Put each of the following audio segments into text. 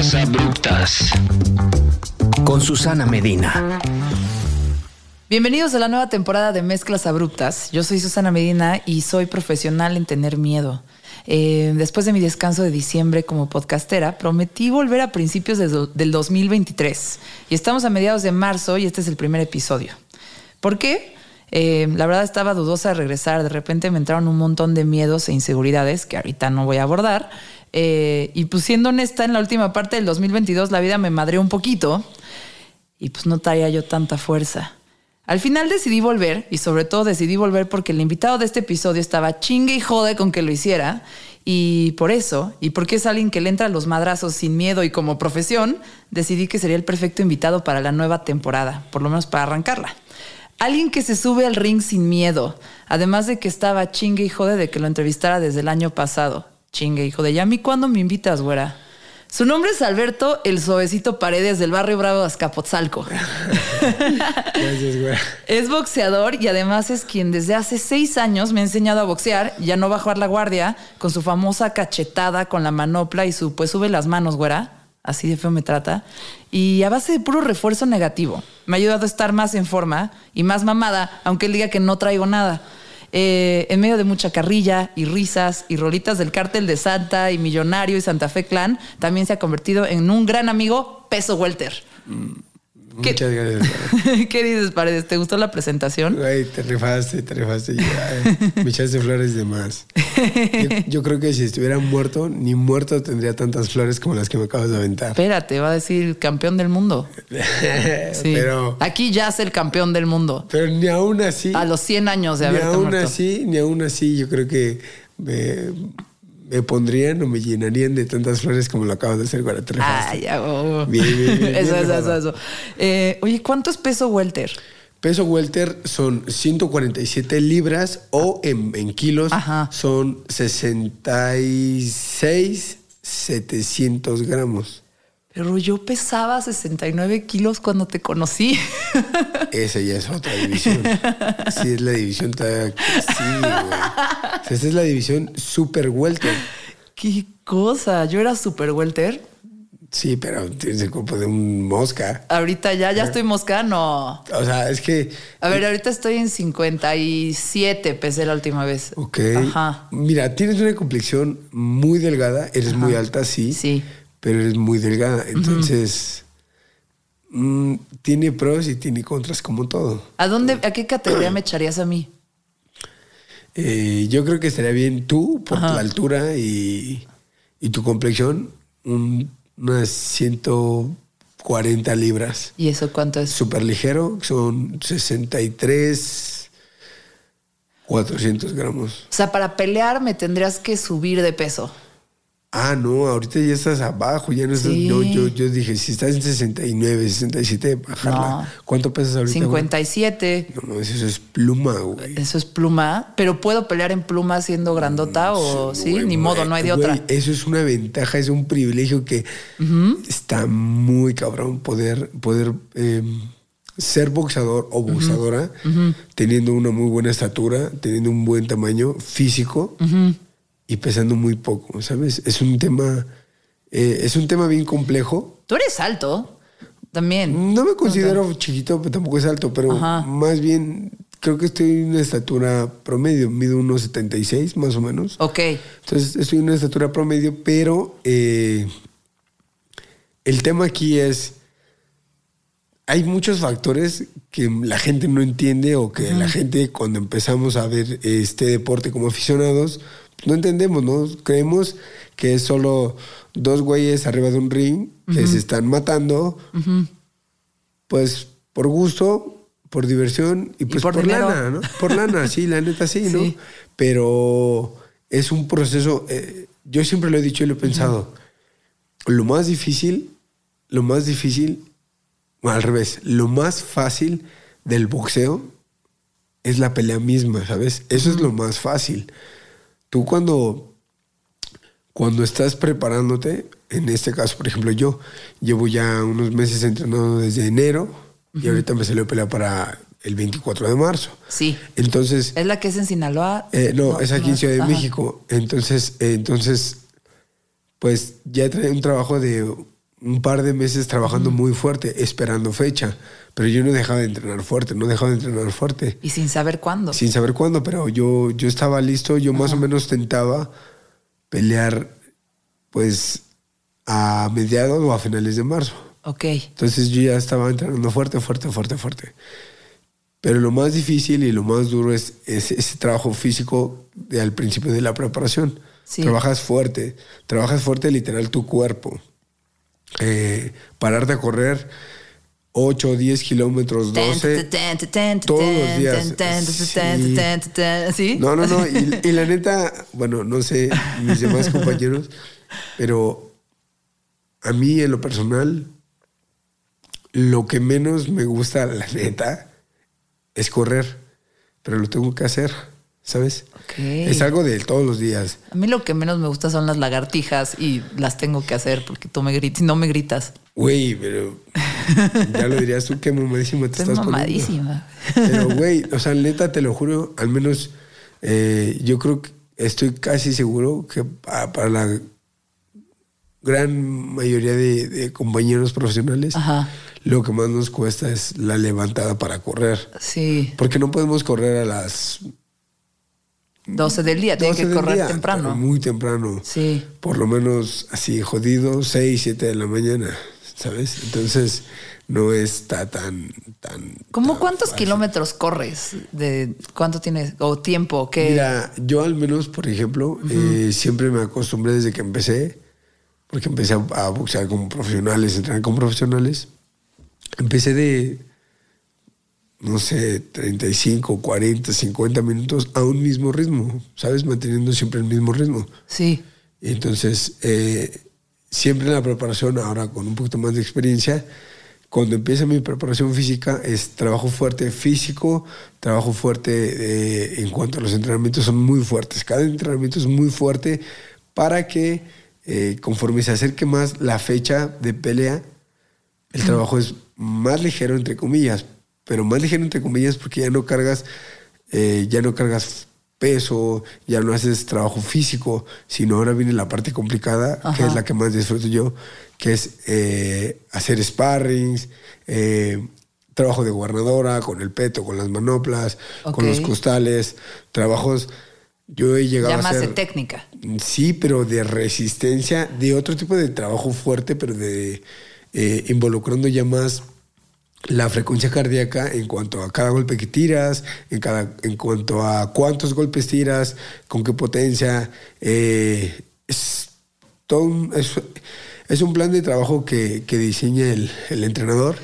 Mezclas abruptas. Con Susana Medina. Bienvenidos a la nueva temporada de Mezclas Abruptas. Yo soy Susana Medina y soy profesional en tener miedo. Eh, después de mi descanso de diciembre como podcastera, prometí volver a principios de del 2023. Y estamos a mediados de marzo y este es el primer episodio. ¿Por qué? Eh, la verdad estaba dudosa de regresar. De repente me entraron un montón de miedos e inseguridades que ahorita no voy a abordar. Eh, y pues siendo honesta, en la última parte del 2022 la vida me madreó un poquito y pues no traía yo tanta fuerza. Al final decidí volver y sobre todo decidí volver porque el invitado de este episodio estaba chingue y jode con que lo hiciera y por eso, y porque es alguien que le entra a los madrazos sin miedo y como profesión, decidí que sería el perfecto invitado para la nueva temporada, por lo menos para arrancarla. Alguien que se sube al ring sin miedo, además de que estaba chingue y jode de que lo entrevistara desde el año pasado. Chingue, hijo de Yami, ¿cuándo me invitas, güera? Su nombre es Alberto El Suavecito Paredes del barrio Bravo de Azcapotzalco. Gracias, güera. Es boxeador y además es quien desde hace seis años me ha enseñado a boxear y a no bajar la guardia con su famosa cachetada con la manopla y su pues sube las manos, güera. Así de feo me trata. Y a base de puro refuerzo negativo. Me ha ayudado a estar más en forma y más mamada, aunque él diga que no traigo nada. Eh, en medio de mucha carrilla y risas y rolitas del cártel de Santa y Millonario y Santa Fe Clan, también se ha convertido en un gran amigo peso welter. Muchas gracias. ¿Qué dices, Paredes? ¿Te gustó la presentación? Güey, te rifaste, te rifaste. Ya, eh, me echaste flores de más. Yo, yo creo que si estuviera muerto, ni muerto tendría tantas flores como las que me acabas de aventar. Espérate, va a decir campeón del mundo. Sí. Pero, Aquí ya es el campeón del mundo. pero ni aún así, A los 100 años de ni haberte aún muerto. así, ni aún así, yo creo que me, me pondrían o me llenarían de tantas flores como lo acabas de hacer, rifaste. Ay, ya, oh. Bien, bien, bien, Eso, bien eso, eso, eso. Eh, oye, ¿cuánto es peso welter? Peso welter son 147 libras o en, en kilos Ajá. son 66, 700 gramos. Pero yo pesaba 69 kilos cuando te conocí. Esa ya es otra división. Sí, es la división. ta- Sí, güey. Esa es la división super welter. Qué cosa. Yo era super welter. Sí, pero tienes el cuerpo de un mosca. Ahorita ya, ya estoy mosca, no. O sea, es que. A ver, ahorita estoy en 57, pesé la última vez. Ok. Ajá. Mira, tienes una complexión muy delgada. Eres muy alta, sí. Sí. Pero eres muy delgada. Entonces. mm, tiene pros y tiene contras, como todo. ¿A dónde, a qué categoría me echarías a mí? Eh, yo creo que estaría bien tú, por Ajá. la altura y, y tu complexión, un- unas 140 libras. ¿Y eso cuánto es? Súper ligero, son 63, 400 gramos. O sea, para pelear me tendrías que subir de peso. Ah, no, ahorita ya estás abajo, ya no estás. Sí. No, yo, yo dije, si estás en 69, 67, bajarla. No. ¿Cuánto pesas ahorita? güey? 57. No, no, eso es pluma, güey. Eso es pluma. Pero puedo pelear en pluma siendo grandota o sí, Güey, ni modo, no hay de güey, otra. Eso es una ventaja, es un privilegio que está muy cabrón poder, poder eh, ser boxeador o boxeadora teniendo una muy buena estatura, teniendo un buen tamaño físico y pesando muy poco, ¿sabes? Es un tema, eh, es un tema bien complejo. Tú eres alto también. No me considero chiquito, pero tampoco es alto, pero Ajá. más bien creo que estoy en una estatura promedio, mido unos 76 más o menos. Ok. Entonces estoy en una estatura promedio, pero eh, el tema aquí es, hay muchos factores que la gente no entiende o que la gente cuando empezamos a ver este deporte como aficionados, no entendemos, ¿no? Creemos que es solo dos güeyes arriba de un ring que se están matando, pues por gusto, por diversión y pues por por, lana, ¿no? Por lana, sí, la neta sí, ¿no? Sí. Pero es un proceso, eh, yo siempre lo he dicho y lo he pensado, lo más difícil, lo más difícil, bueno, al revés, lo más fácil del boxeo es la pelea misma, ¿sabes? Eso es lo más fácil. Tú cuando, cuando estás preparándote, en este caso, por ejemplo, yo llevo ya unos meses entrenando desde enero y ahorita me salió pelea para el 24 de marzo. Sí. Entonces, ¿Es la que es en Sinaloa? eh, no, es aquí en Ciudad de Ajá. México. Entonces, eh, entonces, pues ya trae un trabajo de un par de meses trabajando muy fuerte, esperando fecha. Pero yo no dejaba de entrenar fuerte, no dejaba de entrenar fuerte. Y sin saber cuándo. Sin saber cuándo, pero yo, yo estaba listo, yo más o menos tentaba pelear pues a mediados o a finales de marzo. Ok. Entonces yo ya estaba entrenando fuerte, fuerte, fuerte, fuerte. Pero lo más difícil y lo más duro es, es ese trabajo físico de, al principio de la preparación. Sí. Trabajas fuerte, trabajas fuerte literal tu cuerpo. Eh, pararte a correr 8, 10 kilómetros, 12. todos los días. Sí. No, no, no. Y, y la neta, bueno, no sé mis demás compañeros, pero a mí en lo personal, lo que menos me gusta, la neta, es correr. Pero lo tengo que hacer, ¿sabes? Es algo de todos los días. A mí lo que menos me gusta son las lagartijas y las tengo que hacer porque tú me gritas, no me gritas. Güey, pero ya lo dirías tú, qué mamadísima te Estoy estás mamadísima. poniendo. Pero, güey, o sea, neta, te lo juro, al menos eh, yo creo que estoy casi seguro que pa- para, la gran mayoría de, de compañeros profesionales, Ajá. lo que más nos cuesta es la levantada para correr. Sí, Porque no podemos correr a las 12 del día, tengo 12 que correr día, temprano. Muy temprano. Sí. Por lo menos así jodido, 6, 7 de la mañana, ¿sabes? Entonces no está tan... tan ¿Cómo tan cuántos fácil. kilómetros corres? ¿De cuánto tienes? ¿O tiempo? ¿Qué? Mira, yo al menos, por ejemplo, eh, siempre me acostumbré desde que empecé, porque empecé a, a boxear como profesionales, entrenar como profesionales. Empecé de, no sé, 35, 40, 50 minutos a un mismo ritmo, ¿sabes? Manteniendo siempre el mismo ritmo. Sí. Y entonces, eh, siempre en la preparación, ahora con un poquito más de experiencia, cuando empieza mi preparación física, es trabajo fuerte físico, trabajo fuerte eh, en cuanto a los entrenamientos, son muy fuertes. Cada entrenamiento es muy fuerte para que eh, conforme se acerque más la fecha de pelea, el trabajo es más ligero, entre comillas, pero más ligero, entre comillas, porque ya no cargas, eh, ya no cargas peso, ya no haces trabajo físico, sino ahora viene la parte complicada, que es la que más disfruto yo, que es eh, hacer sparrings, eh, trabajo de guarnadora, con el peto, con las manoplas, con los costales, trabajos. Yo he llegado Ya a más de hacer... técnica. Sí, pero de resistencia, de otro tipo de trabajo fuerte, pero de eh, involucrando ya más la frecuencia cardíaca en cuanto a cada golpe que tiras, en, cada, en cuanto a cuántos golpes tiras, con qué potencia. eh, es, todo un, es, es un plan de trabajo que, que diseña el, el entrenador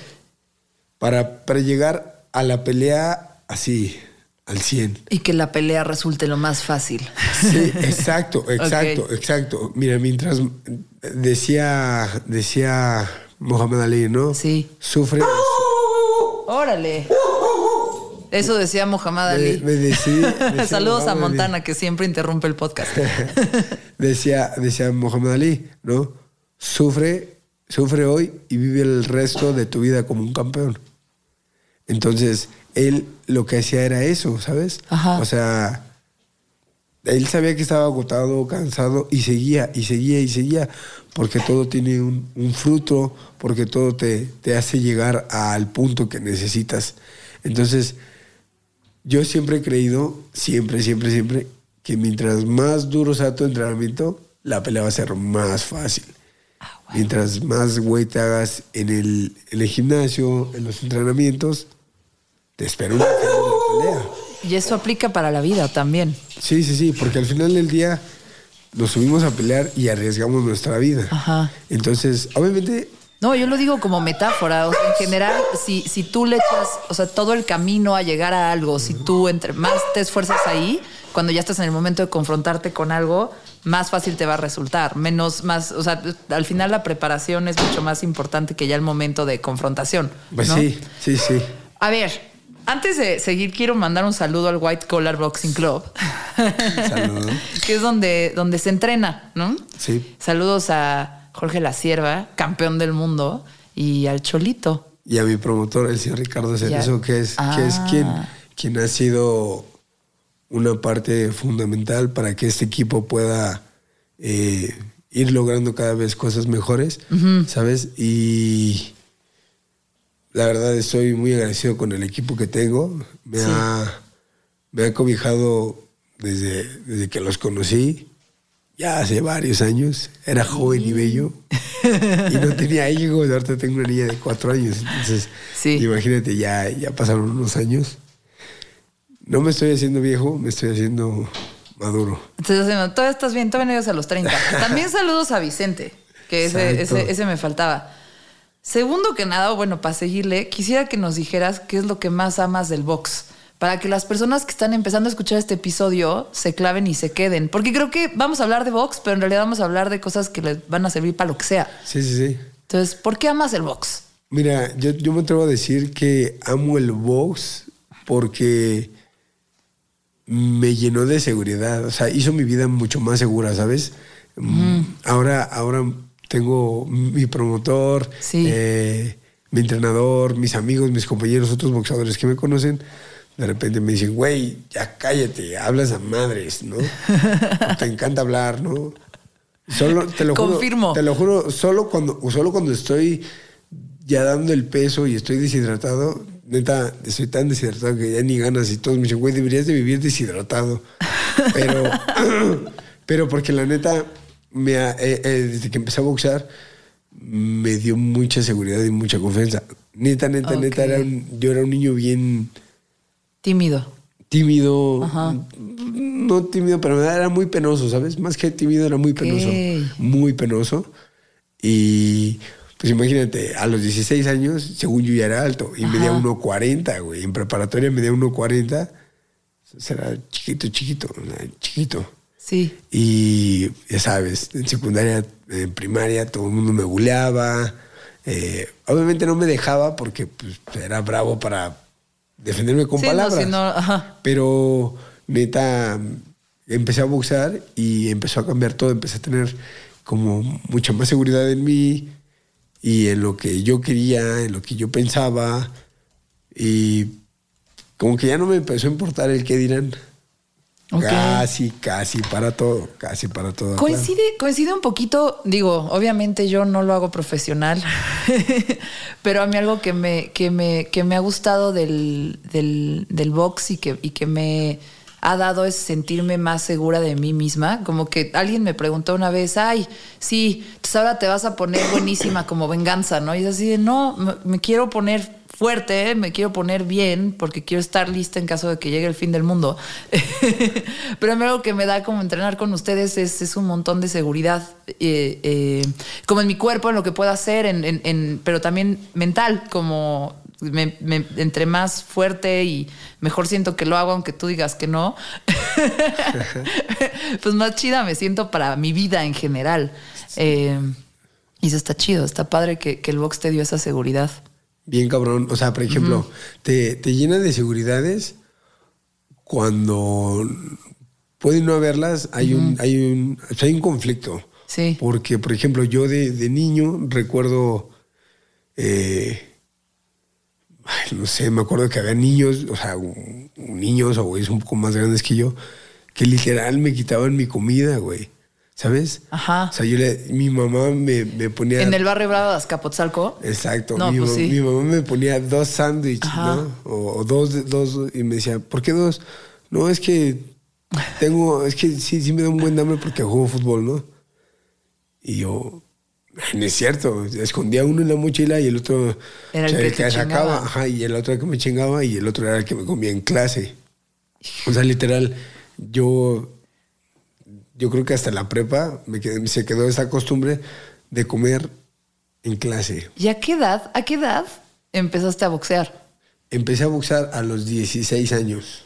para, para llegar a la pelea así, al 100. Y que la pelea resulte lo más fácil. Sí, exacto, exacto, exacto. Mira, mientras decía, decía Mohamed Ali, ¿no? Sí. Sufre. Órale. Eso decía Mohamed Me- Ali. me decidí- decía Saludos a Ali. Montana, que siempre interrumpe el podcast. decía, decía Mohamed Ali, ¿no? Sufre, sufre hoy y vive el resto de tu vida como un campeón. Entonces, él lo que hacía era eso, ¿sabes? Ajá. O sea, él sabía que estaba agotado, cansado y seguía, y seguía, y seguía, porque todo tiene un, un fruto, porque todo te, te hace llegar al punto que necesitas. Entonces, yo siempre he creído, siempre, siempre, siempre, que mientras más duro sea tu entrenamiento, la pelea va a ser más fácil. Mientras más güey te hagas en el, en el gimnasio, en los entrenamientos, te espera una pelea. Y eso aplica para la vida también. Sí, sí, sí, porque al final del día nos subimos a pelear y arriesgamos nuestra vida. Ajá. Entonces, obviamente, No, yo lo digo como metáfora. O sea, en general, si, si tú le echas, o sea, todo el camino a llegar a algo, si tú entre más te esfuerzas ahí, cuando ya estás en el momento de confrontarte con algo, más fácil te va a resultar. Menos, más, o sea, al final la preparación es mucho más importante que ya el momento de confrontación. pues ¿no? sí, sí, sí. A ver, antes de seguir, quiero mandar un saludo al White Collar Boxing Club. Saludo. que es donde, donde se entrena, ¿no? Sí. Saludos a Jorge La Sierva, campeón del mundo, y al Cholito. Y a mi promotor, el señor Ricardo Cerezo, que es, que es Ah. quien, quien ha sido una parte fundamental para que este equipo pueda eh, ir logrando cada vez cosas mejores, ¿sabes? Y la verdad estoy muy agradecido con el equipo que tengo. Me, ha, me ha cobijado desde, desde que los conocí, ya hace varios años. Era joven y bello y no tenía hijos. Ahorita tengo una niña de cuatro años. Entonces, Sí. imagínate, ya, ya pasaron unos años. No me estoy haciendo viejo, me estoy haciendo maduro. Entonces, todavía estás bien, todavía no llegas a los 30. También saludos a Vicente, que ese, ese, ese me faltaba. Segundo que nada, bueno, para seguirle, quisiera que nos dijeras qué es lo que más amas del box. Para que las personas que están empezando a escuchar este episodio se claven y se queden. Porque creo que vamos a hablar de box, pero en realidad vamos a hablar de cosas que les van a servir para lo que sea. Sí, sí, sí. Entonces, ¿por qué amas el box? Mira, yo, yo me atrevo a decir que amo el box porque me llenó de seguridad. O sea, hizo mi vida mucho más segura, ¿sabes? Mm, Ahora, ahora tengo mi promotor, Sí. eh, mi entrenador, mis amigos, mis compañeros, otros boxeadores que me conocen. De repente me dicen, güey, ya cállate, hablas a madres, ¿no? Te encanta hablar, ¿no? Solo, te lo juro. Confirmo. Te lo juro, solo cuando, solo cuando estoy ya dando el peso y estoy deshidratado, neta, estoy tan deshidratado que ya ni ganas y todos me dicen, güey, deberías de vivir deshidratado. Pero, pero porque la neta, me eh, eh, desde que empecé a boxear, me dio mucha seguridad y mucha confianza. Neta, neta, Ok. neta, era un- yo era un niño bien Tímido. tímido. Ajá. No tímido, pero era muy penoso, ¿sabes? Más que tímido, era muy penoso. Muy penoso. Y pues imagínate, a los 16 años, según yo ya era alto, y medía 1,40, güey. En preparatoria medía 1,40. Será chiquito, chiquito, chiquito. Sí. Y ya sabes, en secundaria, en primaria, todo el mundo me buleaba. Eh, obviamente no me dejaba porque pues, era bravo para defenderme con Sí, no, palabras. si no, ajá. Pero neta, empecé a boxear y empezó a cambiar todo. Empecé a tener como mucha más seguridad en mí y en lo que yo quería, en lo que yo pensaba. Y como que ya no me empezó a importar el qué dirán. Casi, casi para todo, casi para todo. claro. Coincide, coincide un poquito, digo, obviamente yo no lo hago profesional, pero a mí algo que me, que me, que me ha gustado del, del, del box y que, y que me ha dado es sentirme más segura de mí misma. Como que alguien me preguntó una vez, ay, sí, entonces ahora te vas a poner buenísima como venganza, ¿no? Y es así de, no, me, quiero poner fuerte, me quiero poner bien porque quiero estar lista en caso de que llegue el fin del mundo. Pero algo que me da como entrenar con ustedes es, un montón de seguridad, eh, eh, como en mi cuerpo, en lo que puedo hacer, pero también mental, como me- me- entre más fuerte y mejor siento que lo hago, aunque tú digas que no, pues más chida me siento para mi vida en general. Eh, y eso está chido, está padre que, que el box te dio esa seguridad. Bien cabrón. O sea, por ejemplo, te, te llena de seguridades cuando puede no haberlas, hay un, hay un, hay un conflicto. Sí. Porque, por ejemplo, yo de, de niño recuerdo, eh, ay, no sé, me acuerdo que había niños, o sea, un- niños o güeyes un poco más grandes que yo, que literal me quitaban mi comida, güey. ¿Sabes? Ajá. O sea, yo le, mi mamá me, me ponía... En el barrio Bravo de Azcapotzalco. Exacto. No, mi, pues sí. mi mamá me ponía dos sándwiches. ¿no? O, o dos, dos, y me decía, ¿por qué dos? No, es que tengo, es que sí, sí me da un buen hambre porque juego fútbol, ¿no? Y yo, no es cierto, escondía uno en la mochila y el otro Era el que te chingaba. ajá, y el otro que me chingaba y el otro era el que me comía en clase. O sea, literal, yo, yo creo que hasta la prepa me quedé- se quedó esa costumbre de comer en clase. ¿Y a qué edad, a qué edad empezaste a boxear? Empecé a boxear a los 16 años,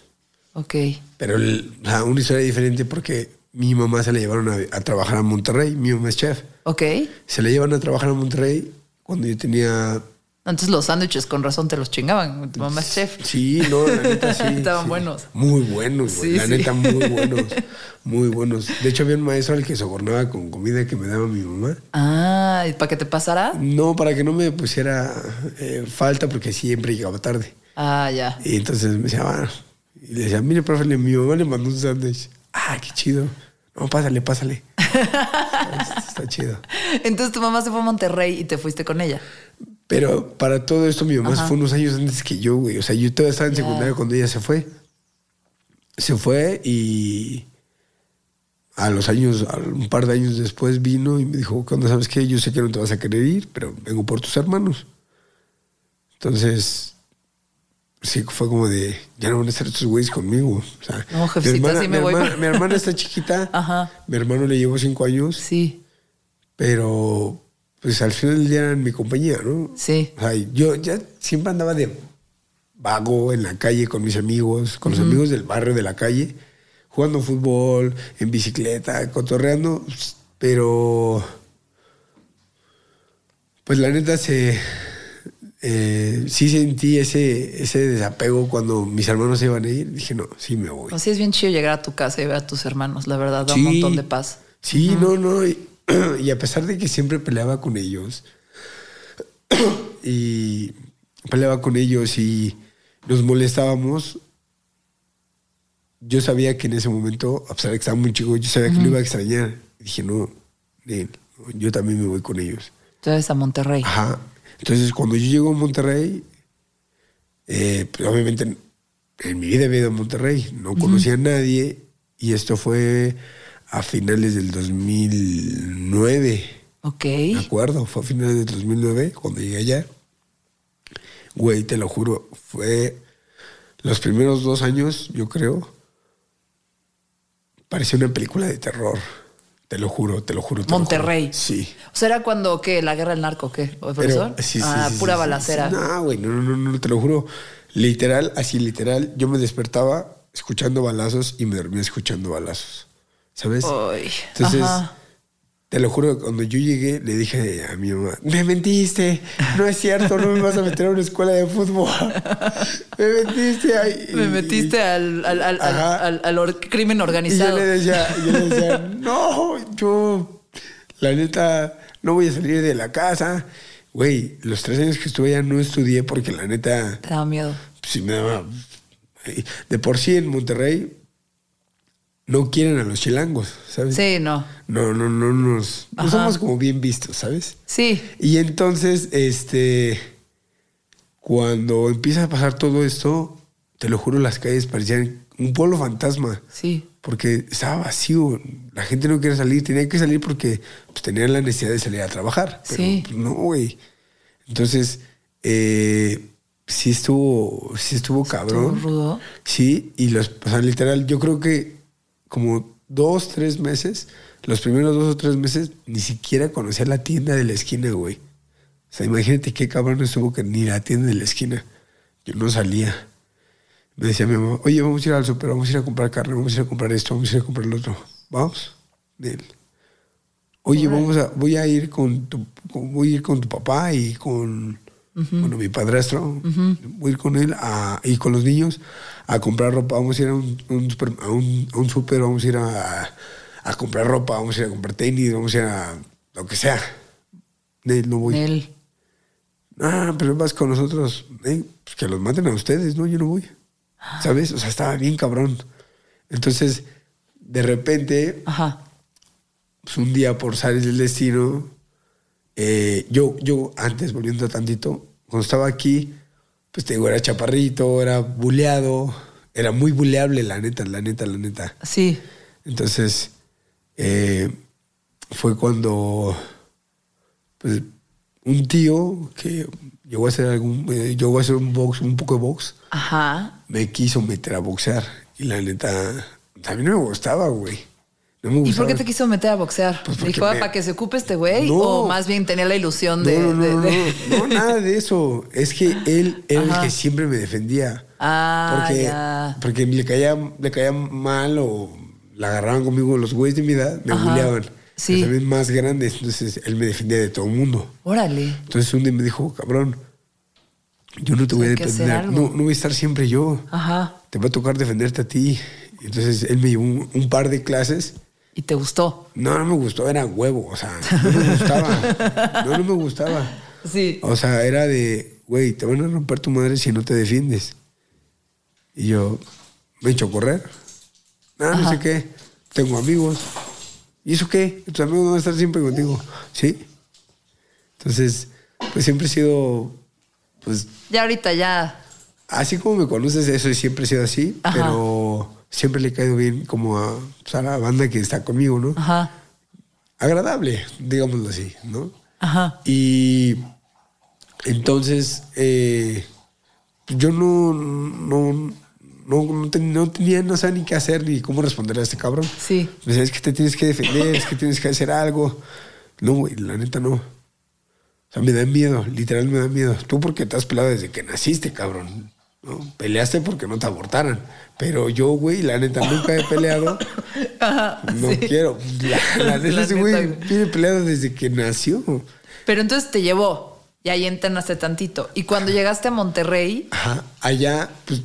Ok. pero el- o sea, una historia diferente porque mi mamá se la llevaron a, a trabajar a Monterrey, mi mamá es chef. Ok. Se la llevan a trabajar a Monterrey cuando yo tenía... Entonces los sándwiches con razón te los chingaban. Tu mamá es chef. Sí, no, la neta sí. Estaban sí. buenos. Muy buenos. Sí, la sí. neta, muy buenos. Muy buenos. De hecho, había un maestro al que sobornaba con comida que me daba mi mamá. Ah, ¿y para que te pasara? No, para que no me pusiera eh, falta porque siempre llegaba tarde. Ah, ya. Y entonces me decía, "Ah", y le decía, mire, profe, mi mamá le mandó un sándwich. Ah, qué chido. No, pásale, pásale. Está chido. Entonces tu mamá se fue a Monterrey y te fuiste con ella. Pero para todo esto, mi mamá Ajá. fue unos años antes que yo, güey. O sea, yo todavía estaba en secundaria cuando ella se fue. Se fue y a los años, a un par de años después vino y me dijo, cuando sabes qué, yo sé que no te vas a querer ir, pero vengo por tus hermanos. Entonces, sí, fue como de, ya no van a estar estos güeyes conmigo. O sea, No, jefecita, mi hermana, sí me mi voy. hermana- mi hermana está chiquita. Ajá. Mi hermano le llevo cinco años. Sí, Pero, pues al final del día eran mi compañía, ¿no? sí. O sea, yo ya siempre andaba de vago en la calle con mis amigos, con los amigos del barrio de la calle, jugando fútbol, en bicicleta, cotorreando, pero pues la neta se eh, sí sentí ese, ese desapego cuando mis hermanos se iban a ir. Dije, no, sí me voy. Así es bien chido llegar a tu casa y ver a tus hermanos, la verdad, da un Sí. montón de paz. Sí, no, no. Y, y a pesar de que siempre peleaba con ellos, y peleaba con ellos y nos molestábamos, yo sabía que en ese momento, a pesar de que estaba muy chico, yo sabía que lo iba a extrañar. Y dije, no, yo también me voy con ellos. Entonces a Monterrey. Ajá. Entonces, cuando yo llego a Monterrey, eh, pues, obviamente en, mi vida había ido a Monterrey, no conocía a nadie y esto fue a finales del 2009. Ok. Me acuerdo, fue a finales del 2009 cuando llegué allá. Güey, te lo juro, fue los primeros dos años, yo creo, parecía una película de terror. Te lo juro, te lo juro. te lo juro. Monterrey. Sí. O sea, era cuando, ¿qué? ¿La guerra del narco, qué? ¿O por Pero, sí, sí, ah, sí, pura sí, balacera. No, güey, no, no, no, no, te lo juro. Literal, así literal, yo me despertaba escuchando balazos y me dormía escuchando balazos. ¿Sabes? Ay, Entonces, ajá. Te lo juro, cuando yo llegué, le dije a mi mamá, me mentiste, no es cierto, no me vas a meter a una escuela de fútbol. me metiste ahí. Me metiste al, al, al, al, crimen y yo organizado. le decía, yo le decía, no, yo, la neta, no voy a salir de la casa. Güey, los tres años que estuve allá no estudié porque la neta, Te daba miedo. sí me daba... De por sí en Monterrey no quieren a los chilangos, ¿sabes? Sí, no. No, no, no nos... No somos como bien vistos, ¿sabes? Sí. Y entonces, este, cuando empieza a pasar todo esto, te lo juro, las calles parecían un pueblo fantasma. Sí. Porque estaba vacío, la gente no quería salir, tenía que salir porque pues, tenían la necesidad de salir a trabajar. Pero Sí. pues, no, güey. Entonces, eh, sí estuvo, sí estuvo cabrón. Estuvo rudo. Sí, y los, o sea, literal, yo creo que como dos, tres meses, los primeros dos o tres meses, ni siquiera conocía la tienda de la esquina, güey. O sea, imagínate qué cabrón estuvo que ni la tienda de la esquina. Yo no salía. Me decía mi mamá, oye, vamos a ir al súper, vamos a ir a comprar carne, vamos a ir a comprar esto, vamos a ir a comprar lo otro. Vamos. Oye, vamos a, voy a ir con tu, con- voy a ir con tu papá y con, bueno, mi padrastro. Voy a ir con él a, y con los niños a comprar ropa. Vamos a ir a un, un super, a un, a un súper, vamos a ir a, a comprar ropa, vamos a ir a comprar tenis, vamos a ir a lo que sea. Nel, no voy. Él. Ah, pero vas con nosotros. Eh, pues que los maten a ustedes, no, yo no voy. ¿Sabes? O sea, estaba bien cabrón. Entonces, de repente, Ajá. pues un día por salir del destino, eh, yo, yo antes, volviendo tantito, cuando estaba aquí, pues te digo, era chaparrito, era buleado, era muy buleable, la neta, la neta, la neta. Sí. Entonces, eh, fue cuando pues, un tío que llegó a hacer algún, eh, llegó a hacer un box, un poco de box, Ajá. me quiso meter a boxear. Y la neta, a mí no me gustaba, güey. No ¿Y por qué te quiso meter a boxear? Pues ¿Dijo, ah, me- para que se ocupe este güey? No. ¿O más bien tenía la ilusión de...? no, no, de- no, de- no, no, nada de eso. Es que él era el que siempre me defendía. Ah, porque, ya. porque le caía, le caía mal o la agarraban conmigo los güeyes de mi edad, me bulleaban. Sí. También más grandes, entonces él me defendía de todo el mundo. Órale. Entonces un día me dijo, cabrón, yo no te voy a defender, no, no voy a estar siempre yo, Ajá. te va a tocar defenderte a ti. Entonces él me llevó un, un par de clases. ¿Y te gustó? No, no me gustó, era huevo, o sea, no me gustaba. No, no me gustaba. Sí. O sea, era de, güey, te van a romper tu madre si no te defiendes. Y yo me echo a correr. Ah, no sé qué. Tengo amigos. ¿Y eso qué? Tus amigos van a estar siempre contigo. Sí. Entonces, pues siempre he sido, pues, Ya ahorita ya. así como me conoces, eso siempre he sido así, Ajá. pero siempre le he caído bien como a, pues, a la banda que está conmigo, ¿no? Ajá. Agradable, digámoslo así, ¿no? Ajá. Y entonces, eh, yo no, no, no, no, ten- no tenía, no sabía ni qué hacer ni cómo responder a este cabrón. Sí. Me decía, es que te tienes que defender, es que tienes que hacer algo. No, güey, la neta no. O sea, me da miedo, literal me da miedo. Tú porque te has peleado desde que naciste, cabrón. ¿No? Peleaste porque no te abortaran. Pero yo, güey, la neta nunca he peleado. no quiero. La, la neta, ese güey neta. viene peleado desde que nació. Pero entonces te llevó y ahí entrenaste tantito. Y cuando llegaste a Monterrey, Ajá. Allá, pues,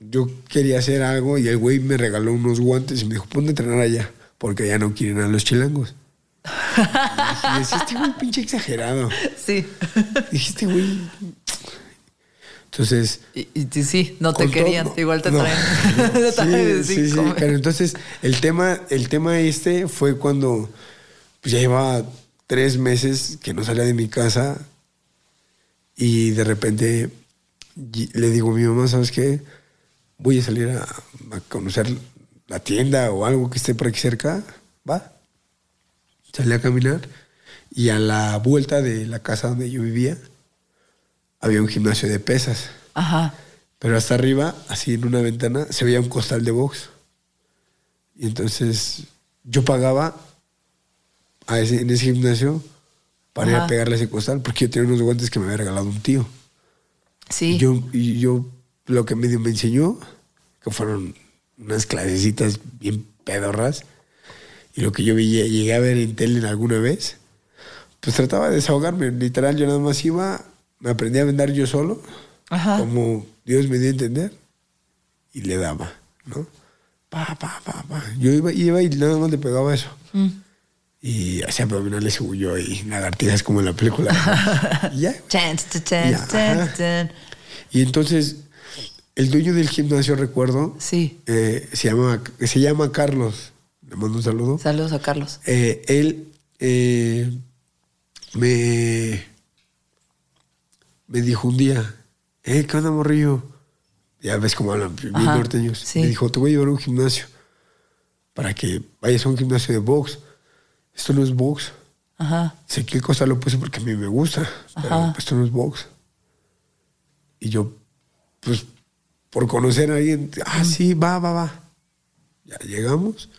yo quería hacer algo y el güey me regaló unos guantes y me dijo, ponte a entrenar allá, porque allá no quieren a los chilangos. y dije, este güey pinche exagerado. sí. Dije, este güey... Entonces... Y, y sí, no te querían. todo- Igual te no. traen. sí, sí, sí. cinco. Pero entonces, el tema, el tema este fue cuando pues, ya llevaba tres meses que no salía de mi casa y de repente le digo a mi mamá, ¿sabes qué? Voy a salir a, a conocer la tienda o algo que esté por aquí cerca. Va. Salí a caminar y a la vuelta de la casa donde yo vivía había un gimnasio de pesas. Ajá. Pero hasta arriba, así en una ventana, se veía un costal de box. Y entonces yo pagaba a ese, en ese gimnasio para ir Ajá. a pegarle a ese costal, porque yo tenía unos guantes que me había regalado un tío. Sí. Y yo, y yo lo que medio me enseñó, que fueron unas clasecitas bien pedorras, y lo que yo vi, llegué a ver en tele alguna vez, pues trataba de desahogarme. Literal, yo nada más iba, me aprendí a vender yo solo, Ajá. como Dios me dio a entender, y le daba, ¿no? Pa, pa, pa, pa. Yo iba, iba y nada más le pegaba eso. Mm. Y hacía abdominales según yo y lagartijas como en la película. y ya, güey. Chan, chan, chan, Ya, chan, ajá. chan. Y entonces, el dueño del gimnasio, recuerdo, Sí. eh, se, llama, se llama Carlos. Le mando un saludo. Saludos a Carlos. Eh, él eh, me, me dijo un día, eh, ¿qué onda, morrillo? Ya ves cómo hablan bien Ajá, norteños. sí. Me dijo, te voy a llevar a un gimnasio para que vayas a un gimnasio de box. Esto no es box. Ajá. Sé que cosa lo puse porque a mí me gusta, pero esto no es box. Y yo, pues, por conocer a alguien, ah, sí, va, va, va. Ya llegamos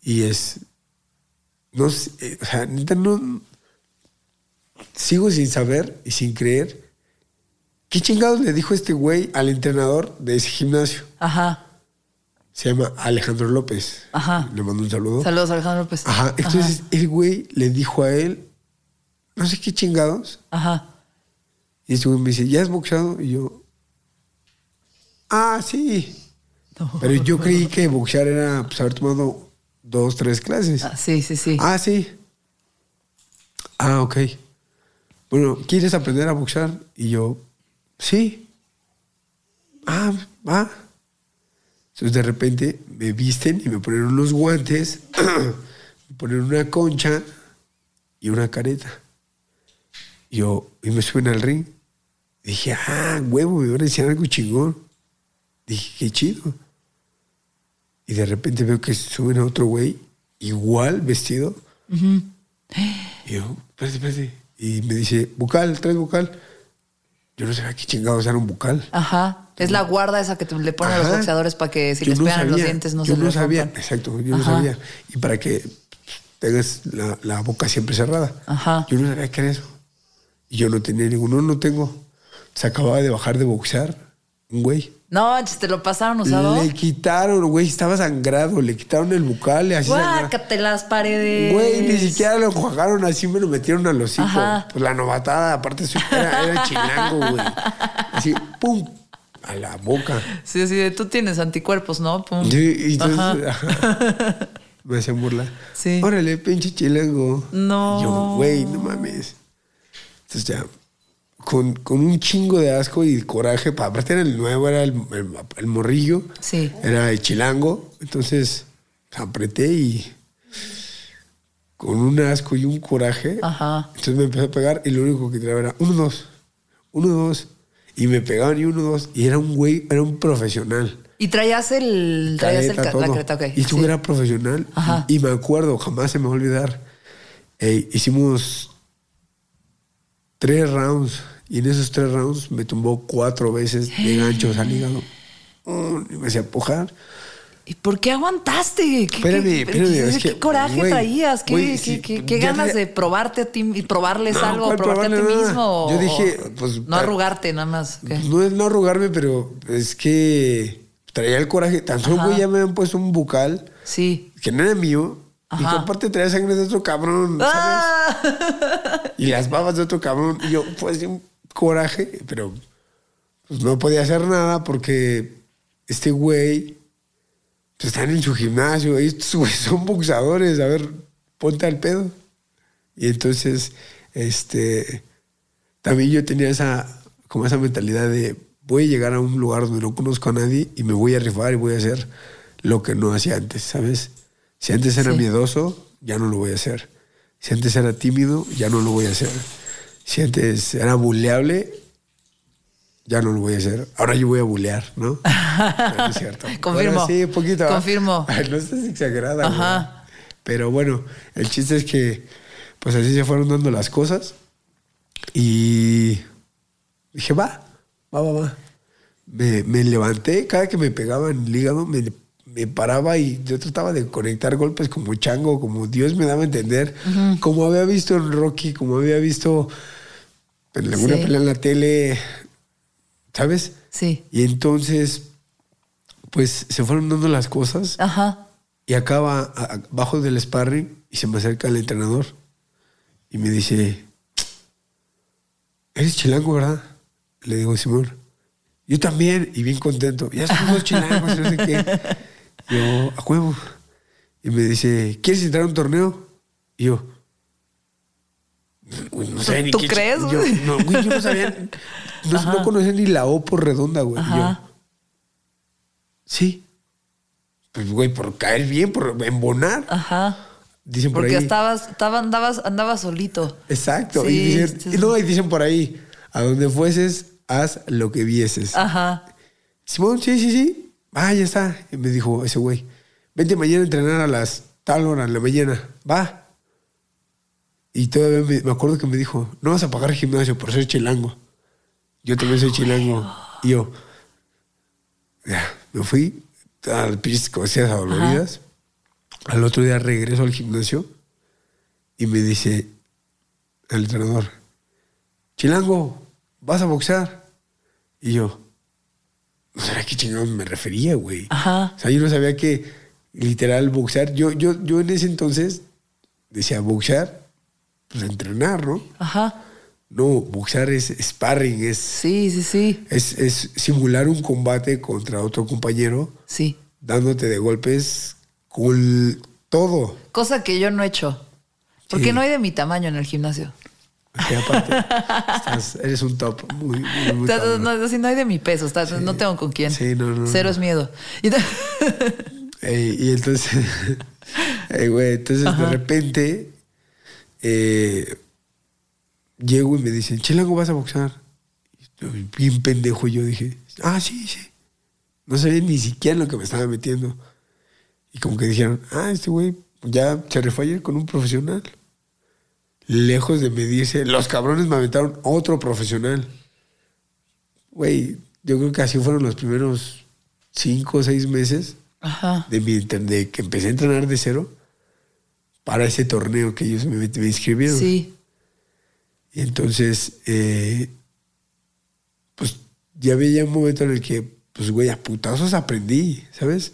y es, no sé, eh, o sea, no, sigo sin saber y sin creer qué chingados le dijo este güey al entrenador de ese gimnasio. Ajá. Se llama Alejandro López. Ajá. Le mando un saludo. Saludos Alejandro López. Ajá, entonces el güey le dijo a él, no sé qué chingados. Ajá. Y este güey me dice, ¿ya has boxeado? Y yo, ah, sí. Pero yo creí que boxear era pues, haber tomado dos, tres clases. Ah, sí, sí, sí. Ah, sí. Ah, ok. Bueno, ¿quieres aprender a boxear? Y yo, sí. Ah, va. Entonces de repente me visten y me ponen unos guantes, me ponen una concha y una careta. Y yo, y me suben al ring. dije, ah, huevo, me van a enseñar algo chingón. Dije, qué chido. Y de repente veo que suben a otro güey, igual vestido. Y yo, espérate, espérate. Y me dice, bucal, traes bucal. Yo no sabía qué chingados era un bucal. Ajá. Es la guarda esa que le ponen a los boxeadores para que si Yo les no pegan los dientes no yo se no les sabía, rompan. exacto, yo no sabía. Y para que tengas la, la boca siempre cerrada. Ajá. Yo no sabía qué era eso. Y yo no tenía ninguno, no tengo. Se acababa de bajar de boxear güey. No, te lo pasaron usado. Le quitaron, güey, estaba sangrado, le quitaron el bucal, le así. Guácate las paredes. Güey, ni siquiera lo enjuagaron así, me lo metieron al hocico. Ajá. Pues la novatada, aparte era, era chilango, güey. Así, pum, a la boca. Sí, así de tú tienes anticuerpos, ¿no? Pum. Sí, y entonces ajá, me hacían burla. Sí. Órale, pinche chilango. No. Y Yo, güey, no mames. Entonces ya, con, con un chingo de asco y coraje, pa- aparte era el nuevo, era el, el- el morrillo. Sí. Era el chilango. Entonces apreté y con un asco y un coraje. Ajá. Entonces me empezó a pegar y lo único que tiraba era uno, dos, uno, dos. Y me pegaban y uno, dos. Y era un güey, era un profesional. Y traías el. Traías el ca- la todo. careta, ok. Y tú sí. era profesional. Ajá. Y, y me acuerdo, jamás se me va a olvidar. eh, hicimos tres rounds. Y en esos tres rounds me tumbó cuatro veces de ganchos al hígado. Mm, y me hacía pujar. ¿Y por qué aguantaste? ¿Qué, Espérame, qué- espérame, qué- es qué que, coraje güey, traías? ¿Qué, güey, qué- sí, qué- qué ya ganas de probarte a ti y probarles No, algo? ¿cuál ¿Probarte a ti nada? mismo? Yo o- dije, pues, No arrugarte nada más. ¿qué? No es no arrugarme, pero es que traía el coraje. Tan solo, Ajá. ya me habían puesto un bucal Sí. que no era mío. Y que Ajá. aparte traía sangre de otro cabrón, ¿sabes? ¡Ah! Y las babas de otro cabrón. Y yo, pues, coraje, pero pues, no podía hacer nada porque este güey pues, están en su gimnasio. y Estos güeyes son boxadores. A ver, ponte al pedo. Y entonces, este, también yo tenía esa, como esa mentalidad de voy a llegar a un lugar donde no conozco a nadie y me voy a rifar y voy a hacer lo que no hacía antes, ¿sabes? Si antes era Sí. miedoso, ya no lo voy a hacer. Si antes era tímido, ya no lo voy a hacer. Si antes era buleable, ya no lo voy a hacer. Ahora yo voy a bulear, ¿no? No, no es cierto. Confirmo. Ahora sí, un poquito. ¿ah? Confirmo. Ay, no estás exagerada. Ajá. Pero bueno, el chiste es que, pues así se fueron dando las cosas. Y dije, va, va, va, va. Me, me levanté, cada que me pegaba en el hígado, me, me paraba y yo trataba de conectar golpes como chango, como Dios me daba a entender, como había visto en Rocky, como había visto en alguna Sí. pelea en la tele, ¿sabes? Sí. Y entonces, pues se fueron dando las cosas Ajá. y acaba abajo del sparring y se me acerca el entrenador y me dice, eres chilango, ¿verdad? Le digo, Simón, yo también, y bien contento, ya somos chilangos, y no sé qué. Yo, a huevo. Y me dice, ¿quieres entrar a un torneo? Y yo, "Güey, no sabía ni ¿Tú qué crees, Yo, güey? no, güey, yo no sabía, no, no conocía ni la O por redonda, güey. Yo, sí. Pues, güey, por caer bien, por embonar. Ajá. Dicen por Porque ahí. estabas, estaba, andabas, andabas solito. Exacto. Sí, y, dicen, sí, y sí. no, y dicen por ahí, a donde fueses, haz lo que vieses. Ajá. Simón, sí, sí, sí. Ah, ya está. Y me dijo ese güey, vente mañana a entrenar a las tal hora, en la mañana. Va. Y todavía me, me acuerdo que me dijo, no vas a pagar gimnasio por ser chilango. Yo también soy chilango. Y yo, ya, me fui a las pinches cosas adoloridas. Al otro día regreso al gimnasio y me dice el entrenador, Chilango, ¿vas a boxear? Y yo, no sabía a qué chingón me refería, güey. Ajá. O sea, yo no sabía que literal boxear. Yo, yo, yo en ese entonces decía boxear, pues entrenar, ¿no? Ajá. No, boxear es sparring, es, Sí, sí, sí. es, es simular un combate contra otro compañero, Sí. dándote de golpes con todo. Cosa que yo no he hecho. Porque Sí. no hay de mi tamaño en el gimnasio. Que aparte, estás- eres un top. Muy, muy, muy no, hay de mi peso. No tengo con quién. Sí, no, no, Cero no. es miedo. Y Ey, y entonces, ey, güey, entonces de repente eh, llego y me dicen, Chilango, ¿vas a boxear? Y bien pendejo, yo dije, ah, sí, sí. No sabía ni siquiera lo que me estaba metiendo. Y como que dijeron, ah, este güey ya se rifó ayer con un profesional. Lejos de medirse, los cabrones me aventaron otro profesional. Güey, yo creo que así fueron los primeros cinco o seis meses Ajá. de, mi, de que empecé a entrenar de cero para ese torneo que ellos me, me inscribieron. Sí. Y entonces, eh, pues ya había un momento en el que, pues güey, a putazos aprendí, ¿sabes?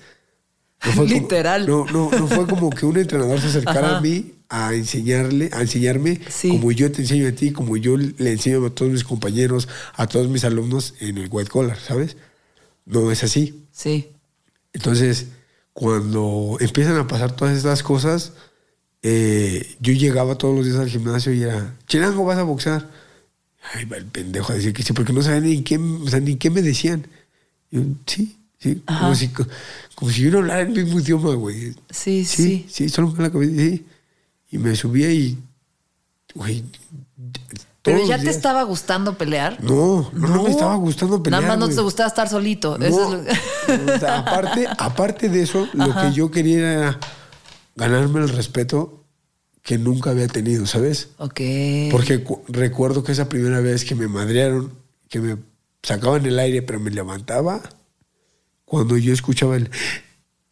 No fue como- Literal. no, no, no fue como que un entrenador se acercara Ajá. a mí a enseñarle, a enseñarme Sí. como yo te enseño a ti, como yo le enseño a todos mis compañeros, a todos mis alumnos en el white collar, ¿sabes? No es así. Sí. Entonces, cuando empiezan a pasar todas estas cosas, eh, yo llegaba todos los días al gimnasio y era, Chilango, vas a boxear. Ay, va el pendejo a decir que sí, porque no sabía ni qué, o sea, ni qué me decían. Yo, sí, sí, como si, como si yo no hablara el mismo idioma, güey. Sí, Sí, sí. sí, solo con la cabeza, sí. Y me subía y, güey, Pero ya te estaba gustando pelear. No, no, no me estaba gustando pelear. Nada más no te gustaba estar solito. No, Eso es lo- o sea, aparte, aparte de eso, lo que yo quería era ganarme el respeto que nunca había tenido, ¿sabes? ok. Porque cu- recuerdo que esa primera vez que me madrearon, que me sacaban el aire, pero me levantaba, cuando yo escuchaba el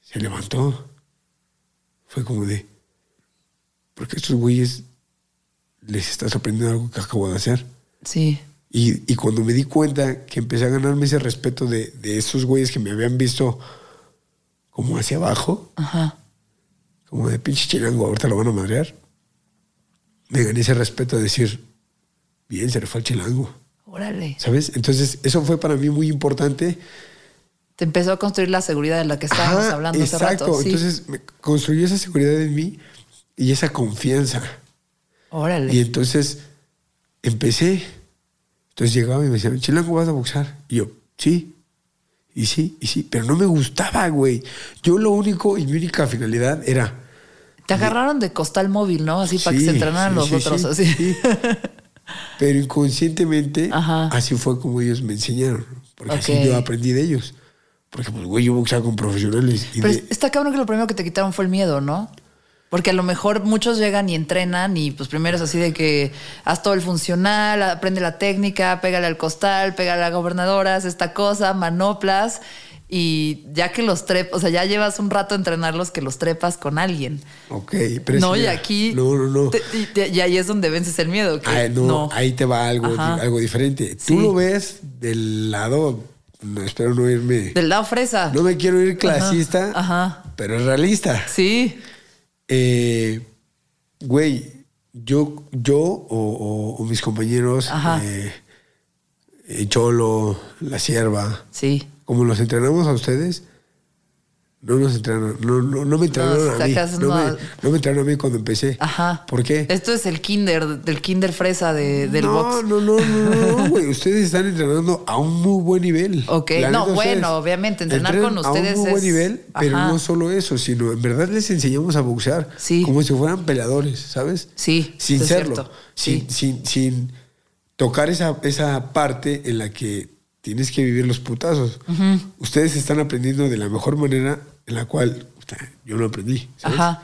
se levantó, fue como de, porque estos güeyes les está sorprendiendo algo que acabo de hacer. Sí. Y, y cuando me di cuenta que empecé a ganarme ese respeto de, de esos güeyes que me habían visto como hacia abajo, Ajá. Como de pinche chilango, ahorita lo van a madrear, me gané ese respeto de decir, bien, se le fue al chilango, Órale. ¿sabes? Entonces, eso fue para mí muy importante. Te empezó a construir la seguridad de la que estábamos Ajá, hablando hace exacto. rato. Sí. Entonces, me construyó esa seguridad en mí y esa confianza. Órale. Y entonces empecé. Entonces llegaba y me decían, Chilango, ¿vas a boxear? Y yo, sí. Y sí, y sí. Pero no me gustaba, güey. Yo lo único y mi única finalidad era. Te agarraron de costal móvil, ¿no? Así para que se entrenaran sí, los sí, otros. sí, así. sí. Pero inconscientemente, Ajá. así fue como ellos me enseñaron. Porque así yo aprendí de ellos. Porque, pues, güey, yo boxeaba con profesionales. Y Pero de- está cabrón que lo primero que te quitaron fue el miedo, ¿no? Porque a lo mejor muchos llegan y entrenan y pues primero es así de que haz todo el funcional, aprende la técnica, pégale al costal, pégale a gobernadoras, esta cosa, manoplas y ya que los trepas, o sea, ya llevas un rato a entrenarlos que los trepas con alguien. Ok, pero no, y aquí... No, no, no. te- y, te- y ahí es donde vences el miedo. Que Ah, no, no. ahí te va algo, Ajá. algo diferente. Sí. Tú lo ves del lado, no, espero no irme, Del lado fresa. no me quiero ir clasista, Ajá. pero es realista. Sí. Eh, güey, yo, yo o, o- o mis compañeros, eh, eh, Cholo, La Sierva, Sí. como los entrenamos a ustedes, no nos entrenaron, no, no, no me entrenaron No, a mí. No, me, no me entrenaron a mí cuando empecé. Ajá. ¿Por qué? Esto es el kinder, del kinder fresa de, del no, box. No, no, no, no, no, güey. Ustedes están entrenando a un muy buen nivel. Ok, La no, bueno, obviamente, entrenar con A ustedes un muy buen es- nivel, pero Ajá. no solo eso, sino en verdad les enseñamos a boxear. Sí. Como si fueran peleadores, ¿sabes? Sí, Sin es serlo. Sin, Sí. sin, sin tocar esa, esa parte en la que tienes que vivir los putazos. Ustedes están aprendiendo de la mejor manera en la cual yo lo aprendí. ¿sabes? Ajá.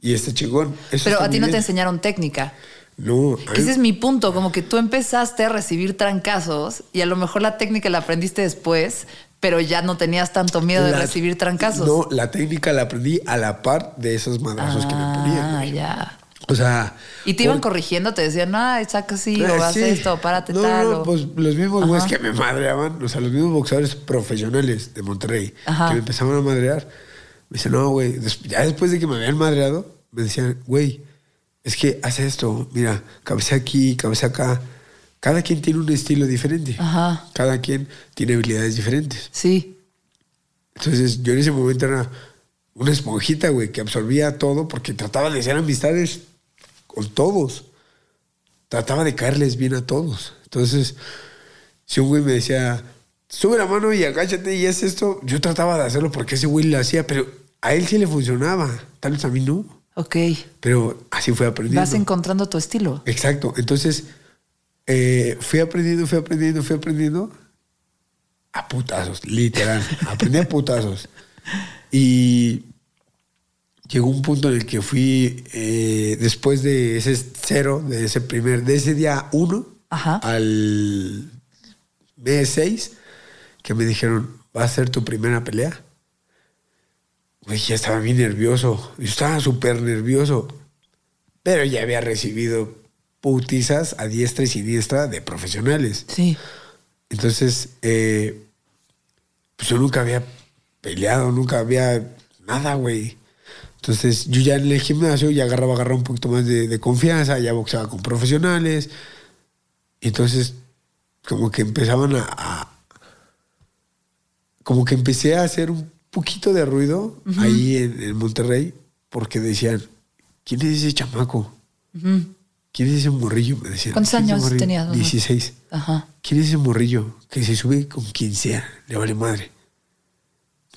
Y este chingón. Eso Pero está a ti no te enseñaron técnica. No, Ese mí- es mi punto, como que tú empezaste a recibir trancazos y a lo mejor la técnica la aprendiste después, pero ya no tenías tanto miedo de recibir trancazos. No, la técnica la aprendí a la par de esos madrazos que me ponían. Ah, güey. ya. O sea. Y te iban por- corrigiendo, te decían, ah, saca así, Ah, o haz sí. esto, párate no, tal. No, o- pues los mismos güeyes que me madreaban, o sea, los mismos boxeadores profesionales de Monterrey Ajá. que me empezaban a madrear, me dicen, no, güey, ya después de que me habían madreado, me decían, güey, es que haz esto, mira, cabeza aquí, cabeza acá. Cada quien tiene un estilo diferente. Ajá. Cada quien tiene habilidades diferentes. Sí, Entonces yo en ese momento era una esponjita, güey, que absorbía todo porque trataba de hacer amistades con todos. Trataba de caerles bien a todos. Entonces, si un güey me decía, sube la mano y agáchate y haz esto, yo trataba de hacerlo porque ese güey lo hacía, pero a él sí le funcionaba, tal vez a mí no. ok. Pero así fue aprendiendo. Vas encontrando tu estilo. Exacto. Entonces, eh, fui aprendiendo, fui aprendiendo, fui aprendiendo a putazos, literal. Aprendí a putazos. Y llegó un punto en el que fui, eh, después de ese cero, de ese primer, de ese día uno Ajá. al mes seis, que me dijeron, va a ser tu primera pelea. Güey, ya estaba bien nervioso. Yo estaba súper nervioso. Pero ya había recibido putizas a diestra y siniestra de profesionales. Sí. Entonces, eh, pues yo nunca había peleado, nunca había nada, güey. Entonces, yo ya en el gimnasio ya agarraba, agarraba un poquito más de, de confianza, ya boxeaba con profesionales. Y entonces, como que empezaban a, a- Como que empecé a hacer un poquito de ruido ahí en, en Monterrey, porque decían, ¿quién es ese chamaco? ¿Quién es ese morrillo? Me decían. ¿Cuántos "¿Quién es ese años morrillo?". tenías, mamá? 16. Ajá. ¿Quién es ese morrillo que se sube con quien sea? Le vale madre.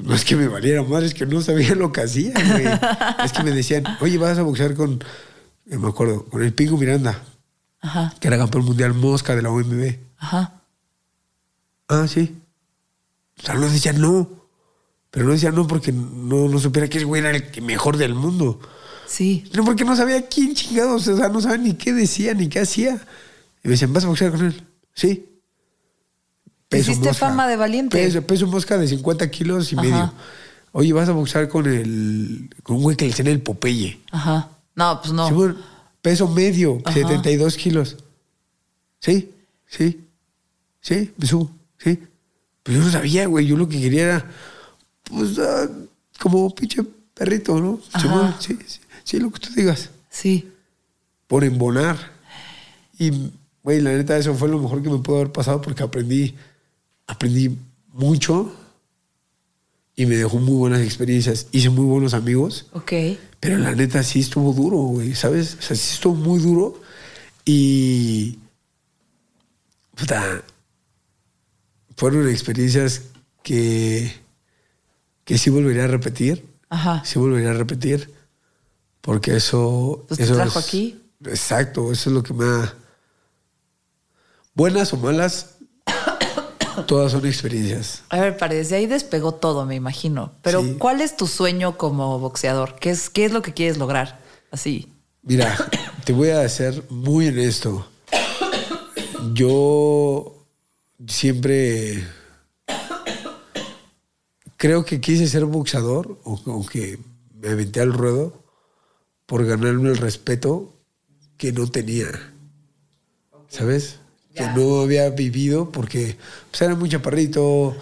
No es que me valiera madre, es que no sabía lo que hacía, güey. es que me decían, oye, vas a boxear con, eh, me acuerdo, con el Pingo Miranda, Ajá. que era campeón mundial mosca de la OMB. Ajá. Ah, sí. O sea, no decían no. Pero no decían no porque no, no supiera que ese güey era el mejor del mundo. Sí. No, porque no sabía quién chingados, o sea, no sabía ni qué decía, ni qué hacía. Y me decían, ¿vas a boxear con él? Sí. Hiciste fama de valiente. Peso, peso mosca de 50 kilos y Ajá. medio. Oye, vas a boxear con el. con un güey que le decían el Popeye. Ajá. No, pues no. Simón, peso medio, Ajá. 72 kilos. Sí, sí, sí, me subo, sí. Pero yo no sabía, güey. Yo lo que quería era, pues, ah, como pinche perrito, ¿no? Sí, sí, sí, lo que tú digas. Sí. Por embonar. Y, güey, la neta, eso fue lo mejor que me pudo haber pasado porque aprendí, aprendí mucho y me dejó muy buenas experiencias. Hice muy buenos amigos. Ok. Pero la neta sí estuvo duro, güey, ¿sabes? O sea, sí estuvo muy duro. Y. Puta. Fueron experiencias que. que sí volvería a repetir. Ajá. Sí volvería a repetir. Porque eso. Pues te eso trajo es- aquí. Exacto, eso es lo que me ha. Buenas o malas, todas son experiencias. A ver, parece, ahí despegó todo, me imagino. Pero, Sí. ¿cuál es tu sueño como boxeador? ¿Qué es, ¿Qué es lo que quieres lograr? Así. Mira, te voy a ser muy honesto. Yo siempre creo que quise ser boxeador, o, o que me aventé al ruedo por ganarme el respeto que no tenía. ¿Sabes? Que no había vivido porque pues, era muy chaparrito,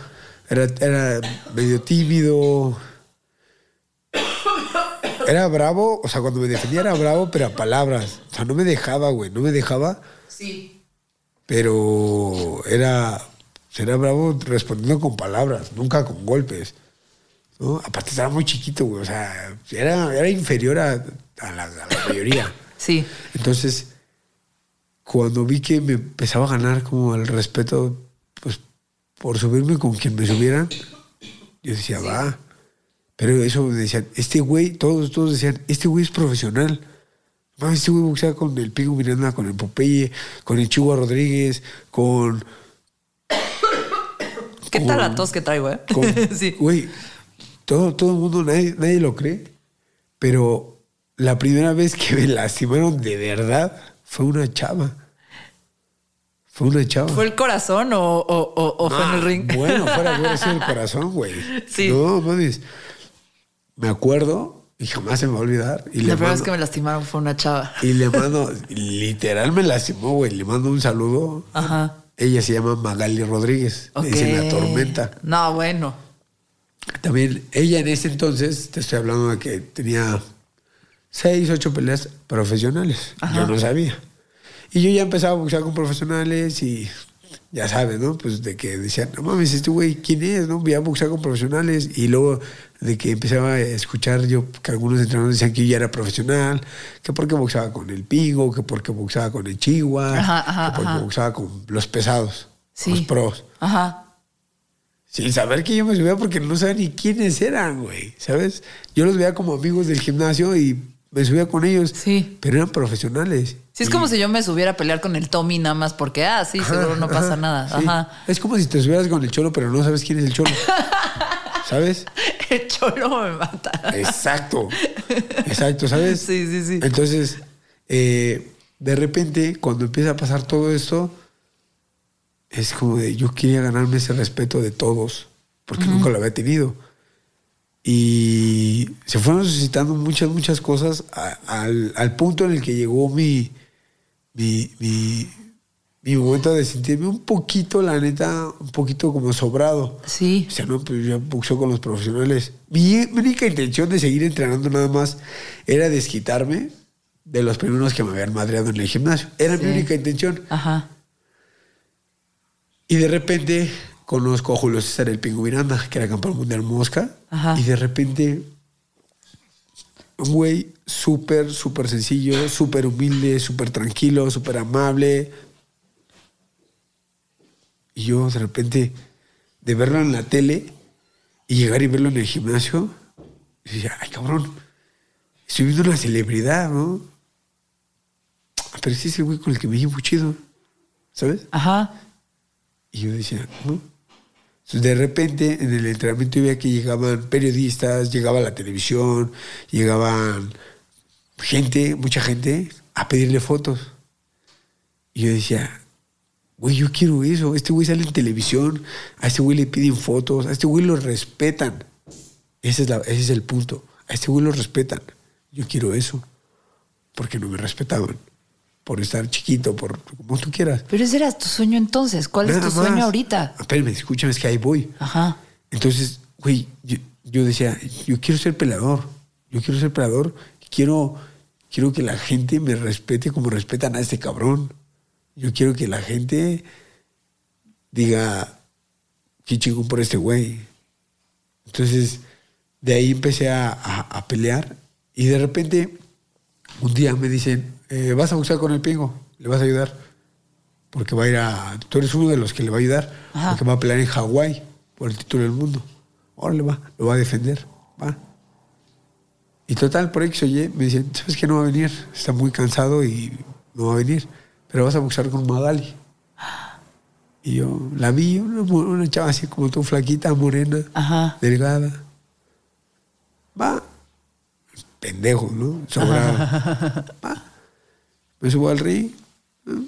era, era medio tímido. Era bravo, o sea, cuando me defendía era bravo, pero a palabras. O sea, no me dejaba, güey, no me dejaba, Sí. pero era, era bravo respondiendo con palabras, nunca con golpes. ¿no? Aparte estaba muy chiquito, güey, o sea, era, era inferior a, a la, a la mayoría. Sí. Entonces, cuando vi que me empezaba a ganar como el respeto, pues por subirme con quien me subieran, yo decía, va. Pero eso me decían, este güey, todos, todos decían, este güey es profesional. Mames, este güey boxea con el Pico Miranda, con el Popeye, con el Chihuahua Rodríguez, con. ¿Qué Con- tal la tos que traigo, eh? con sí. Güey, todo, todo el mundo, nadie, nadie lo cree. Pero la primera vez que me lastimaron de verdad fue una chava. Fue una chava. ¿Fue el corazón o, o- o- o fue en el Ah, ring? Bueno, fuera hubiera sido el corazón, güey. Sí. No, mames. Me acuerdo y jamás se me va a olvidar. Y la primera vez que me lastimaron fue una chava. y le mando, literal me lastimó, güey. Le mando un saludo. Ajá. Ella se llama Magali Rodríguez. Ok. Le dicen la tormenta. No, bueno. También ella en ese entonces, te estoy hablando de que tenía seis, ocho peleas profesionales. Yo no sabía. Y yo ya empezaba a boxear con profesionales y ya sabes, ¿no? Pues de que decían, no mames, este güey, ¿quién es? ¿No? Voy a boxear con profesionales. Y luego de que empezaba a escuchar yo que algunos entrenadores decían que yo ya era profesional, que porque boxeaba con el Pingo, que porque boxeaba con el Chihuahua, Ajá, ajá, que porque ajá. boxeaba con los pesados, Sí. los pros. Ajá. Sin saber que yo me subía porque no sabía ni quiénes eran, güey. ¿Sabes? Yo los veía como amigos del gimnasio y me subía con ellos. Sí. Pero eran profesionales. Sí, es Y- como si yo me subiera a pelear con el Tommy nada más porque, ah, sí, Ajá, seguro no pasa nada. sí. Ajá. Es como si te subieras con el cholo, pero no sabes quién es el cholo. ¿Sabes? El cholo me mata. Exacto. Exacto, ¿sabes? Sí, sí, sí. Entonces, eh, de repente, cuando empieza a pasar todo esto, es como de yo quería ganarme ese respeto de todos, porque nunca lo había tenido. Y se fueron suscitando muchas, muchas cosas a- al, al punto en el que llegó mi, mi, mi, mi momento de sentirme un poquito, la neta, un poquito como sobrado. Sí. O sea, no, pues yo boxeo con los profesionales. Mi, única intención de seguir entrenando nada más era desquitarme de los primeros que me habían madreado en el gimnasio. Era Sí. mi única intención. Ajá. Y de repente conozco a Julio César el Pingo Miranda, que era campeón mundial mosca. Ajá. Y de repente, un güey súper, súper sencillo, súper humilde, súper tranquilo, súper amable. Y yo de repente, de verlo en la tele y llegar y verlo en el gimnasio, decía, ay cabrón, estoy viendo una celebridad, ¿no? pero ese es el güey con el que me llevo chido, ¿sabes? Ajá. Y yo decía, ¿no? De repente, en el entrenamiento veía que llegaban periodistas, llegaba la televisión, llegaban gente, mucha gente, a pedirle fotos. Y yo decía, güey, yo quiero eso. Este güey sale en televisión, a este güey le piden fotos, a este güey lo respetan. Ese es, la- ese es el punto. A este güey lo respetan. Yo quiero eso. Porque no me respetaban. Por estar chiquito, por como tú quieras. Pero ese era tu sueño entonces. ¿Cuál es tu sueño ahorita? Espérame, escúchame, es que ahí voy. Ajá. Entonces, güey, yo, yo decía, yo quiero ser pelador. Yo quiero ser pelador. Quiero, quiero que la gente me respete como respetan a este cabrón. Yo quiero que la gente diga, qué chingón por este güey. Entonces, de ahí empecé a, a- a pelear y de repente, un día me dicen, eh, vas a boxear con el pingo, le vas a ayudar. Porque va a ir a. Tú eres uno de los que le va a ayudar. Ajá. Porque va a pelear en Hawái por el título del mundo. Órale, va, lo va a defender. Va. Y total, por X o Y, me dicen, ¿sabes que no va a venir? Está muy cansado y no va a venir. Pero vas a boxear con Magali. Y yo la vi, una, una chava así como tú, flaquita, morena, Ajá. delgada. Va. Pendejo, ¿no? Sobrado. Va. Me subo al ring. ¿no?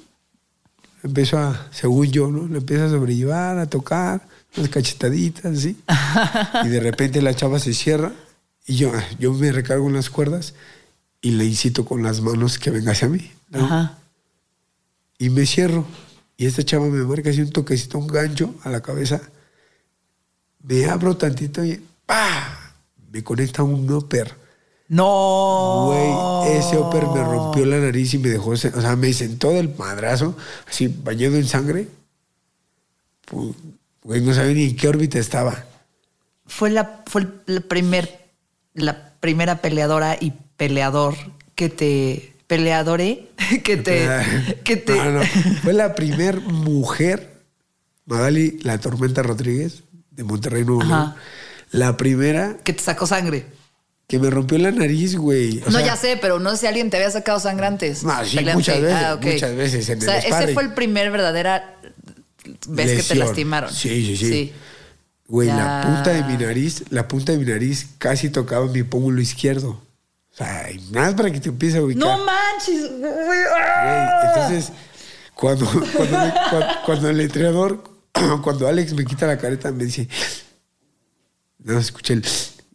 Empiezo a, según yo, ¿no? Le empiezo a sobrellevar, a tocar, unas cachetaditas, así. y de repente la chava se cierra y yo, yo me recargo en las cuerdas y le incito con las manos que venga hacia mí. ¿no? Ajá. Y me cierro. Y esta chava me marca así un toquecito, un gancho a la cabeza. Me abro tantito y ¡pah! Me conecta un upper. No. Güey, ese upper me rompió la nariz y me dejó, o sea, me sentó del madrazo, así bañado en sangre. Güey, no sabía ni en qué órbita estaba. Fue la, fue el primer, la primera peleadora y peleador que te. Peleadore que te. que te. No, no, Fue la primer mujer, Magali La Tormenta Rodríguez, de Monterrey, Nuevo. León. La primera que te sacó sangre. Que me rompió la nariz, güey. O no, sea, ya sé, pero no sé si alguien te había sacado sangre antes. No, sí, Peleante. muchas veces, Ah, ok. muchas veces en o sea, el ese fue el primer verdadera vez que te lastimaron. Sí, sí, sí. Güey, la punta de mi nariz, la punta de mi nariz casi tocaba mi pómulo izquierdo. O sea, y nada para que te empieces a ubicar. No manches. güey. Entonces, cuando, cuando, me- cuando- cuando el entrenador, cuando Alex me quita la careta, me dice, no, escuché el...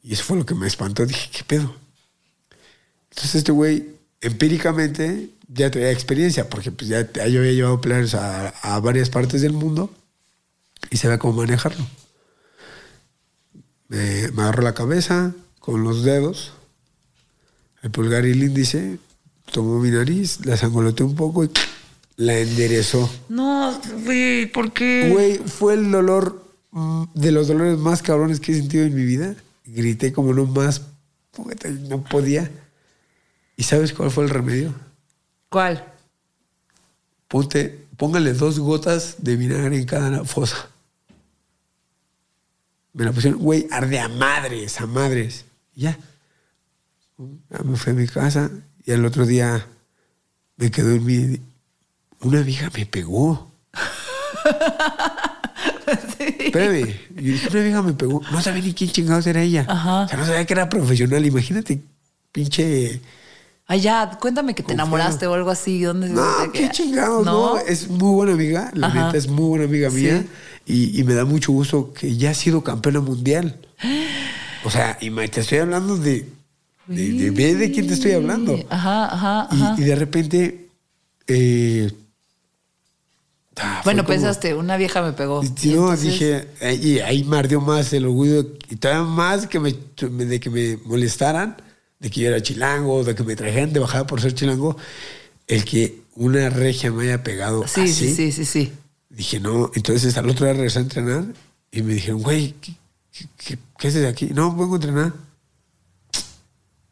Y eso fue lo que me espantó. Dije, ¿qué pedo? Entonces este güey, empíricamente, ya traía experiencia, porque pues ya, ya yo había llevado players a, a varias partes del mundo y sabía cómo manejarlo. Me, me agarró la cabeza con los dedos, el pulgar y el índice, tomó mi nariz, la sangoloteó un poco y la enderezó. No, güey, ¿por qué? Güey, fue el dolor mm, de los dolores más cabrones que he sentido en mi vida. Grité como no más, no podía. ¿Y sabes cuál fue el remedio? ¿Cuál? Ponte, póngale dos gotas de vinagre en cada fosa. Me la pusieron, güey, arde a madres, a madres. Y ya. Ya me fui a mi casa y al otro día me quedó en mi... Una vieja me pegó. Espérame. Y dije, una vieja me pegó. No sabía ni quién chingados era ella. Ajá. O sea, no sabía que era profesional. Imagínate, pinche... Ay, ya, cuéntame que te enamoraste o algo así. ¿Dónde? No, qué chingados, no. Es muy buena amiga, la Ajá. neta es muy buena amiga mía. Sí. Y, y me da mucho gusto que ya ha sido campeona mundial. O sea, y te estoy hablando de. de, de- ve de quién te estoy hablando. Ajá, ajá, Y- ajá. Y, de repente. eh, ah, bueno, como- pensaste, una vieja me pegó. y Y no, entonces- dije, y ahí me ardió más el orgullo y todavía más que me, de que me molestaran, de que yo era chilango, de que me trajeran de bajada por ser chilango, el que una regia me haya pegado Sí, así. sí, sí, sí, sí. Dije, no, entonces al otro día regresé a entrenar y me dijeron, güey, ¿qué, qué, qué- qué haces aquí? No, vengo a entrenar.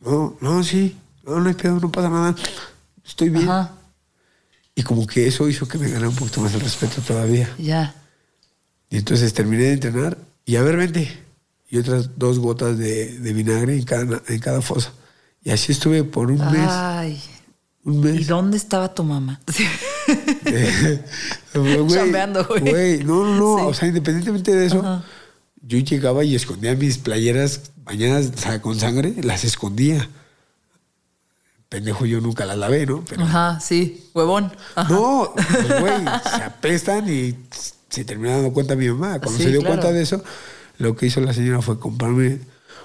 No, no, sí, no, no hay pedo, no pasa nada, estoy bien. Ajá, Y como que eso hizo que me ganara un poquito más el respeto todavía. ya. Y entonces terminé de entrenar y a ver, vente. Y otras dos gotas de, de vinagre en cada, en cada fosa. Y así estuve por un mes. Ay, Un mes. ¿Y dónde estaba tu mamá? Güey, Chambeando, güey. no, no, no. Sí. O sea, independientemente de eso, Ajá. yo llegaba y escondía mis playeras sea, con sangre, las escondía. Pendejo, yo nunca las lavé, ¿no? Pero, Ajá, sí, huevón. Ajá. no, pues, güey, se apestan y se termina dando cuenta mi mamá. Cuando Sí, se dio claro. cuenta de eso, lo que hizo la señora fue comprarme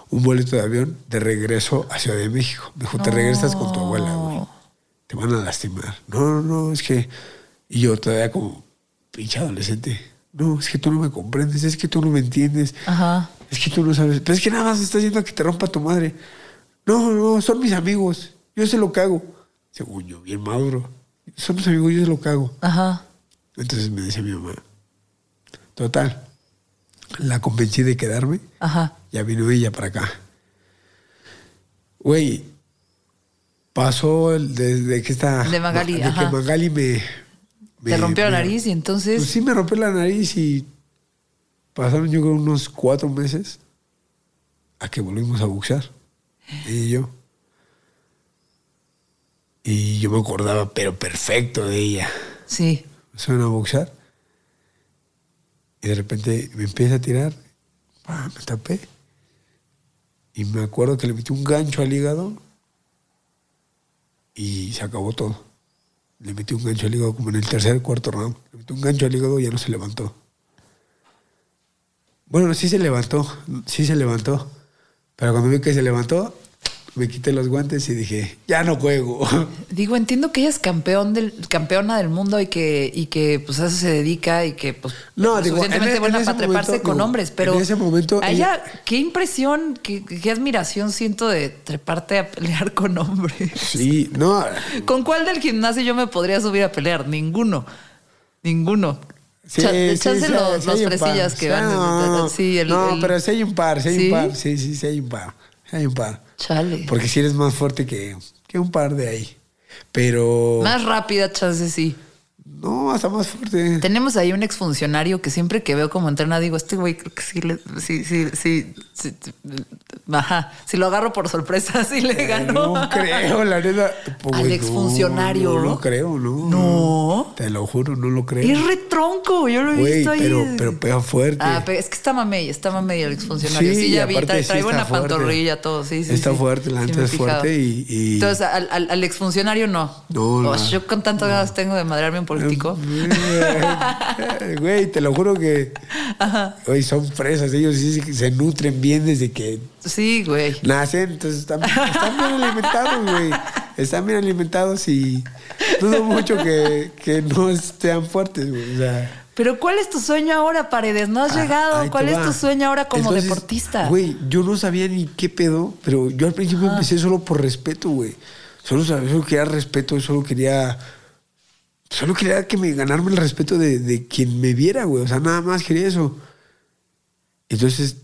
un boleto de avión de regreso a Ciudad de México. Me dijo, te regresas con tu abuela, güey. Te van a lastimar. No, no, no, es que... Y yo todavía como pinche adolescente. No, es que tú no me comprendes, es que tú no me entiendes. Ajá. Es que tú no sabes. Pero es que nada más estás yendo a que te rompa tu madre. No, no, son mis amigos. Yo sé lo que hago. Según yo, bien maduro. Son mis amigos, yo sé lo que hago. Ajá. Entonces me decía mi mamá. Total. La convencí de quedarme. Ajá. Ya vino ella para acá. Güey, pasó el- desde que está. De Magali, de ajá. que Magali me. Te me- rompió la nariz y entonces. Pues sí, me rompió la nariz y pasaron yo creo unos cuatro meses a que volvimos a boxear. Y yo. Y yo me acordaba, pero perfecto de ella. Sí. Van a boxear. Y de repente me empieza a tirar. Pa, me tapé. Y me acuerdo que le metí un gancho al hígado. Y se acabó todo. Le metí un gancho al hígado como en el tercer cuarto round. Le metí un gancho al hígado y ya no se levantó. Bueno, sí se levantó. Sí se levantó. Pero cuando vi que se levantó, me quité los guantes y dije, ya no juego. Digo, entiendo que ella es campeón del, campeona del mundo y que, y que pues a eso se dedica y que pues No, es digo, suficientemente en- en buena para treparse momento, con hombres, pero en ese momento a ella, ella- qué impresión, qué, qué admiración siento de treparte a pelear con hombres. Sí, no. ¿Con cuál del gimnasio yo me podría subir a pelear? Ninguno. Ninguno. Sí, Cha- sí, sí, los, sí los fresillas que van. No, sí, el, No, el- pero sí hay un par, sí hay ¿Sí? un par. Sí, sí, sí hay un par. Hay un par. Chale. Porque si eres más fuerte que, que un par de ahí. Pero. Más rápida, chance sí. No, hasta más fuerte. Tenemos ahí un exfuncionario que siempre que veo como entrena digo, este güey creo que sí, le, sí, sí, sí, sí, ajá, si lo agarro por sorpresa, sí le Eh, ganó. No creo, la neta. Pues, Al no, exfuncionario. No, lo creo, no. No. Te lo juro, no lo creo. Es retronco, yo lo he Güey, visto ahí. pero, pero pega fuerte. Ah, pero es que está mamey, está mamey el exfuncionario. Sí, Sí, ya vi, está buena fuerte. pantorrilla, todo, sí, sí. Está fuerte, la neta es fuerte y- y- Entonces, al, al, al exfuncionario no. No, no. yo con tantas ganas tengo de madrearme un Güey, te lo juro que. Güey, son fresas. Ellos sí se- nutren bien desde que Sí, güey. nacen. Entonces están, están bien alimentados, güey. Están bien alimentados y dudo mucho que, que no sean fuertes, güey. O sea. Pero ¿cuál es tu sueño ahora, Paredes? No has ah, llegado. ¿Cuál es tu sueño ahora como Entonces, deportista? Güey, yo no sabía ni qué pedo, pero yo al principio empecé solo por respeto, güey. Solo, solo quería respeto, solo quería. Solo quería que me ganarme el respeto de, de quien me viera, güey. O sea, nada más quería eso. Entonces,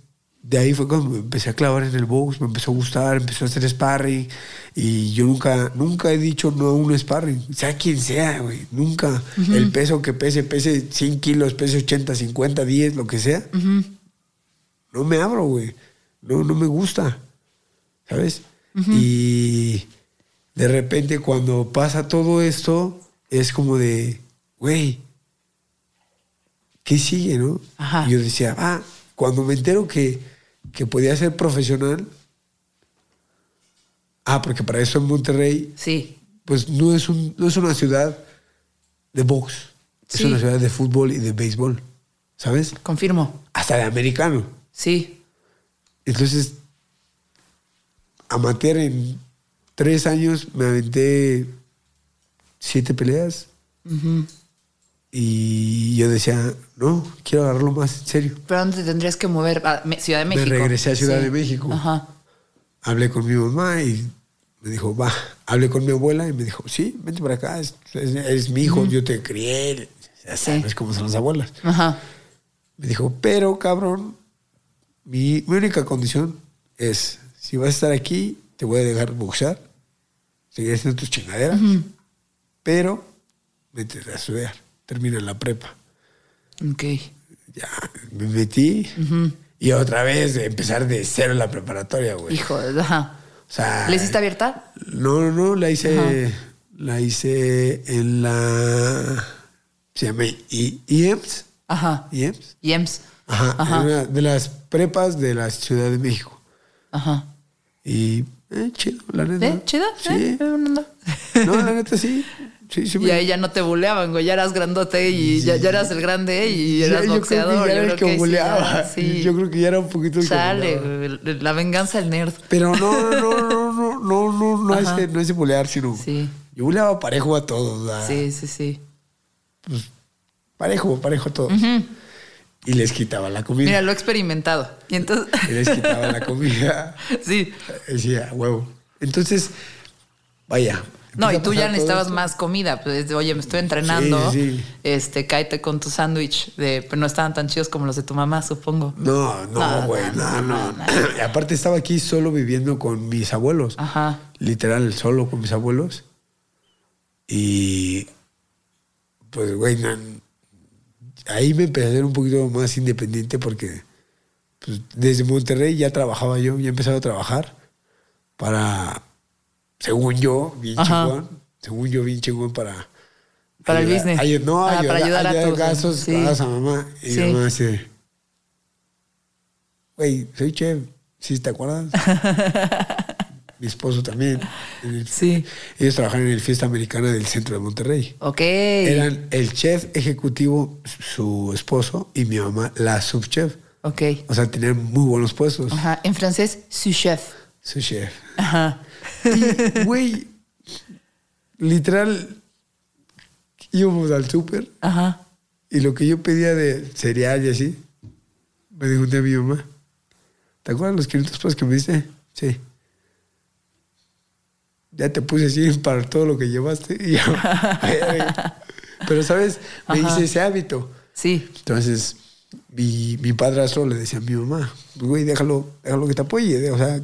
de ahí fue cuando me empecé a clavar en el box, me empezó a gustar, empezó a hacer sparring. Y yo nunca, nunca he dicho no a un sparring, sea quien sea, güey. Nunca. El peso que pese, pese 100 kilos, pese 80, 50, 10, lo que sea. No me abro, güey. No, no me gusta. ¿Sabes? Y de repente cuando pasa todo esto, es como de, güey, ¿qué sigue, no? Ajá. Y yo decía, ah, cuando me entero que, que podía ser profesional, ah, porque para eso en Monterrey, Sí. pues no es, un, no es una ciudad de box, es Sí. una ciudad de fútbol y de béisbol, ¿sabes? Confirmo. Hasta de americano. Sí. Entonces, amateur en tres años me aventé siete peleas. Y yo decía, no, quiero agarrarlo más en serio. ¿Pero dónde te tendrías que mover? A Me- Ciudad de Me México. regresé a Ciudad Sí. de México. Ajá. Hablé con mi mamá y me dijo, va. Hablé con mi abuela y me dijo, sí, vente para acá, es, es- eres mi hijo, yo te crié. Ya sabes cómo son las abuelas. Ajá. Me dijo, pero cabrón, mi, mi única condición es, si vas a estar aquí, te voy a dejar boxear, seguir haciendo tus chingaderas, pero vete a estudiar, termina la prepa. Ok. Ya me metí y otra vez empezar de cero la preparatoria, güey. Hijo, ajá. O sea, ¿Le hiciste abierta? No, no, no, la hice, la hice en la. Se llama I- IEMS. Ajá. IEMS. Yems. Ajá. Ajá. una de las prepas de la Ciudad de México. Ajá. Y. Eh, chido, la neta. ¿Eh? ¿Chido? Sí. ¿Eh? No, la neta sí. Y ahí ya no te buleaban, güey. Ya eras grandote y ya, eras el grande ¿eh? y eras yo boxeador. Creo que yo creo el que, buleaba. Yo creo que ya era un poquito Sale, que la venganza del nerd. Pero no, no, no, no, no, no, no, ese, no ese bulear, sino. Sí. Yo buleaba parejo a todos. A... Sí, sí, sí. Pues parejo, parejo a todos. Y les quitaba la comida. Mira, lo he experimentado. Y entonces. Y les quitaba la comida. Sí. Sí, a huevo. Entonces, vaya, no, y tú ya necesitabas más comida. Pues, oye, me estoy entrenando. Sí, sí. Este, cáete con tu sándwich. Pero no estaban tan chidos como los de tu mamá, supongo. No, No, güey, no, no, no, no. Y aparte estaba aquí solo viviendo con mis abuelos. Ajá. Literal, solo con mis abuelos. Y pues, güey, ahí me empecé a ser un poquito más independiente porque pues, desde Monterrey ya trabajaba yo, ya empezaba a trabajar para, según yo, bien Ajá. chingón, según yo, bien chingón para... Para el business. ayu- no, Ah, ayudar, para ayudar a ayudar tus- gastos sí. a mamá. Y Sí. mamá dice, güey, soy chef, ¿sí te acuerdas? mi esposo también. El- Sí. ellos trabajan en el Fiesta Americana del centro de Monterrey. Ok. Eran el chef ejecutivo, su esposo, y mi mamá, la subchef. Ok. O sea, tenían muy buenos puestos. Ajá. En francés, su chef. Su chef. Ajá. Y, güey, literal, íbamos al súper Ajá. y lo que yo pedía de cereal y así, me dijo un día mi mamá, ¿te acuerdas los 500 pesos que me diste? Sí. Ya te puse así para todo lo que llevaste. Y yo. Pero, ¿sabes? Me Ajá. hice ese hábito. Sí. Entonces, mi, mi padrastro le decía a mi mamá, güey, déjalo, déjalo que te apoye, o sea,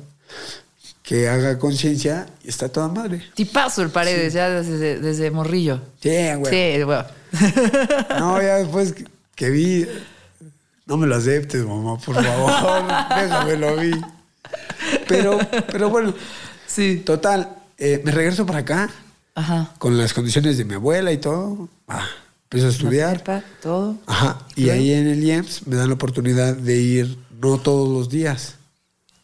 que haga conciencia y está toda madre. Tipazo el paredes, ya desde, desde morrillo. Sí, güey. Sí, güey. No, ya después que, que vi, no me lo aceptes, mamá, por favor, déjamelo a mí. Pero, pero bueno, Sí. total, eh, me regreso para acá Ajá. con las condiciones de mi abuela y todo. Ah, empiezo a estudiar. Prepa, todo. Ajá. Y ahí en el IEMS me dan la oportunidad de ir no todos los días.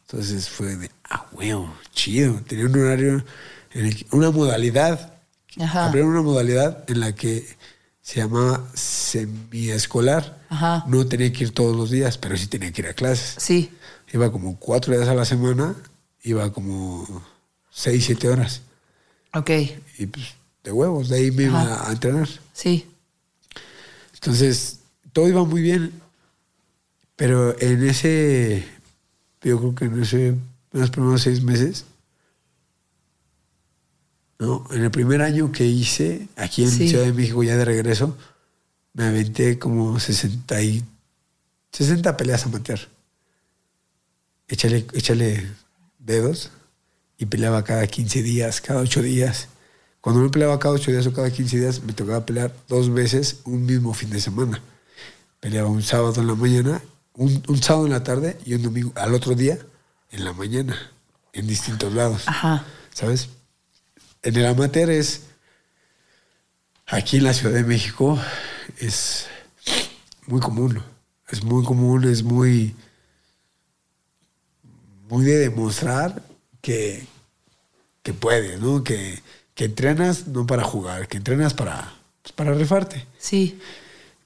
Entonces fue de, ah, huevo, chido. Tenía un horario, en el una modalidad. Ajá. Abrieron una modalidad en la que se llamaba semiescolar. Ajá. No tenía que ir todos los días, pero sí tenía que ir a clases. Sí. Iba como cuatro días a la semana, iba como seis, siete horas. Ok. Y pues, de huevos, de ahí me iba a entrenar. Sí. Entonces, todo iba muy bien. Pero en ese, yo creo que en ese, en los primeros seis meses, ¿no? En el primer año que hice, aquí en Sí. Ciudad de México, ya de regreso, me aventé como 60, y, 60 peleas amateur. Échale, échale dedos y peleaba cada 15 días, cada 8 días. Cuando no peleaba cada 8 días o cada 15 días, me tocaba pelear dos veces un mismo fin de semana. Peleaba un sábado en la mañana, un, un sábado en la tarde y un domingo al otro día en la mañana, en distintos lados. Ajá. ¿Sabes? En el amateur es, aquí en la Ciudad de México, es muy común. Es muy común, es muy, muy de demostrar que, que puedes, ¿no? Que, que entrenas no para jugar, que entrenas para, pues, para rifarte. Sí.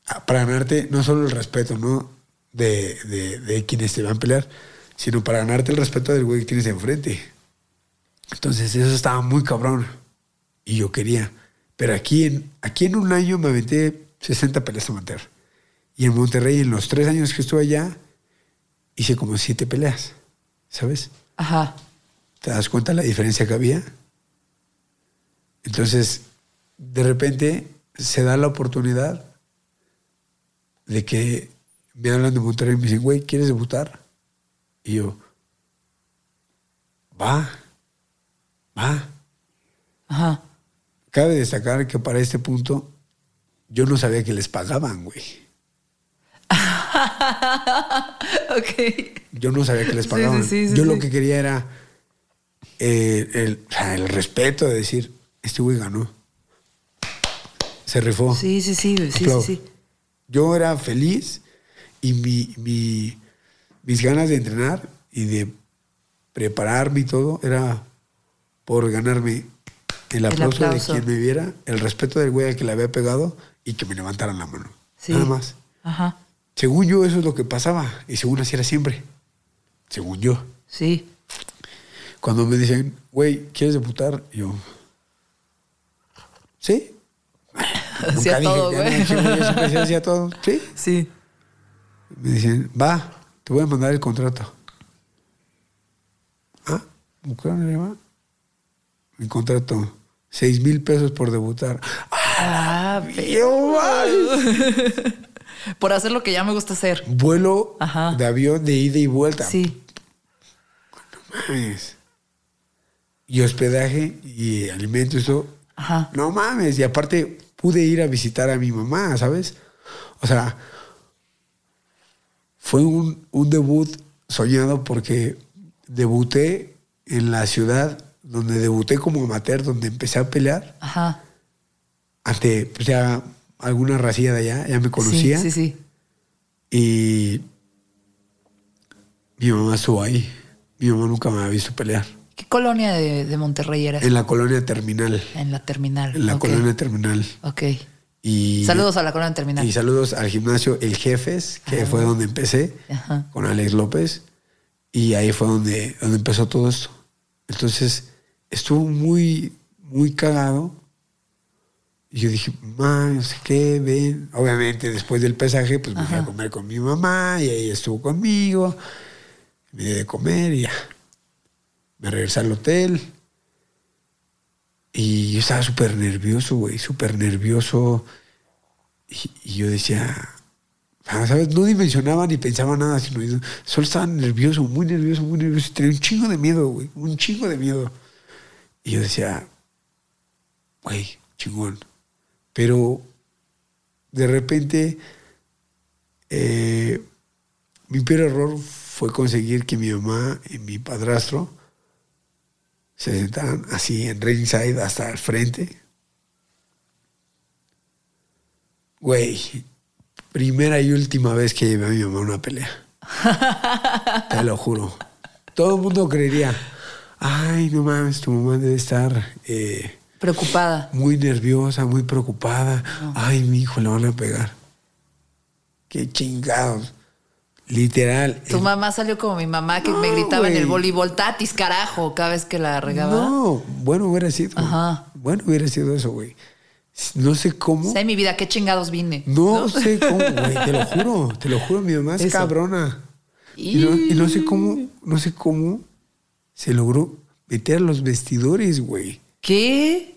Ah, Para ganarte no solo el respeto, ¿no? De, de, de quienes te van a pelear, sino para ganarte el respeto del güey que tienes enfrente. Entonces eso estaba muy cabrón. Y yo quería. Pero aquí en, aquí en un año me aventé 60 peleas amateur. Y en Monterrey, en los tres años que estuve allá, hice como siete peleas. ¿Sabes? Ajá. ¿Te das cuenta la diferencia que había? Entonces, de repente se da la oportunidad de que me hablan de Monterrey y me dicen, güey, ¿quieres debutar? Y yo, va, va. Ajá. Cabe destacar que para este punto yo no sabía que les pagaban, güey. ok. Yo no sabía que les pagaban. sí, sí, sí, yo lo que quería era eh, el, el respeto de decir, este güey ganó. Se rifó. Sí, sí, sí, sí. Yo era feliz y mi, mi- mis ganas de entrenar y de prepararme y todo era por ganarme el aplauso, aplauso. de quien me viera, el respeto del güey al que le había pegado y que me levantaran la mano. Sí. Nada más. Ajá, Según yo, eso es lo que pasaba y según así era siempre. Según yo. sí. Cuando me dicen, güey, ¿quieres debutar? Yo, ¿sí? Hacía todo, güey. yo siempre hacía todo. ¿Sí? Sí. Me dicen, va, te voy a mandar el contrato. Ah, ¿qué le va? Mi contrato, seis mil pesos por debutar. Ah, por hacer lo que ya me gusta hacer. Vuelo Ajá. de avión de ida y vuelta. Sí. Mames. Y hospedaje y alimento, eso. Ajá. No mames. Y aparte pude ir a visitar a mi mamá, ¿sabes? O sea, fue un, un debut soñado porque debuté en la ciudad donde debuté como amateur, donde empecé a pelear Ajá. ante pues, ya alguna racía de allá, ya me conocía. Sí, sí, sí. Y mi mamá estuvo ahí. Mi mamá nunca me había visto pelear. ¿Qué colonia de, de Monterrey eras? En la colonia terminal. En la terminal. En la colonia terminal. Ok. Y, Saludos a la colonia terminal. Y saludos al gimnasio El Jefes, que fue donde empecé, Ajá. con Alex López. Y ahí fue donde, donde empezó todo esto. Entonces, estuvo muy, muy cagado. Y yo dije, mamá, no sé qué, ven. Obviamente, después del pesaje, pues me fui a comer con mi mamá y ella estuvo conmigo. Me di de comer y ya. Me regresé al hotel. Y yo estaba súper nervioso, güey, súper nervioso. Y, yo decía, ah, ¿sabes? No dimensionaba ni pensaba nada, sino solo estaba nervioso, muy nervioso, muy nervioso. Tenía un chingo de miedo, güey, un chingo de miedo. Y yo decía, güey, chingón. Pero de repente, eh, mi peor error fue conseguir que mi mamá y mi padrastro se sentaran así en ringside hasta el frente. Güey, primera y última vez que llevé a mi mamá a una pelea. Te lo juro. Todo el mundo creería, ay, no mames, tu mamá debe estar eh, Preocupada. muy nerviosa, muy preocupada. Ay, mi hijo, le van a pegar. Qué chingados. Literal. Tu el- mamá salió como mi mamá que No, me gritaba en el voleibol, tatis, carajo, cada vez que la regaba. No, bueno hubiera sido. Ajá. Bueno hubiera sido eso, güey. No sé cómo. Sé mi vida, qué chingados vine. No, sé cómo, güey. Te lo juro, te lo juro. Mi mamá es Eso. cabrona. Y no, y no sé cómo, no sé cómo se logró meter a los vestidores, güey. ¿Qué?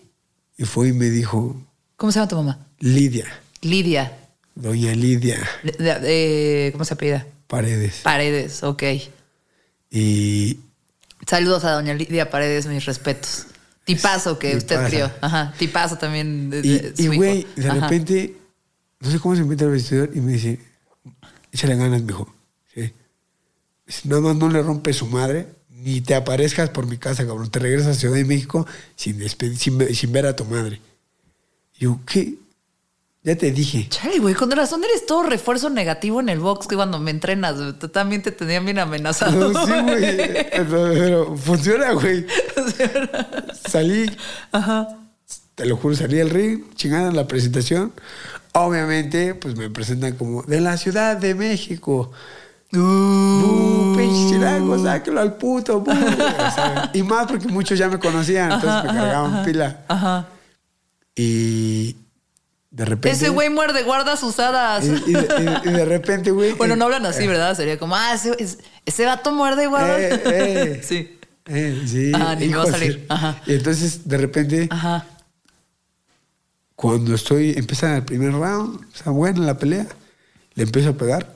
Y fue y me dijo, ¿Cómo se llama tu mamá? Lidia, Lidia. doña Lidia De- de- de- ¿Cómo se apellida? Paredes. Paredes, ok. Y Saludos a doña Lidia Paredes, mis respetos. Tipazo que usted crió. Ajá, tipazo también. de- Y, de y, güey, de Ajá. repente, no sé cómo se mete al vestidor y me dice, échale ganas, mijo. Sí. Nada más no le rompes su madre, ni te aparezcas por mi casa, cabrón. Te regresas a Ciudad de México sin, sin, sin ver a tu madre. Y yo, ¿qué? Ya te dije. Chale, güey, con razón eres todo refuerzo negativo en el box que cuando me entrenas, güey, tú también te tenían bien amenazado. No, sí, güey. Pero, pero funciona, güey. Salí, Ajá. te lo juro, salí al ring, chingada la presentación. Obviamente, pues me presentan como de la Ciudad de México. ¡Uh! pinche chilango, sáquelo al puto. bu. O sea, y más porque muchos ya me conocían, entonces me cargaban pila. Ajá. Y de repente. Ese güey muerde guardas usadas. Y, y de, y- y de repente, güey. Bueno, eh, no hablan así, ¿verdad? Sería como, ah, ese, es- ese vato muerde guardas. Eh, eh. sí. eh, sí. Ajá, ni me va a salir. Ajá. Y entonces, de repente, Ajá. cuando estoy, empieza el primer round, está buena la pelea, le empiezo a pegar.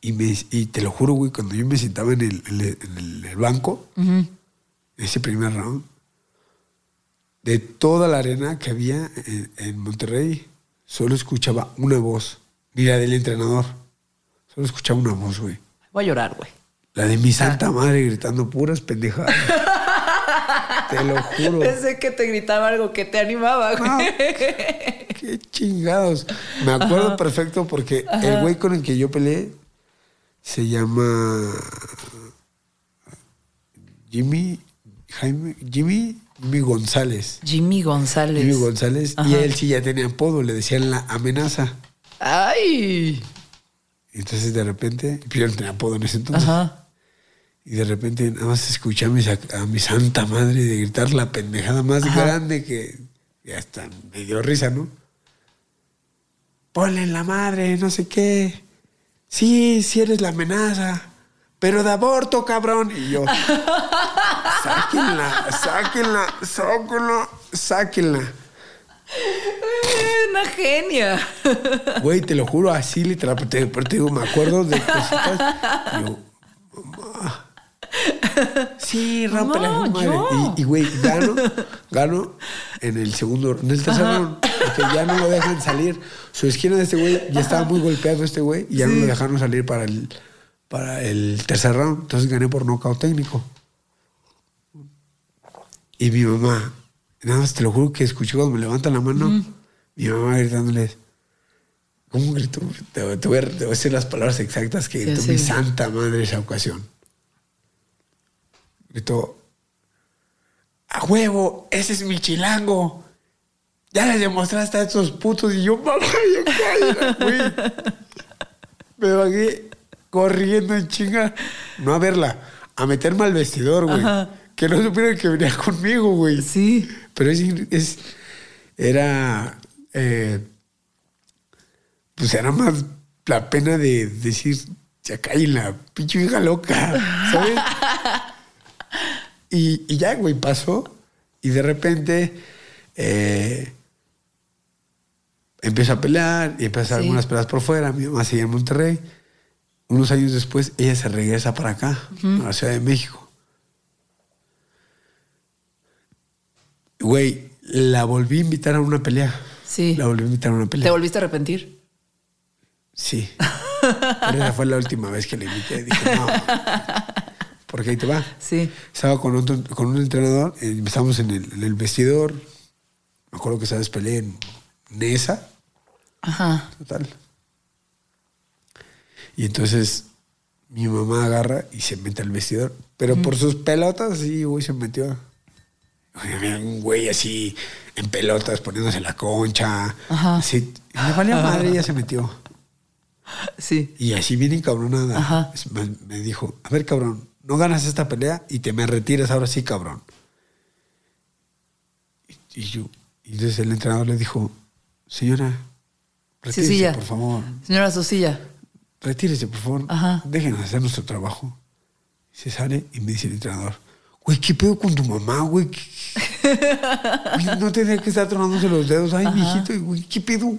Y, me, y te lo juro, güey, cuando yo me sentaba en el, en el- en el- el banco, Ujú. ese primer round, de toda la arena que había en, en Monterrey, solo escuchaba una voz, ni la del entrenador. Solo escuchaba una voz, güey. Voy a llorar, güey. La de mi santa madre gritando puras pendejadas. Te lo juro. Pensé que te gritaba algo que te animaba, güey. No, qué, qué chingados. Me acuerdo perfecto porque el güey con el que yo peleé se llama Jimmy, Jaime, Jimmy, Jimmy González. Jimmy González. Jimmy González. Y él sí ya tenía apodo, le decían la amenaza. Ay. Entonces de repente, yo no tenía apodo en ese entonces. Ajá. Y de repente nada más escuché a mi, sac- a mi santa madre de gritar la pendejada más grande que ya hasta me dio risa, ¿no? Ponle en la madre, no sé qué. Sí, sí eres la amenaza. Pero de aborto, cabrón. Y yo, sáquenla, sáquenla, sáquenla, sáquenla. Una genia. Güey, te lo juro, así literal. Pero te, pero te digo, me acuerdo de cositas. Yo, mamá. Sí, rompe la madre. yo. Y, y, güey, gano, gano en el segundo, en el tercer round. Porque ya no lo dejan salir. Su esquina de este güey ya estaba muy golpeado este güey. Y ya no lo dejaron salir para el, para el tercer round. Entonces gané por nocaut técnico. Y mi mamá, nada más te lo juro que escuché cuando me levantan la mano, mi mamá gritándoles. ¿Cómo gritó? Te, te voy a, te voy a decir las palabras exactas que gritó sí. mi santa madre esa ocasión. Gritó, a huevo, ese es mi chilango. Ya les demostraste a estos putos. Y yo, mamá, ya cállate, güey. Me bajé corriendo en chinga. No a verla, a meterme al vestidor, güey. Que no supieran que venía conmigo, güey. Sí. Pero es, es- era, eh, pues era más la pena de decir, ya cae la pinche hija loca, ¿sabes? y, y ya, güey, pasó. Y de repente eh, empiezo a pelear y empiezo a hacer Sí. algunas peleas por fuera. Mi mamá seguía en Monterrey. Unos años después, ella se regresa para acá, a la Ciudad de México. Güey, la volví a invitar a una pelea. Sí. La volví a invitar a una pelea. ¿Te volviste a arrepentir? Sí. Pero esa fue la última vez que la invité. Dije, no. Porque ahí te va. Sí. Estaba con, otro, con un entrenador, eh, estábamos en el, en el vestidor. Me acuerdo que sabes peleé en Nesa, Ajá. total. Y entonces mi mamá agarra y se mete al vestidor. Pero por sus pelotas, sí, güey, se metió. Un güey así en pelotas poniéndose la concha. Ajá. Así. Y me valía madre, ella se metió. Sí. Y así bien encabronada. Ajá. Me, me dijo, a ver, cabrón, no ganas esta pelea y te me retiras ahora sí, cabrón. Y, y yo, y entonces el entrenador le dijo, señora, retírese, sí, ya. por favor. Señora Sosilla. Retírese, por favor. Ajá. Déjenos hacer nuestro trabajo. Se sale y me dice el entrenador, güey, ¿qué pedo con tu mamá, güey? ¿Qué- Güey, no tenía que estar tronándose los dedos. Ay, mijito, y, güey, ¿qué pedo?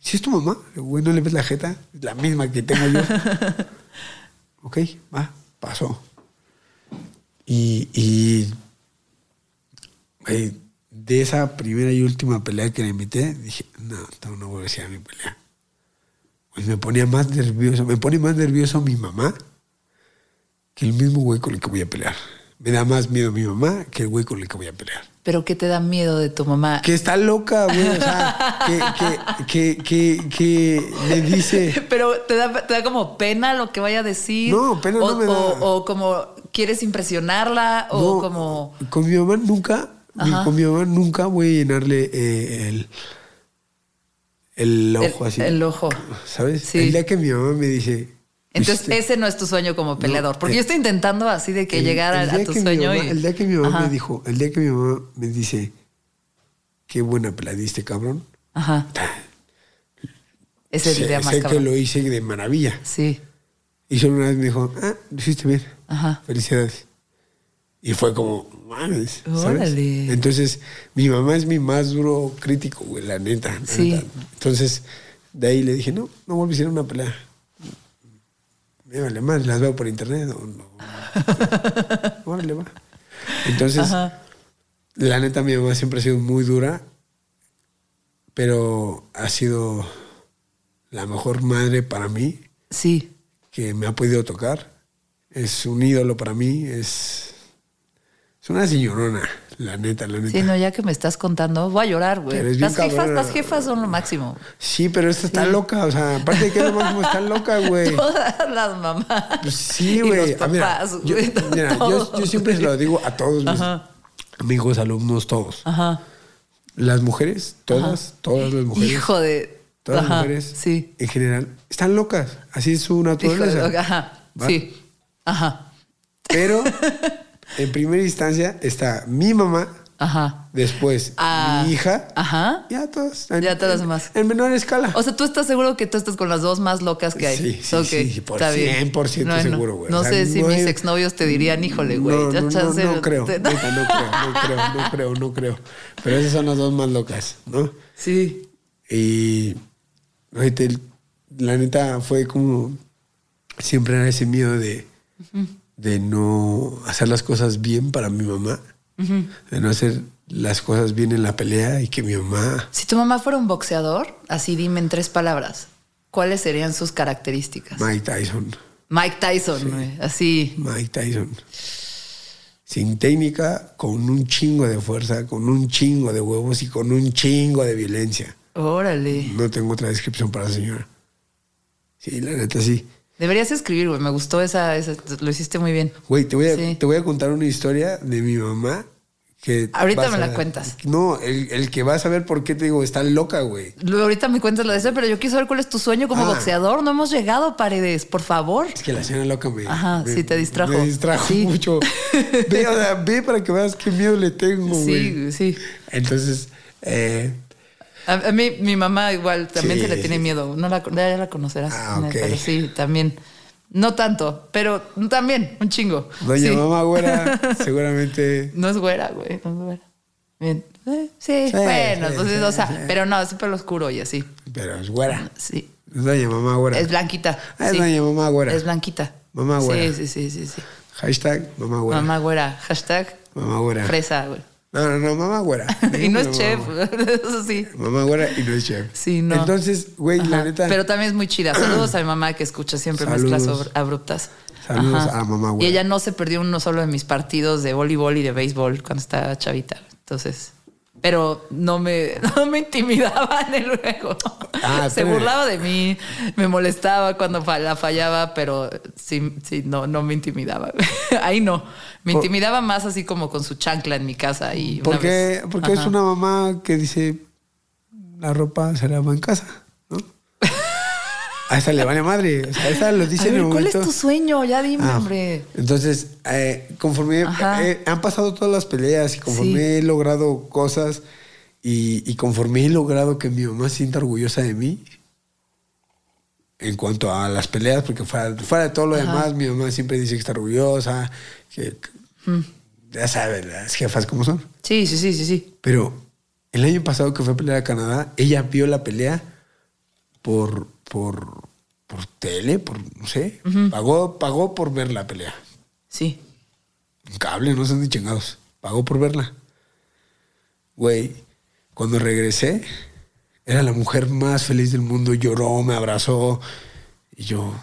¿Si es tu mamá? Güey, ¿no le ves la jeta? Es la misma que tengo yo. ok, va, pasó. Y, y güey, de esa primera y última pelea que le invité, dije, no, no, no voy a decir a mi pelea. Pues me ponía más nervioso, me pone más nervioso mi mamá que el mismo güey con el que voy a pelear. Me da más miedo mi mamá que el güey con el que voy a pelear. ¿Pero qué te da miedo de tu mamá? Que está loca, güey. O sea, que, que, que, que, que me dice. Pero te da, te da como pena lo que vaya a decir. No, pena o, no me da. O, o como quieres impresionarla, o No, como. Con mi mamá nunca, Ajá. con mi mamá nunca voy a llenarle eh, el, el ojo el, así. el ojo. ¿Sabes? Sí. El día que mi mamá me dice. Entonces, "Viste". ese no es tu sueño como peleador. Porque eh, yo estoy intentando así de que llegara el a tu que mi sueño. mamá- y... El día que mi mamá Ajá. me dijo, el día que mi mamá me dice, qué buena pelea diste, cabrón. Ajá. Ese es el sé día más sé que lo hice de maravilla. Sí. Y solo una vez me dijo, ah, lo hiciste bien. Ajá. Felicidades. Y fue como, mames, ¿sabes? Órale. Entonces, mi mamá es mi más duro crítico, güey, la neta. la Sí. neta. Entonces, de ahí le dije, no, no vuelvo a hacer una pelea. Me vale más, las veo por internet. o no. Órale, va. Entonces, Ajá. la neta, mi mamá siempre ha sido muy dura, pero ha sido la mejor madre para mí Sí. que me ha podido tocar. Es un ídolo para mí, es Es una señorona, la neta, la neta. Sí, no, ya que me estás contando, voy a llorar, güey. Las jefas, las jefas son lo máximo. Sí, pero esta está loca, o sea, aparte de que es lo máximo, está loca, güey. Todas las mamás. Pues sí, güey. Ah, mira, yo, güey, mira, yo- todos. yo siempre se lo digo a todos mis Ajá. amigos, alumnos, todos. Ajá. Las mujeres, todas, todas las mujeres. Hijo de. Todas las mujeres, Sí. en general, están locas. Así es su Hijo naturaleza. Ajá. ¿Va? Sí. Ajá. Pero en primera instancia está mi mamá, Ajá. después Ah, mi hija, Ajá. ya todas. Ya todas en, más. En menor escala. O sea, tú estás seguro que tú estás con las dos más locas que hay. Sí, sí, Ok, sí, por está bien. 100% seguro, güey. No O sea, sé si no mis exnovios te dirían, híjole, güey. No, no, no, chance- no creo, te- no creo, no creo, no creo, no creo. Pero esas son las dos más locas, ¿no? Sí. Y la neta fue como siempre era ese miedo de, de no hacer las cosas bien para mi mamá, de no hacer las cosas bien en la pelea y que mi mamá, Si tu mamá fuera un boxeador, así dime en tres palabras, ¿cuáles serían sus características? Mike Tyson, Mike Tyson, güey, así. Mike Tyson. Sin técnica, con un chingo de fuerza, con un chingo de huevos y con un chingo de violencia. Órale. No tengo otra descripción para la señora. Sí, la neta sí. Deberías escribir, güey. Me gustó esa, esa- Lo hiciste muy bien. Güey, te, voy a- Sí. te voy a contar una historia de mi mamá que... Ahorita me a- la cuentas. No, el, el que vas a ver por qué te digo, está loca, güey. Luego ahorita me cuentas la de eso, pero yo quiero saber cuál es tu sueño como Ah. boxeador. No hemos llegado, Paredes, por favor. Es que la señora loca me... Ajá, me- sí, te distrajo. Me distrajo Sí. mucho. Ve, o sea, ve para que veas qué miedo le tengo, güey. Sí, sí. Entonces, eh, A, mí, mi mamá igual también Sí, se le tiene miedo. No la, ya la conocerás. Ah, ok. Pero sí, también. No tanto, pero también, un chingo. doña Sí. mamá güera seguramente... No es güera, güey, no es güera. Bien. Eh, sí, Sí, bueno, sí, pues, o sea, pero no, es pelo oscuro y así. Pero es güera. Sí. Es doña mamá güera. Es blanquita. Ah, es doña mamá güera. Es blanquita. Mamá güera. Sí, sí, sí, sí, sí. Hashtag mamá güera. Mamá güera. Hashtag Mamá güera. fresa, güey. No, no, no, mamá güera. y no es chef, güera. eso sí. Mamá güera y no es chef. Sí, no. Entonces, güey, la neta. Pero también es muy chida. Saludos a mi mamá que escucha siempre Saludos. mezclas abr- abruptas. Saludos a mamá, güey. Y ella no se perdió uno solo de mis partidos de voleibol y de béisbol cuando estaba chavita. Entonces, pero no me, no me intimidaba en el juego. Ah, se burlaba de mí, me molestaba cuando la fallaba, pero sí, sí, no, no me intimidaba. Ahí no. Me Por- intimidaba más así como con su chancla en mi casa. Y Porque, porque es una mamá que dice la ropa se lava en casa. A esa le vale madre. O sea, a esa lo dice A en el ver, ¿cuál momento. es tu sueño? Ya dime, Ah, hombre. Entonces, eh, conforme eh, han pasado todas las peleas y conforme Sí. he logrado cosas y, y conforme he logrado que mi mamá se sienta orgullosa de mí en cuanto a las peleas, porque fuera, fuera de todo lo Ajá. demás, mi mamá siempre dice que está orgullosa, que ya sabes, las jefas como son. Sí, sí, sí, sí, sí. Pero el año pasado que fue a pelear a Canadá, ella vio la pelea por, por, por tele, por no sé. pagó, pagó por ver la pelea. Sí. Un cable, no son ni chingados. Pagó por verla. Güey, cuando regresé, era la mujer más feliz del mundo. Lloró, me abrazó. Y yo,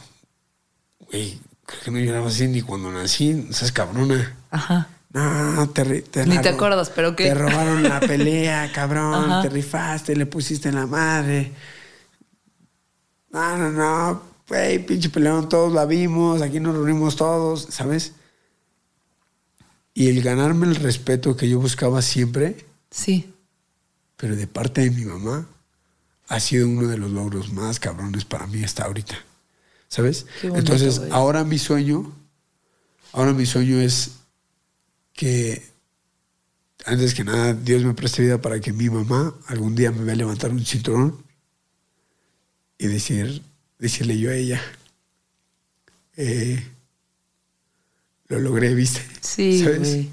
güey, creo que no lloraba así ni cuando nací. Esas cabrona. Ajá. No, te, te Ni te acuerdas, pero ¿qué? Te robaron la pelea, cabrón. Ajá. Te rifaste, le pusiste en la madre. No, no, no. Güey, pinche peleón, todos la vimos. Aquí nos reunimos todos, ¿sabes? Y el ganarme el respeto que yo buscaba siempre, Sí. pero de parte de mi mamá, ha sido uno de los logros más cabrones para mí hasta ahorita. ¿Sabes? Bonito, Entonces, güey. ahora mi sueño, ahora mi sueño es que antes que nada Dios me preste vida para que mi mamá algún día me vea levantar un cinturón y decir, decirle yo a ella, eh, lo logré, ¿viste? Sí, ¿Sabes? güey.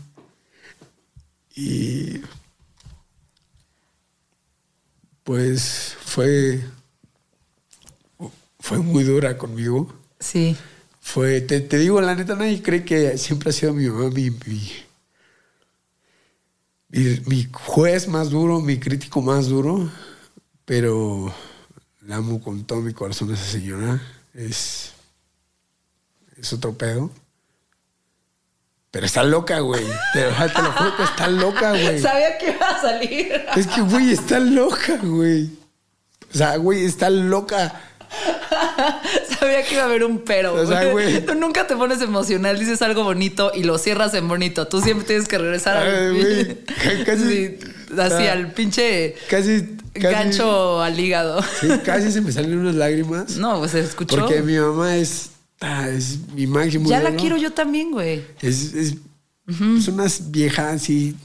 Y pues fue fue muy dura conmigo. Sí. Fue, te, te digo, la neta, nadie cree que siempre ha sido mi mamá mi, mi, mi- mi juez más duro, mi crítico más duro, pero la amo con todo mi corazón a esa señora. Es, es otro pedo. Pero está loca, güey. Te, lo juro que está loca, güey. Sabía que iba a salir. Es que, güey, está loca, güey. O sea, güey, está loca. Sabía que iba a haber un pero. O sea, güey. Tú nunca te pones emocional, dices algo bonito y lo cierras en bonito. Tú siempre tienes que regresar Ay, al. casi- Sí, así, ah, al pinche Casi, casi gancho al hígado. Sí, casi se me salen unas lágrimas. No, pues se escuchó. Porque mi mamá es, ah, es mi máximo. ya la quiero yo también, güey. Es, es, es una vieja así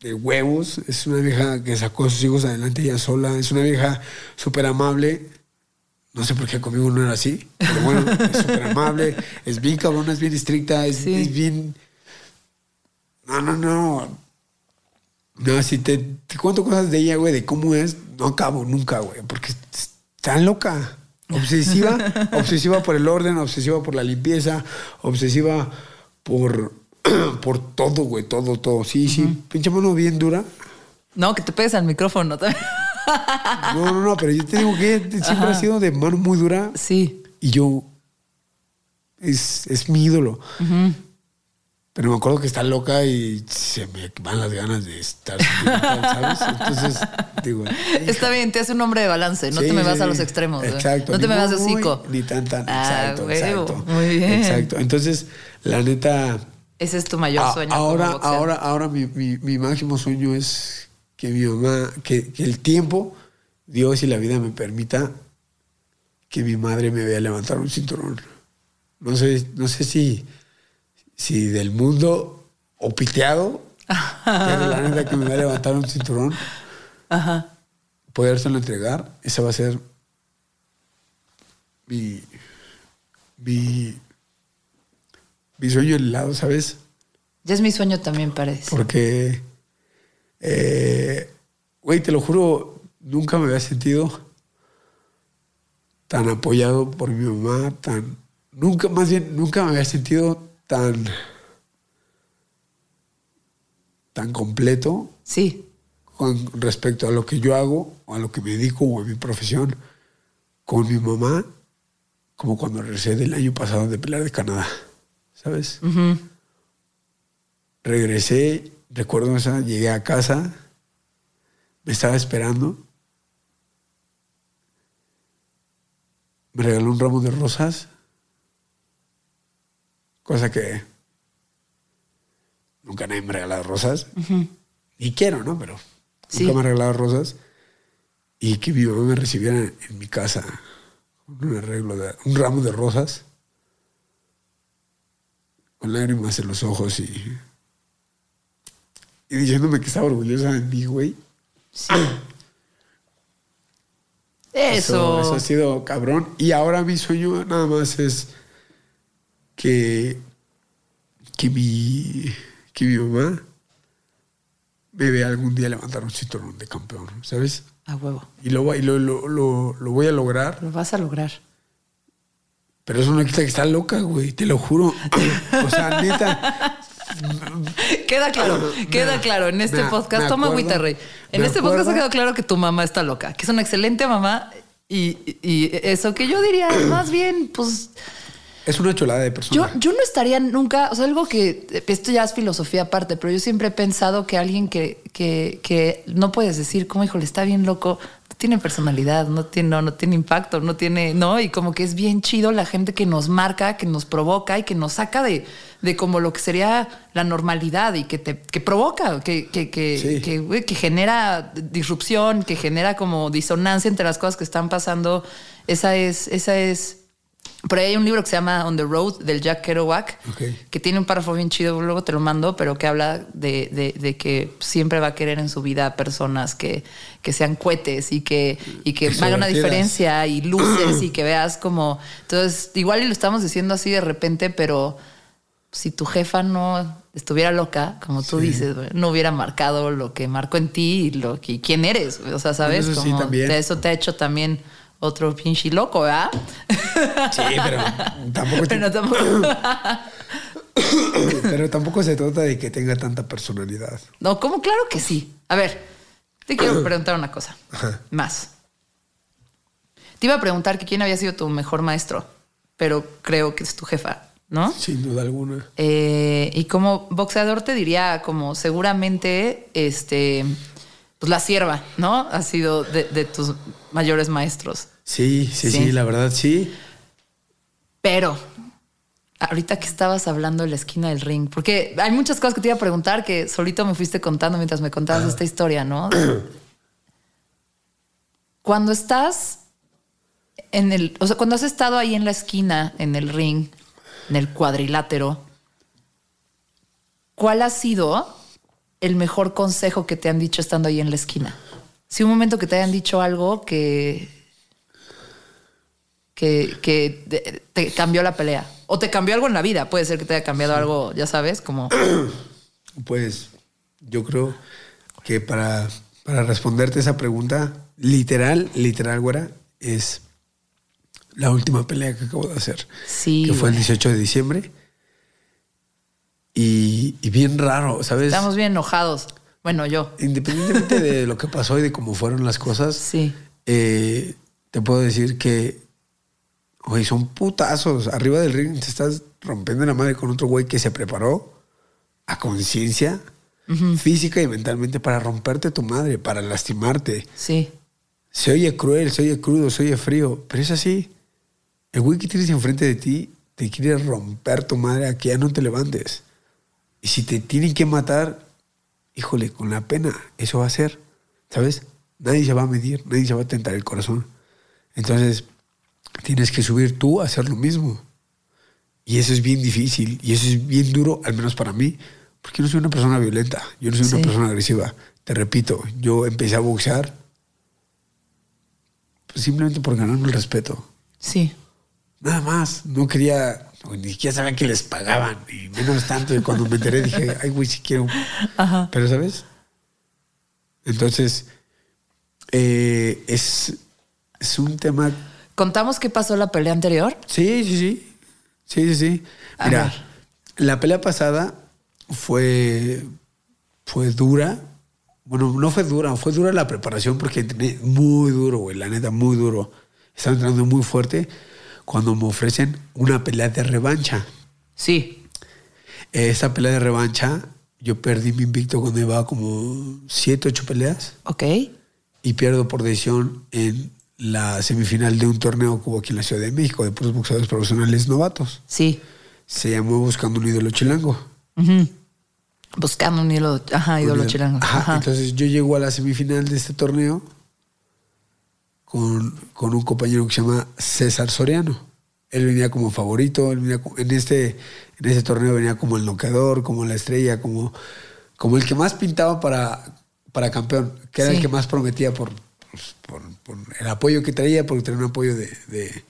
de huevos. Es una vieja que sacó a sus hijos adelante ella sola. Es una vieja súper amable. No sé por qué conmigo no era así. Pero bueno, es súper amable. Es bien cabrona, es bien estricta. Es, Sí. es bien. No, no, no. No, si te, te cuento cosas de ella, güey, de cómo es, no acabo nunca, güey, porque está loca. Obsesiva, obsesiva por el orden, obsesiva por la limpieza, obsesiva por, por todo, güey, todo, todo. Sí, sí, pinche mano bien dura. No, que te pegues al micrófono también. No, no, no, pero yo te digo que siempre ha sido de mano muy dura Sí. y yo es, es mi ídolo. Pero me acuerdo que está loca y se me van las ganas de estar, ¿sabes? Entonces, digo, Está bien, te hace un hombre de balance. No Sí, te me vas sí, a los extremos. güey. Exacto. No te me vas de hocico. Ni tan tan. Ah, exacto. Muy bien. Exacto. Entonces, la neta. Ese es tu mayor sueño. ahora, ahora, ahora mi, mi- mi máximo sueño es que mi mamá, que, que el tiempo, Dios y la vida me permita que mi madre me vea levantar un cinturón. No sé, no sé si, si del mundo o piteado, pero la neta que me vea levantar un cinturón Ajá. podérselo entregar, ese va a ser mi, mi, mi sueño en el lado, ¿sabes? Ya es mi sueño también, parece. Porque, eh, güey, te lo juro, nunca me había sentido tan apoyado por mi mamá, tan, nunca, más bien, nunca me había sentido tan, tan completo Sí. con respecto a lo que yo hago, o a lo que me dedico, o a mi profesión, con mi mamá, como cuando regresé del año pasado de pelear de Canadá, ¿sabes? Regresé, recuerdo esa, llegué a casa, me estaba esperando, me regaló un ramo de rosas, cosa que nunca nadie me ha regalado rosas, y quiero, ¿no? Pero Sí. nunca me ha regalado rosas, y que mi mamá me recibiera en, mi casa con un arreglo de un ramo de rosas, con lágrimas en los ojos y y diciéndome que estaba orgullosa de mí, güey. Eso. Eso ha sido cabrón. Y ahora mi sueño nada más es que, que, mi, que mi mamá me vea algún día levantar un cinturón de campeón, ¿sabes? A huevo. Y lo, va- y lo, lo, lo- lo voy a lograr. Lo vas a lograr. Pero eso no quita que está loca, güey, te lo juro. o sea, neta. Queda claro, queda claro en este me- podcast. me Toma agüita, Rey. En este podcast ha quedado claro que tu mamá está loca, que es una excelente mamá y, y eso que yo diría más bien, pues Es una chulada de yo, persona. yo no estaría nunca, o sea, algo que esto ya es filosofía aparte, pero yo siempre he pensado que alguien que, que, que no puedes decir, como híjole, está bien loco, no tiene personalidad, no tiene, no, no tiene impacto, no tiene, no, y como que es bien chido la gente que nos marca, que nos provoca y que nos saca de, de como lo que sería la normalidad y que te que provoca, que, que, que, Sí. que, güey, que genera disrupción, que genera como disonancia entre las cosas que están pasando. Esa es, esa es. Por ahí hay un libro que se llama On the Road del Jack Kerouac, que tiene un párrafo bien chido, luego te lo mando, pero que habla de, de- de que siempre va a querer en su vida personas que, que sean cohetes y que, y que hagan una diferencia y luces y que veas como. Entonces, igual y lo estamos diciendo así de repente, pero si tu jefa no estuviera loca, como tú dices, no hubiera marcado lo que marcó en ti y lo que y quién eres. O sea, ¿sabes? Eso sí, Como también. eso te ha hecho también otro pinche loco, ¿verdad? Sí, pero tampoco, Pero tampoco. pero tampoco se trata de que tenga tanta personalidad. No, como claro que sí. A ver, te quiero preguntar una cosa Ajá. más. Te iba a preguntar que quién había sido tu mejor maestro, pero creo que es tu jefa. ¿no? Sin duda alguna. Eh, y como boxeador te diría, como seguramente, este, pues la sierva, ¿no? Ha sido de, de tus mayores maestros. Sí, sí, sí, Sí. la verdad sí. Pero, ahorita que estabas hablando de la esquina del ring, porque hay muchas cosas que te iba a preguntar que solito me fuiste contando mientras me contabas esta historia, ¿no? Cuando estás en el, o sea, cuando has estado ahí en la esquina, en el ring, en el cuadrilátero, ¿cuál ha sido el mejor consejo que te han dicho estando ahí en la esquina? Si un momento que te hayan dicho algo que que, que te, te cambió la pelea. O te cambió algo en la vida. Puede ser que te haya cambiado algo, ya sabes, como... Pues yo creo que para, para responderte esa pregunta, literal, literal, güera, es la última pelea que acabo de hacer. Sí, Que fue el güey. 18 de diciembre. Y, y bien raro, ¿sabes? Estamos bien enojados. Bueno, yo. Independientemente de lo que pasó y de cómo fueron las cosas, Sí. eh, te puedo decir que, güey, son putazos. Arriba del ring te estás rompiendo la madre con otro güey que se preparó a conciencia física y mentalmente para romperte tu madre, para lastimarte. Sí. Se oye cruel, se oye crudo, se oye frío, pero es así. El güey que tienes enfrente de ti te quiere romper tu madre a que ya no te levantes. Y si te tienen que matar, híjole, con la pena, eso va a ser, ¿sabes? Nadie se va a medir, nadie se va a tentar el corazón. Entonces, tienes que subir tú a hacer lo mismo. Y eso es bien difícil y eso es bien duro, al menos para mí, porque yo no soy una persona violenta, yo no soy Sí. una persona agresiva. Te repito, yo empecé a boxear pues, simplemente por ganarme el respeto. Sí. Nada más. No quería, ni siquiera sabía que les pagaban, y menos tanto. Y cuando me enteré dije, ay, güey, si quiero. Ajá. Pero, ¿sabes? Entonces, eh, es, es un tema. ¿Contamos qué pasó la pelea anterior? Sí, sí, sí. Sí, sí, sí. Mira, la pelea pasada fue, fue dura. Bueno, no fue dura, fue dura la preparación porque entrené muy duro, güey, la neta, muy duro. Estaba entrenando muy fuerte cuando me ofrecen una pelea de revancha. Sí. Esa pelea de revancha, yo perdí mi invicto cuando llevaba como 7, 8 peleas Ok. y pierdo por decisión en la semifinal de un torneo como aquí en la Ciudad de México de puros boxeadores profesionales novatos. Sí. Se llamó Buscando un ídolo chilango. Ujú. Buscando un hilo, ajá, ídolo chilango. Ajá, Ajá. Entonces yo llego a la semifinal de este torneo con, con un compañero que se llama César Soriano. Él venía como favorito, él venía como- en, este, en este torneo venía como el noqueador, como la estrella, como, como el que más pintaba para, para campeón, que era Sí. el que más prometía por, por, por el apoyo que traía, porque tenía un apoyo de, de-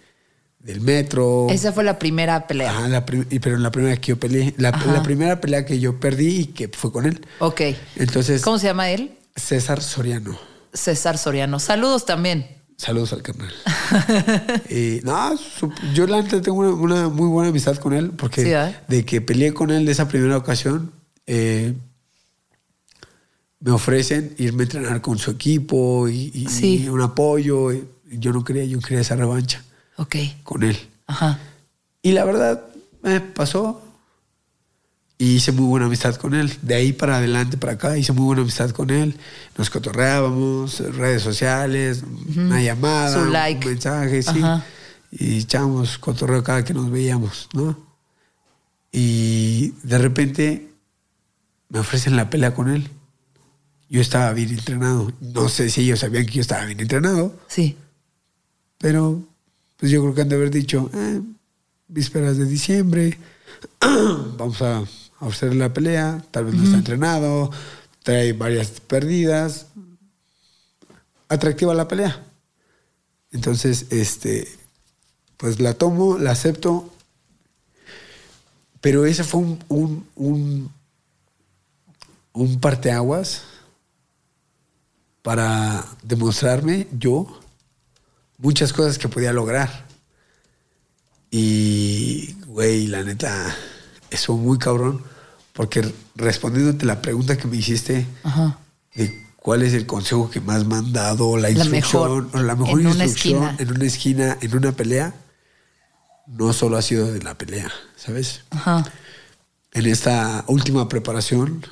del metro. Esa fue la primera pelea. Ajá, la prim- pero la primera que yo peleé, la, primera pelea que yo perdí y que fue con él. Ok. Entonces, ¿Cómo se llama él? César Soriano. César Soriano. Saludos también. Saludos al carnal. y no, yo la tengo una, una muy buena amistad con él porque Sí, ¿eh? de que peleé con él de esa primera ocasión, eh, me ofrecen irme a entrenar con su equipo y, y- Sí. y un apoyo. yo no quería, yo quería esa revancha con él. Ajá. Y la verdad, me pasó. Y hice muy buena amistad con él. De ahí para adelante, para acá, hice muy buena amistad con él. Nos cotorreábamos, redes sociales, una llamada, un like. mensaje, sí. Ajá. Y echábamos cotorreo cada que nos veíamos, ¿no? Y de repente me ofrecen la pelea con él. Yo estaba bien entrenado. No sé si ellos sabían que yo estaba bien entrenado. Sí. Pero pues yo creo que han de haber dicho, eh, vísperas de diciembre, vamos a, a hacer la pelea, tal vez no está entrenado, trae varias perdidas. Atractiva la pelea. Entonces, este, pues la tomo, la acepto. Pero ese fue un, un, un, un parteaguas para demostrarme yo muchas cosas que podía lograr. Y, güey, la neta, eso muy cabrón, porque respondiéndote la pregunta que me hiciste Ajá. de cuál es el consejo que más me han dado, la La instrucción, mejor, o la mejor en una instrucción esquina. en una esquina, en una pelea, no solo ha sido de la pelea, ¿sabes? Ajá. En esta última preparación,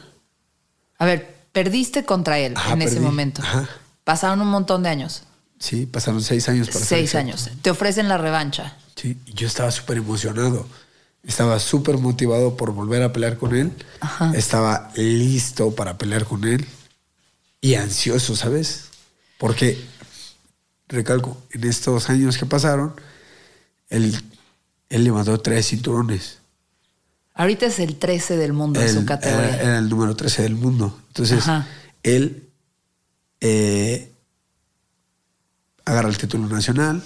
A ver, perdiste contra él Ajá, en ese momento. Ajá. Pasaron un montón de años. sí, pasaron seis años para Seis años. Te ofrecen la revancha. Sí, yo estaba súper emocionado. Estaba súper motivado por volver a pelear con él. Ajá. Estaba listo para pelear con él. Y ansioso, ¿sabes? Porque, recalco, en estos años que pasaron, él, él levantó tres cinturones. Ahorita es el 13 del mundo en su categoría. Era, era el número 13 del mundo. Entonces, Ajá. él eh, agarra el título nacional,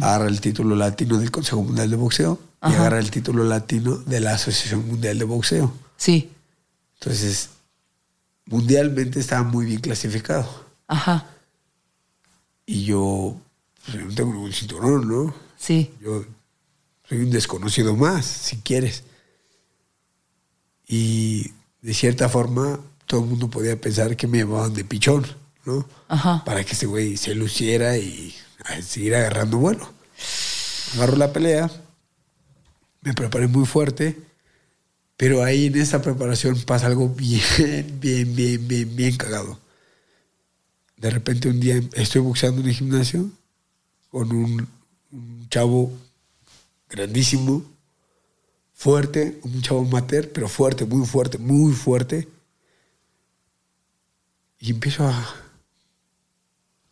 agarra el título latino del Consejo Mundial de Boxeo y agarra el título latino de la Asociación Mundial de Boxeo. Sí. Entonces, mundialmente estaba muy bien clasificado. Ajá. Y yo, pues, yo no tengo ningún cinturón, ¿no? Sí. Yo soy un desconocido más, si quieres. Y de cierta forma, todo el mundo podía pensar que me llamaban de pichón, ¿no? Ajá. Para que ese güey se luciera y seguir agarrando vuelo. Agarro la pelea, me preparé muy fuerte, pero ahí en esa preparación pasa algo bien, bien, bien, bien, bien cagado. De repente un día estoy boxeando en el gimnasio con un, un chavo grandísimo, fuerte, un chavo mater, pero fuerte, muy fuerte, muy fuerte. Y empiezo a,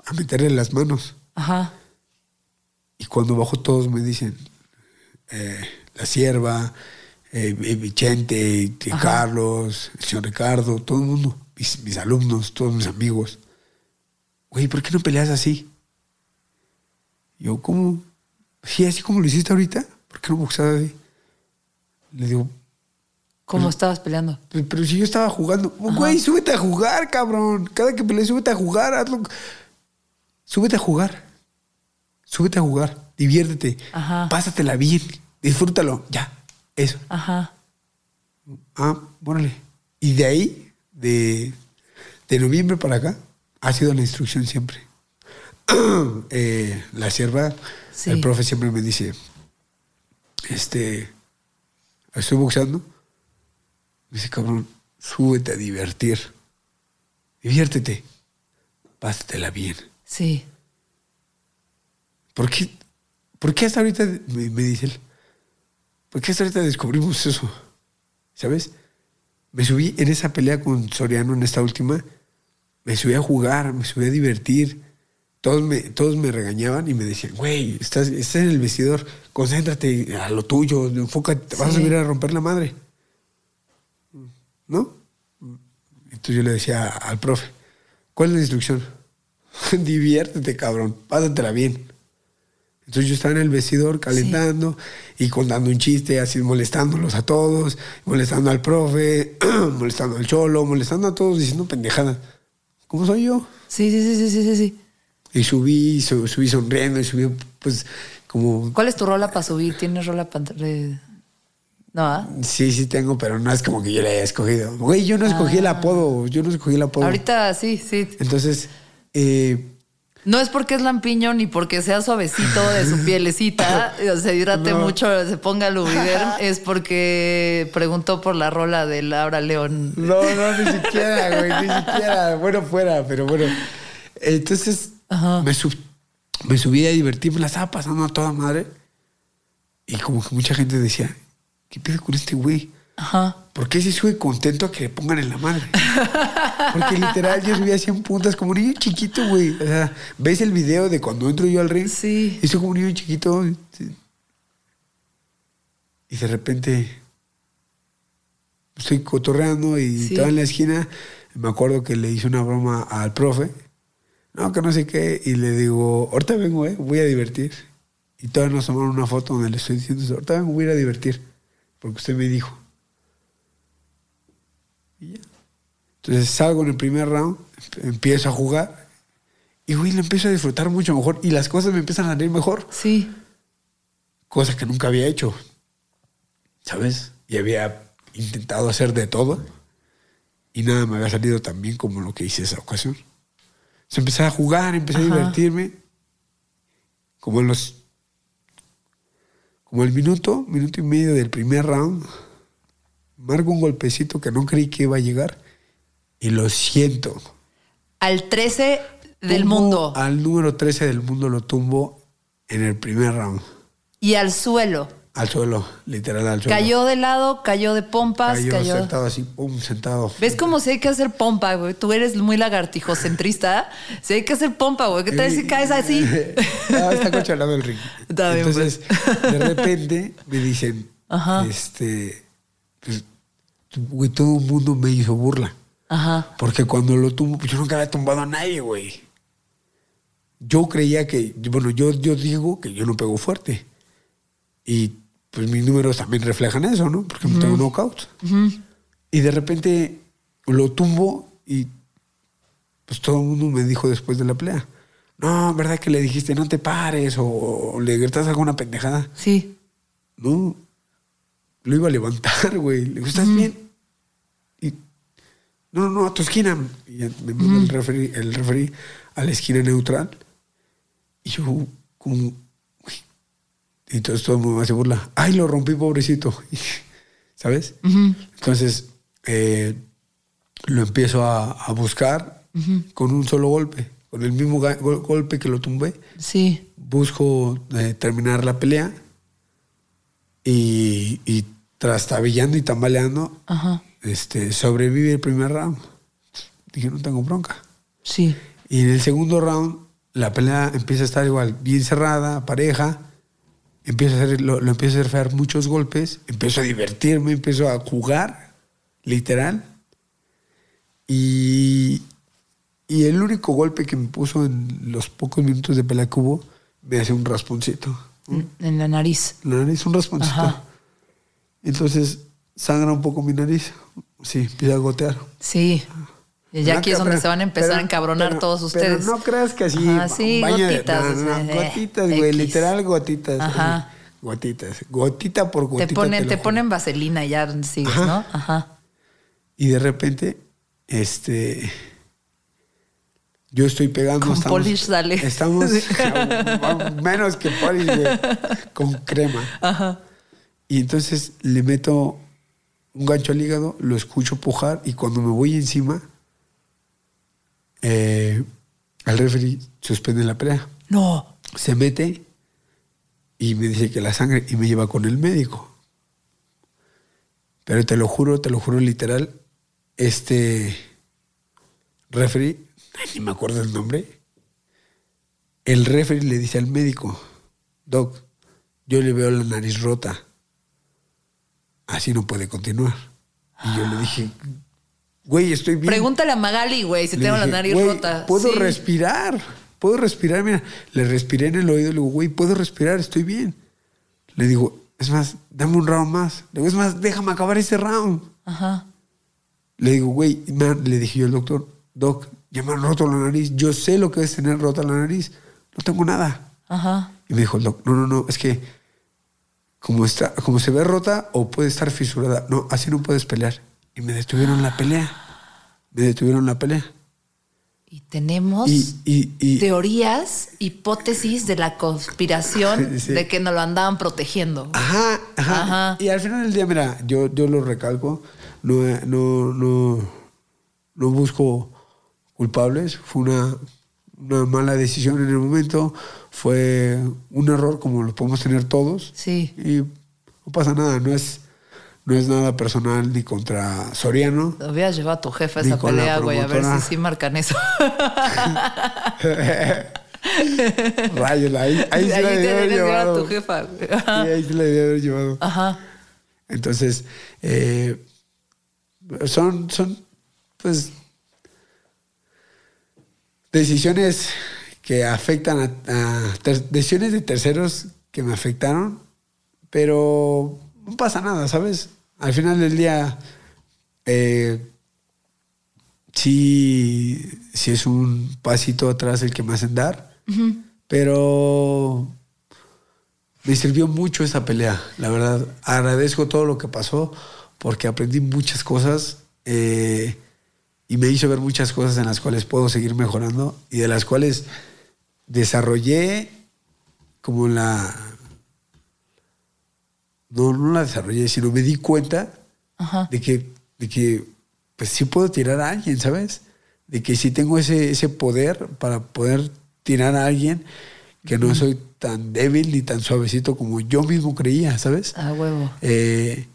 a meterle las manos. Ajá. Y cuando bajo todos me dicen, eh, la sierva, eh, eh, Vicente, Ajá. Carlos, el señor Ricardo, todo el mundo, mis, mis alumnos, todos mis amigos. Güey, ¿por qué no peleas así? Yo, ¿cómo? Sí, así como lo hiciste ahorita. ¿Por qué no boxeas así? Le digo, ¿Cómo estabas peleando? pero, pero si yo estaba jugando. Güey, súbete a jugar, cabrón. Cada que pelees, súbete a jugar. Hazlo. Súbete a jugar. Súbete a jugar. Diviértete. Ajá. Pásatela bien. Disfrútalo. Ya. Eso. Ajá. Ah, órale. Y de ahí, de, de noviembre para acá, ha sido la instrucción siempre. Eh, la sierva, Sí. el profe siempre me dice, este, estoy boxeando. Me dice, cabrón, súbete a divertir. Diviértete. Pásatela bien. Sí. ¿Por qué, por qué hasta ahorita, me, me dice él, por qué hasta ahorita descubrimos eso? ¿Sabes? Me subí en esa pelea con Soriano, en esta última, me subí a jugar, me subí a divertir. Todos me, todos me regañaban y me decían, güey, estás, estás en el vestidor, concéntrate a lo tuyo, enfócate, te vas a Sí. subir a romper la madre. ¿No? Entonces yo le decía al profe, ¿cuál es la instrucción? Diviértete, cabrón, pásatela bien. Entonces yo estaba en el vestidor calentando y contando un chiste, así molestándolos a todos, molestando al profe, molestando al cholo, molestando a todos, diciendo pendejadas. ¿Cómo soy yo? Sí, sí, sí, sí, sí, sí, sí. Y subí, su- subí sonriendo y subí pues como... ¿Cuál es tu rola para subir? ¿Tienes rola para... No, ¿ah? Sí, sí tengo, pero no es como que yo la haya escogido. Güey, yo no escogí el apodo, yo no escogí el apodo. Ahorita sí, sí. Entonces, eh, No es porque es lampiño ni porque sea suavecito de su pielecita, se hidrate No. mucho, se ponga lubriderm, es porque preguntó por la rola de Laura León. No, no, ni siquiera, güey, ni siquiera. Bueno, fuera, pero bueno. Entonces, Ajá. me, sub- me subí a divertir, me la estaba pasando a toda madre. Y como que mucha gente decía, ¿qué pedo con este güey? Ajá. ¿Por qué se sube contento a que le pongan en la madre? Porque literal yo subía 100 puntas como un niño chiquito, güey. O sea, ¿ves el video de cuando entro yo al ring? Sí. Y soy como un niño chiquito. Y de repente estoy cotorreando y Sí. estaba en la esquina. Me acuerdo que le hice una broma al profe. No, que no sé qué. Y le digo, ahorita vengo, eh, voy a divertir. Y todavía nos tomaron una foto donde le estoy diciendo, ahorita vengo, voy a ir a divertir. Porque usted me dijo. Y ya. Entonces salgo en el primer round, em- empiezo a jugar. Y güey, lo empiezo a disfrutar mucho mejor. Y las cosas me empiezan a salir mejor. Sí. Cosa que nunca había hecho. ¿Sabes? Y había intentado hacer de todo. Y nada me había salido tan bien como lo que hice esa ocasión. Entonces empecé a jugar, empecé Ajá. a divertirme. Como en los. como el minuto, minuto y medio del primer round, marco un golpecito que no creí que iba a llegar y lo siento. Al 13 del Tumbo mundo. Al número 13 del mundo lo tumbo en el primer round. Y al suelo. Al suelo, literal al suelo. Cayó de lado, cayó de pompas, Cayó cayó. sentado así, pum, sentado. ¿Ves cómo si hay que hacer pompa, güey? Tú eres muy lagartijocentrista. Si hay que hacer pompa, güey. ¿Qué tal si caes así? ah, está coche al lado del ring. Está bien, pues. Entonces, de repente me dicen, Ajá. este, pues, güey, todo el mundo me hizo burla. Ajá. Porque cuando lo tumbo, pues yo nunca había tumbado a nadie, güey. Yo creía que, bueno, yo, yo digo que yo no pego fuerte. Y pues mis números también reflejan eso, ¿no? Porque no tengo knockouts. Y de repente lo tumbo y pues todo el mundo me dijo después de la pelea. No, ¿verdad que le dijiste no te pares o, o le gritas alguna pendejada? Sí. No, lo iba a levantar, güey. Le digo, ¿estás bien? Y, no, no, no, a tu esquina. Y me manda el referee, el referee a la esquina neutral. Y yo, como. Y entonces todo el mundo hace burla. Ay, lo rompí, pobrecito. ¿Sabes? Entonces, eh, lo empiezo a, a buscar con un solo golpe. Con el mismo golpe que lo tumbé Sí. busco eh, terminar la pelea y, y trastabillando y tambaleando, Ajá. este, sobrevive el primer round. Dije, no tengo bronca. Sí. Y en el segundo round, la pelea empieza a estar igual, bien cerrada, pareja. Empiezo a hacer, lo, lo empiezo a hacer muchos golpes, empiezo a divertirme, empiezo a jugar, literal. Y, y el único golpe que me puso en los pocos minutos de pelea que hubo, me hace un rasponcito. En la nariz. La nariz, un rasponcito. Ajá. Entonces, sangra un poco mi nariz. Sí, empieza a gotear. Sí. Y ya No, aquí es pero- donde se van a empezar pero- a encabronar pero- todos ustedes. Pero no creas que así. Ajá, sí, baño de- gotitas. no, no, gotitas, güey. Literal, gotitas. Ajá. así, Gotitas. Gotita por gotita. Te ponen, te vaselina y ya sigues, Ajá. ¿no? Ajá. Y de repente, este. Yo estoy pegando. Con polish sale. Estamos. menos que polish, güey. Con crema. Ajá. Y entonces le meto un gancho al hígado, lo escucho pujar y cuando me voy encima, eh, al referee suspende la pelea. No. Se mete y me dice que la sangre y me lleva con el médico. Pero te lo juro, te lo juro literal, este referee, ni me acuerdo el nombre, el referee le dice al médico, Doc, yo le veo la nariz rota. Así no puede continuar. Y yo le dije, güey, estoy bien. Pregúntale a Magali, güey, si tengo la nariz "Güey, rota. Puedo Sí. respirar, puedo respirar. Mira, le respiré en el oído. Le digo, güey, puedo respirar, estoy bien. Le digo, es más, dame un round más. Le digo, es más, déjame acabar ese round. Ajá. Le digo, güey, man, le dije yo al doctor, doc, ya me han roto la nariz. Yo sé lo que es tener rota la nariz. No tengo nada. Ajá. Y me dijo el doc, no, no, no, es que como, está, como se ve rota o puede estar fisurada. No, así no puedes pelear. Y me detuvieron la pelea. Me detuvieron la pelea. Y tenemos Y, y, y, teorías, hipótesis de la conspiración Sí. de que nos lo andaban protegiendo. Ajá, ajá, Ajá. Y al final del día, mira, yo, yo lo recalco, no, no, no, no busco culpables, fue una, una mala decisión en el momento, fue un error como lo podemos tener todos. Sí. Y no pasa nada, no es, no es nada personal ni contra Soriano. Lo hubieras llevado a tu jefe a esa pelea, güey, a ver si sí marcan eso. Rayos, ahí, ahí sí Ahí la te debí haber llevar a llevado. tu jefa. Sí, ahí sí la debí haber llevado. Ajá. Entonces, eh, son, son, pues, decisiones que afectan a, a ter- decisiones de terceros que me afectaron, pero no pasa nada, ¿sabes? Al final del día, eh, sí, sí es un pasito atrás el que me hacen dar, pero me sirvió mucho esa pelea, la verdad. Agradezco todo lo que pasó porque aprendí muchas cosas eh, y me hizo ver muchas cosas en las cuales puedo seguir mejorando y de las cuales desarrollé como la, no, no la desarrollé, sino me di cuenta Ajá. de que, de que pues sí puedo tirar a alguien, ¿sabes? De que sí tengo ese, ese poder para poder tirar a alguien, que no soy tan débil ni tan suavecito como yo mismo creía, ¿sabes? A huevo. Eh,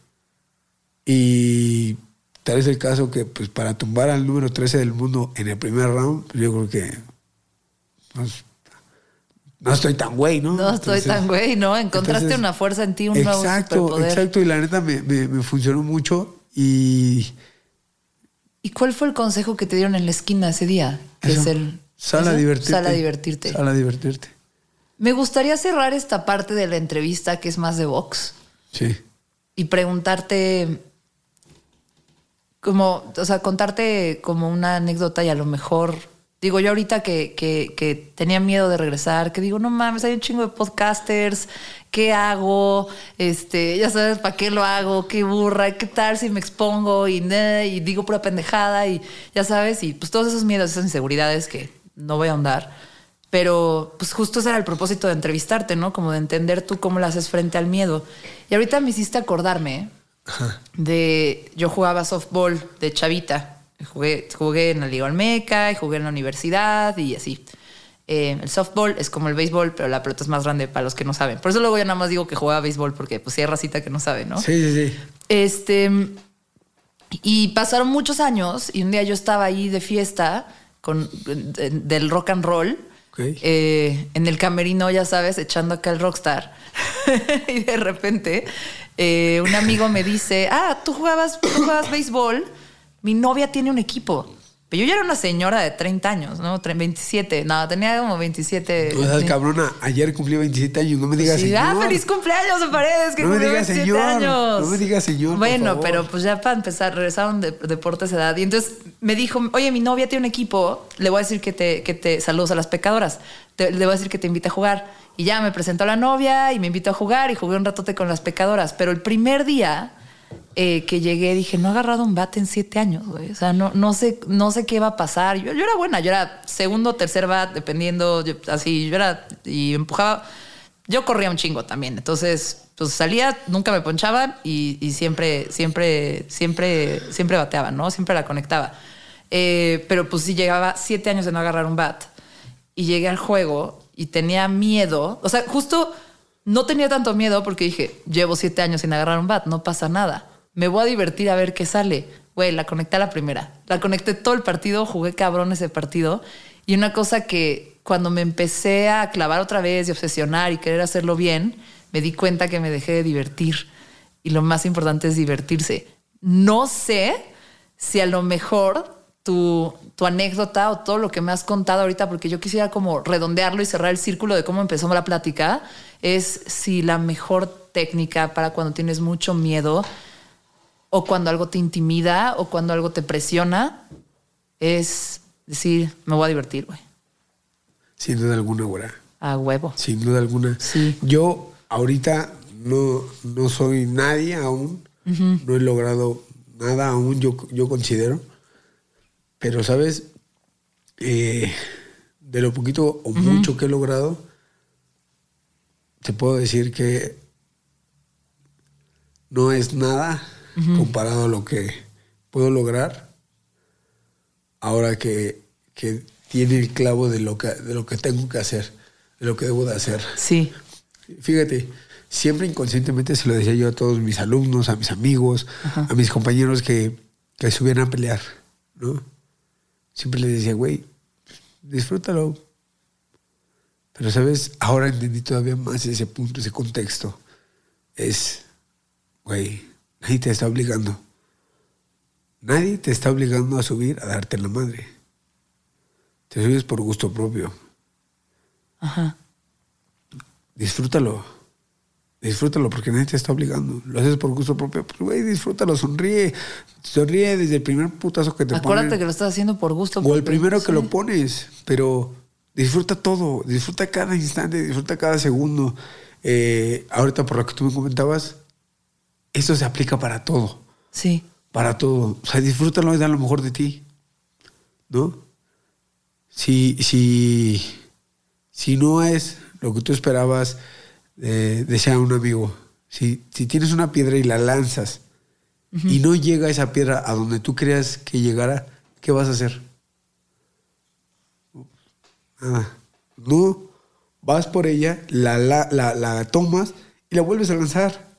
y tal es el caso que pues para tumbar al número 13 del mundo en el primer round, yo creo que pues, no estoy tan güey, ¿no? No estoy Entonces- tan güey, ¿no? Encontraste entonces- una fuerza en ti, un nuevo Exacto, superpoder. exacto. Y la neta me, me- me funcionó mucho y... ¿Y cuál fue el consejo que te dieron en la esquina ese día? Que eso, es el sal a divertirte. Sal a divertirte. Sal a divertirte. Me gustaría cerrar esta parte de la entrevista que es más de box Sí. y preguntarte como, o sea, contarte como una anécdota y a lo mejor, digo yo ahorita que, que, que tenía miedo de regresar, que digo, no mames, hay un chingo de podcasters, ¿qué hago? Este, ya sabes, ¿para qué lo hago? ¿Qué burra? ¿Qué tal si me expongo? Y, y digo pura pendejada y ya sabes, y pues todos esos miedos, esas inseguridades que no voy a ahondar. Pero pues justo ese era el propósito de entrevistarte, ¿no? Como de entender tú cómo lo haces frente al miedo. Y ahorita me hiciste acordarme de... Yo jugaba softball de chavita. Jugué, jugué en la Liga Olmeca y jugué en la universidad y así. Eh, el softball es como el béisbol, pero la pelota es más grande para los que no saben. Por eso luego yo nada más digo que jugaba béisbol porque pues sí hay racita que no sabe, ¿no? Sí, sí, sí. Este. Y pasaron muchos años y un día yo estaba ahí de fiesta con, de- del rock and roll. Ok. eh, en el camerino, ya sabes, echando acá el rockstar. y de repente, eh, un amigo me dice: Ah, tú jugabas, tú jugabas béisbol. Mi novia tiene un equipo. Pero yo ya era una señora de 30 años, ¿no? Tre- 27. No, tenía como 27. O sea, sí. cabrona, ayer cumplí 27 años, no me digas Sí, señor. ah, feliz cumpleaños de Paredes, que No me digas 27 señor, años. no me digas señor, por Bueno, favor. pero pues ya para empezar, regresaron de deportes de edad. Y entonces me dijo, oye, mi novia tiene un equipo, le voy a decir que te, que te saludos a las pecadoras. Te- le voy a decir que te invite a jugar. Y ya me presentó a la novia y me invitó a jugar y jugué un ratote con las pecadoras. Pero el primer día eh, que llegué dije, no he agarrado un bate en siete años, güey. O sea, no, no, sé, no sé qué va a pasar. Yo, yo era buena, yo era segundo tercer bat, dependiendo, yo- así, yo era, y empujaba. Yo corría un chingo también, entonces, pues salía, nunca me ponchaban y, y siempre, siempre, siempre, siempre bateaban, ¿no? Siempre la conectaba. Eh, pero pues sí llegaba siete años de no agarrar un bat y llegué al juego y tenía miedo. O sea, justo no tenía tanto miedo porque dije, llevo siete años sin agarrar un bat, no pasa nada. Me voy a divertir a ver qué sale. Güey, la conecté a la primera. La conecté todo el partido, jugué cabrón ese partido. Y una cosa que cuando me empecé a clavar otra vez y obsesionar y querer hacerlo bien, me di cuenta que me dejé de divertir. Y lo más importante es divertirse. No sé si a lo mejor tu, tu anécdota o todo lo que me has contado ahorita, porque yo quisiera como redondearlo y cerrar el círculo de cómo empezó la plática, es si la mejor técnica para cuando tienes mucho miedo o cuando algo te intimida o cuando algo te presiona es decir, me voy a divertir, güey. Sin duda alguna, güera. A huevo. Sin duda alguna. Sí. Yo ahorita no, no soy nadie aún. No he logrado nada aún, yo, yo considero. Pero, ¿sabes? Eh, de lo poquito o mucho que he logrado, te puedo decir que no es nada comparado a lo que puedo lograr ahora que, que tiene el clavo de lo que, de lo que tengo que hacer, de lo que debo de hacer. Sí. Fíjate, siempre inconscientemente se lo decía yo a todos mis alumnos, a mis amigos, a mis compañeros que, que subían a pelear, ¿no? Siempre les decía, güey, disfrútalo. Pero, ¿sabes? Ahora entendí todavía más ese punto, ese contexto. Es, güey, nadie te está obligando. Nadie te está obligando a subir a darte la madre. Te subes por gusto propio. Ajá. disfrútalo. Disfrútalo porque nadie te está obligando. Lo haces por gusto propio. Pues, güey, disfrútalo, sonríe. Sonríe desde el primer putazo que te Acuérdate ponen. que lo estás haciendo por gusto. O el primero que lo pones. Pero disfruta todo. Disfruta cada instante. Disfruta cada segundo. Eh, ahorita, por lo que tú me comentabas, esto se aplica para todo. Sí. Para todo. O sea, disfrútalo y da lo mejor de ti. ¿No? Si, si, si no es lo que tú esperabas, eh, decía un amigo, Si, si tienes una piedra y la lanzas y no llega esa piedra a donde tú creas que llegara, ¿qué vas a hacer? Nada. No. Vas por ella, la, la, la, la tomas y la vuelves a lanzar.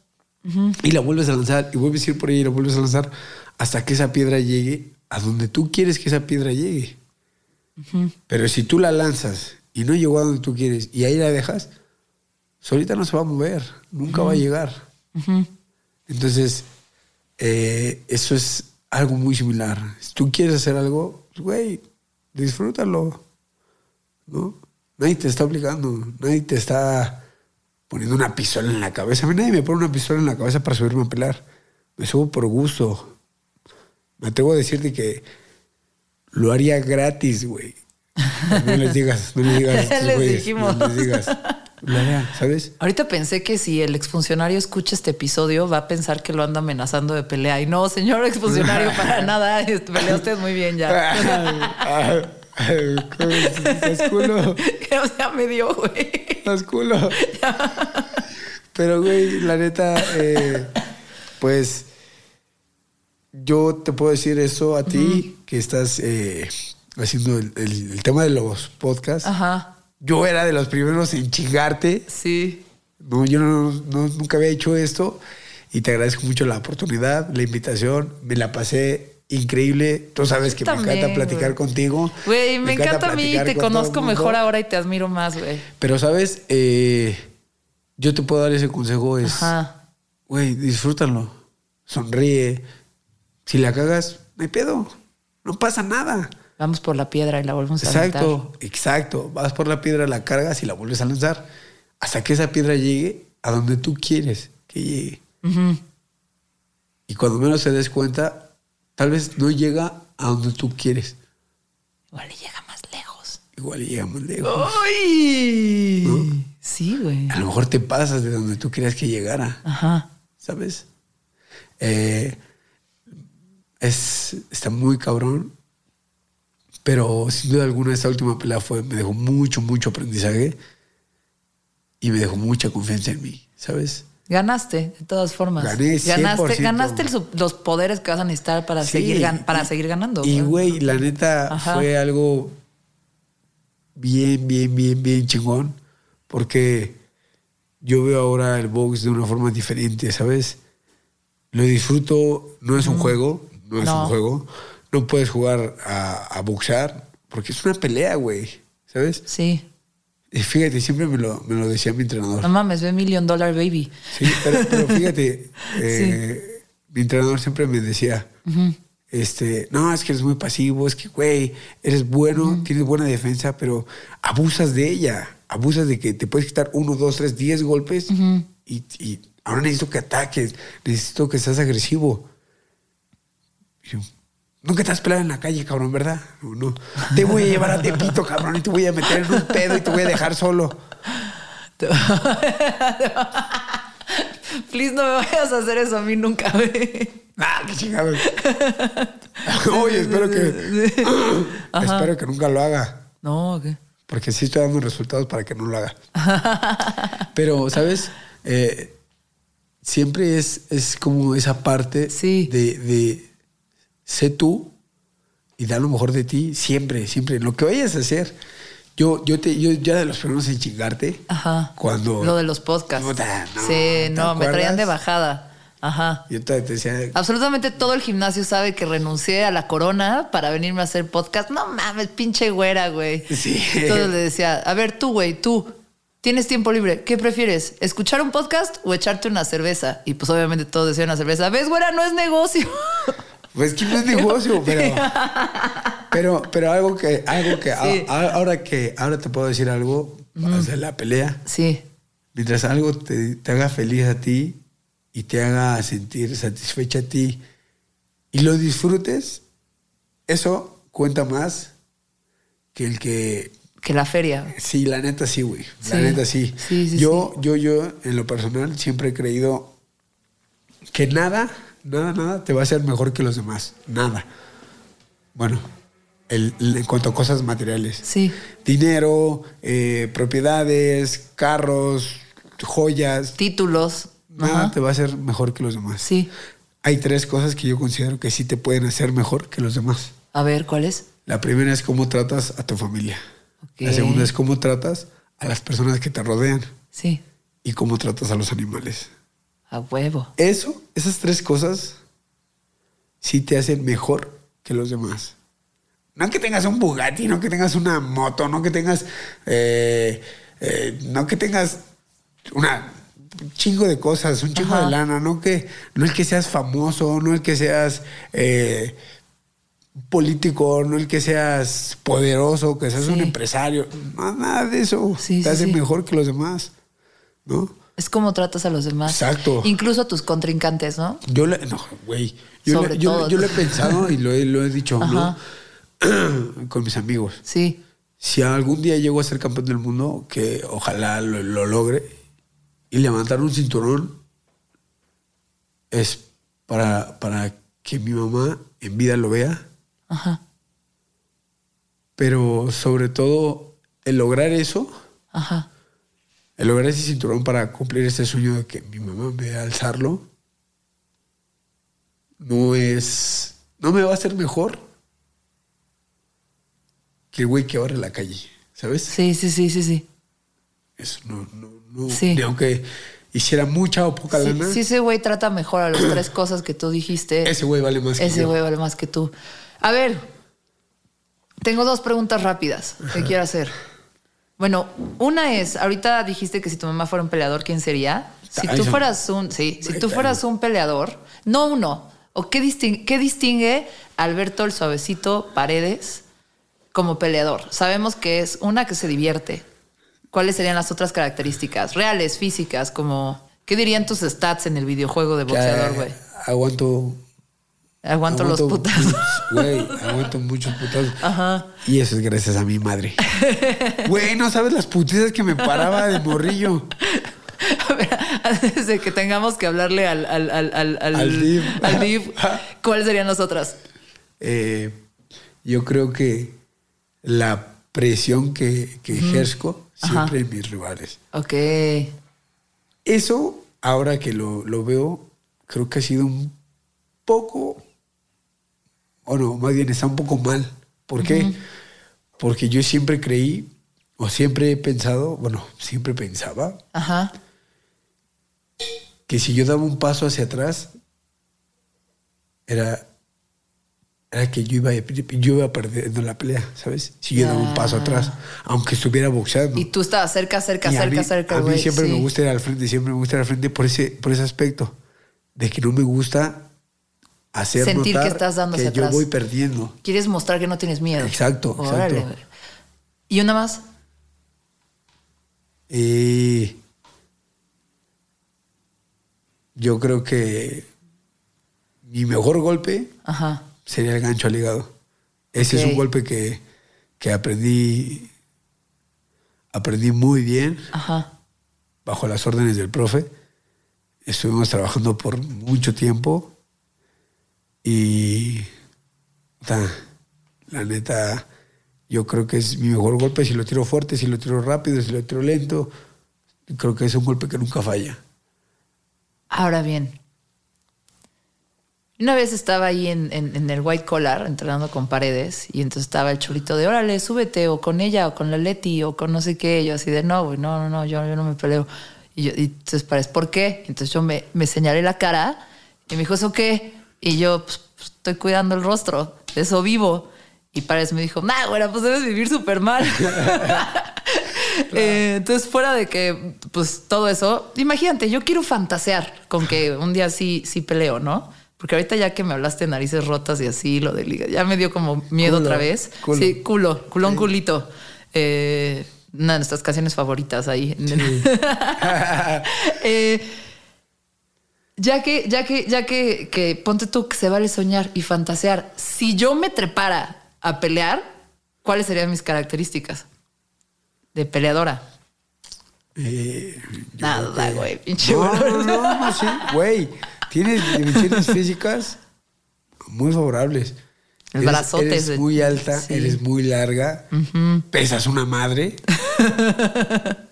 Y la vuelves a lanzar y vuelves a ir por ella y la vuelves a lanzar hasta que esa piedra llegue a donde tú quieres que esa piedra llegue. Pero si tú la lanzas y no llegó a donde tú quieres y ahí la dejas, solita no se va a mover, nunca va a llegar. Entonces, eh, eso es algo muy similar. Si tú quieres hacer algo, pues, güey, disfrútalo. ¿No? Nadie te está obligando, nadie te está poniendo una pistola en la cabeza. A mí nadie me pone una pistola en la cabeza para subirme a pelear. Me subo por gusto. Me atrevo a decirte que lo haría gratis, güey. No les digas, no les digas. a estos Les güeyes, dijimos. No les digas. Lo haría, ¿sabes? Ahorita pensé que si el exfuncionario escucha este episodio va a pensar que lo anda amenazando de pelea. Y no, señor exfuncionario, para nada. Este, Pelea usted muy bien ya. Estás culo. o sea, me dio, güey. Estás culo. Pero, güey, la neta, eh, pues yo te puedo decir eso a ti, que estás eh, haciendo el, el- el tema de los podcasts. Ajá. Yo era de los primeros en chingarte. Sí. No, yo no, no- nunca había hecho esto y te agradezco mucho la oportunidad, la invitación. Me la pasé increíble. Tú sabes que me encanta platicar contigo. Güey, me, encanta, a mí. Te con conozco mejor ahora y te admiro más, güey. Pero, ¿sabes? Eh, yo te puedo dar ese consejo. Es, güey, disfrútalo. Sonríe. Si la cagas, no hay pedo. No pasa nada. Vamos por la piedra y la volvemos a aventar. Exacto, exacto. Vas por la piedra, la cargas y la vuelves a lanzar. Hasta que esa piedra llegue a donde tú quieres que llegue. Y cuando menos te des cuenta, tal vez no llega a donde tú quieres. Igual le llega más lejos. Igual y llega más lejos. ¡Ay! Sí, güey. A lo mejor te pasas de donde tú querías que llegara. Ajá. ¿Sabes? Eh, es, está muy cabrón. Pero sin duda alguna esta última pelea fue, me dejó mucho, mucho aprendizaje. Y me dejó mucha confianza en mí, ¿sabes? Ganaste, de todas formas. Gané 100%. Ganaste, ganaste el los poderes que vas a necesitar para, Sí, seguir, gan- para y- seguir ganando. Y, güey, la neta Ajá. fue algo bien, bien, bien, bien chingón. Porque yo veo ahora el box de una forma diferente, ¿sabes? Lo disfruto, no es un juego, no es No. un juego. No puedes jugar a, a boxear porque es una pelea, güey, ¿sabes? Sí. Y fíjate, siempre me lo, me lo decía mi entrenador. No mames, ve Million Dollar Baby. Sí, pero, pero fíjate, eh, mi entrenador siempre me decía, este, no, es que eres muy pasivo, es que, güey, eres bueno, tienes buena defensa, pero abusas de ella, abusas de que te puedes quitar uno, dos, tres, diez golpes y, y ahora necesito que ataques, necesito que seas agresivo. Y yo, Nunca te has peleado en la calle, cabrón, ¿verdad? No, no. Te voy a llevar a Tepito, cabrón, y te voy a meter en un pedo y te voy a dejar solo. Please no me vayas a hacer eso a mí nunca, güey. Ah, qué chingados. Oye, espero que. espero que nunca lo haga. No, ¿qué? Porque sí estoy dando resultados para que no lo haga. Pero, ¿sabes? Eh, siempre es, es como esa parte Sí. de, de sé tú y da lo mejor de ti siempre, siempre. Lo que vayas a hacer. Yo, yo, te, yo ya de los primeros en chingarte. Ajá. Cuando. Lo de los podcasts. Puta, no, sí, ¿te no, me traían de bajada. Ajá. Yo te, te decía. Absolutamente todo el gimnasio sabe que renuncié a la corona para venirme a hacer podcast. No mames, pinche güera, güey. Sí. Entonces le decía, a ver, tú, güey, tú, tienes tiempo libre. ¿Qué prefieres? ¿Escuchar un podcast o echarte una cerveza? Y pues obviamente todos decían una cerveza. ¿Ves, güera? No es negocio. Pues que no es negocio, pero, pero, pero algo que, algo que, Sí. a- a- ahora que, ahora te puedo decir algo, o sea, la pelea, Sí, mientras algo te, te haga feliz a ti y te haga sentir satisfecha a ti y lo disfrutes, eso cuenta más que el que, que la feria. sí, la neta sí, güey, la neta sí. Sí, sí, yo, yo, yo, en lo personal, siempre he creído que nada, nada, nada te va a hacer mejor que los demás. Nada. Bueno, el- el- en cuanto a cosas materiales. Sí. Dinero, eh, propiedades, carros, joyas. Títulos. Nada Ajá. te va a hacer mejor que los demás. Sí. Hay tres cosas que yo considero que sí te pueden hacer mejor que los demás. A ver, ¿cuál es? La primera es cómo tratas a tu familia. La segunda es cómo tratas a las personas que te rodean Sí. y cómo tratas a los animales. A huevo. Eso, esas tres cosas, sí te hacen mejor que los demás. No que tengas un Bugatti, no que tengas una moto, no que tengas, eh, eh, no que tengas una un chingo de cosas, un chingo Ajá. de lana, no que, no el que seas famoso, no el que seas eh, político, no el que seas poderoso, que seas Sí. un empresario, no, nada de eso. Sí, te sí, hace mejor que los demás, ¿no? Es como tratas a los demás. Exacto. Incluso a tus contrincantes, ¿no? Yo le, no, güey. Yo, le- yo, yo lo he pensado y lo he, lo he dicho, ¿no? Con mis amigos. Sí. Si algún día llego a ser campeón del mundo, que ojalá lo, lo logre, y levantar un cinturón es para, para que mi mamá en vida lo vea, Ajá. pero sobre todo el lograr eso, Ajá. El lograr ese cinturón para cumplir ese sueño de que mi mamá me vea alzarlo, no es. No me va a hacer mejor que el güey que abre la calle, ¿sabes? Sí, sí, sí, sí, sí. Eso no, no, no. Sí. Aunque hiciera mucha o poca Sí, lana, sí, ese güey trata mejor a las tres cosas que tú dijiste. ese güey vale más que Ese güey vale más que tú. A ver, tengo dos preguntas rápidas que quiero hacer. Bueno, una es, ahorita dijiste que si tu mamá fuera un peleador, ¿quién sería? Si tú fueras un, sí, si tú fueras un peleador, no uno, o qué distingue, qué distingue a Alberto el suavecito Paredes como peleador. Sabemos que es una que se divierte. ¿Cuáles serían las otras características reales, físicas, como qué dirían tus stats en el videojuego de boxeador, güey? Aguanto. Aguanto, los putazos. Güey, aguanto muchos putazos. Ajá. Y eso es gracias a mi madre. Güey, no sabes las putizas que me paraba de morrillo. A ver, antes de que tengamos que hablarle al, al, al, al, al, div. al div, ¿cuáles serían las otras? Eh, yo creo que la presión que, que ejerzo siempre en mis rivales. Ok. Eso, ahora que lo, lo veo, creo que ha sido un poco, o no, más bien está un poco mal. ¿Por qué? Porque yo siempre creí, o siempre he pensado, bueno, siempre pensaba, Ajá. que si yo daba un paso hacia atrás, era, era que yo iba, yo iba perdiendo la pelea, ¿sabes? Si yo daba un paso Ya. atrás, aunque estuviera boxeando. Y tú estabas cerca, cerca, Y a cerca, mí, cerca, a mí siempre sí. me gusta ir al frente, siempre me gusta ir al frente por ese, por ese aspecto. De que no me gusta hacer Sentir que estás dando que yo voy perdiendo. Quieres mostrar que no tienes miedo. Exacto, Órale, exacto. ¿Y una más? Y yo creo que mi mejor golpe Ajá. sería el gancho al hígado. Ese es un golpe que, que aprendí, aprendí muy bien Ajá. bajo las órdenes del profe. Estuvimos trabajando por mucho tiempo y ta, la neta, yo creo que es mi mejor golpe si lo tiro fuerte, si lo tiro rápido, si lo tiro lento. Creo que es un golpe que nunca falla. Ahora bien, una vez estaba ahí en, en- en el White Collar entrenando con paredes y entonces estaba el chulito de órale, súbete o con ella o con la Leti o con no sé qué. Yo así de no, no, no, no, yo, yo no me peleo. Y, yo, y entonces ¿por qué? Entonces yo me, me señalé la cara y me dijo, ¿eso qué? Y yo, pues, pues, estoy cuidando el rostro, de eso vivo. Y Paredes me dijo, nah, güey, pues debes vivir súper mal. Eh, entonces, fuera de que, pues todo eso, imagínate, yo quiero fantasear con que un día sí, sí peleo, ¿no? Porque ahorita ya que me hablaste de narices rotas y así, lo de liga, ya me dio como miedo Culo, otra vez. culo. Sí, culo, culón, culito. Eh, una de nuestras canciones favoritas ahí. Eh, ya que, ya que, ya que, que ponte tú que se vale soñar y fantasear. Si yo me trepara a pelear, ¿cuáles serían mis características? De peleadora. Eh, Nada, güey, pinche No, no, no, no, sí, güey. Tienes dimensiones físicas muy favorables. El Eres- brazote Eres de- muy alta, sí. eres muy larga, pesas una madre.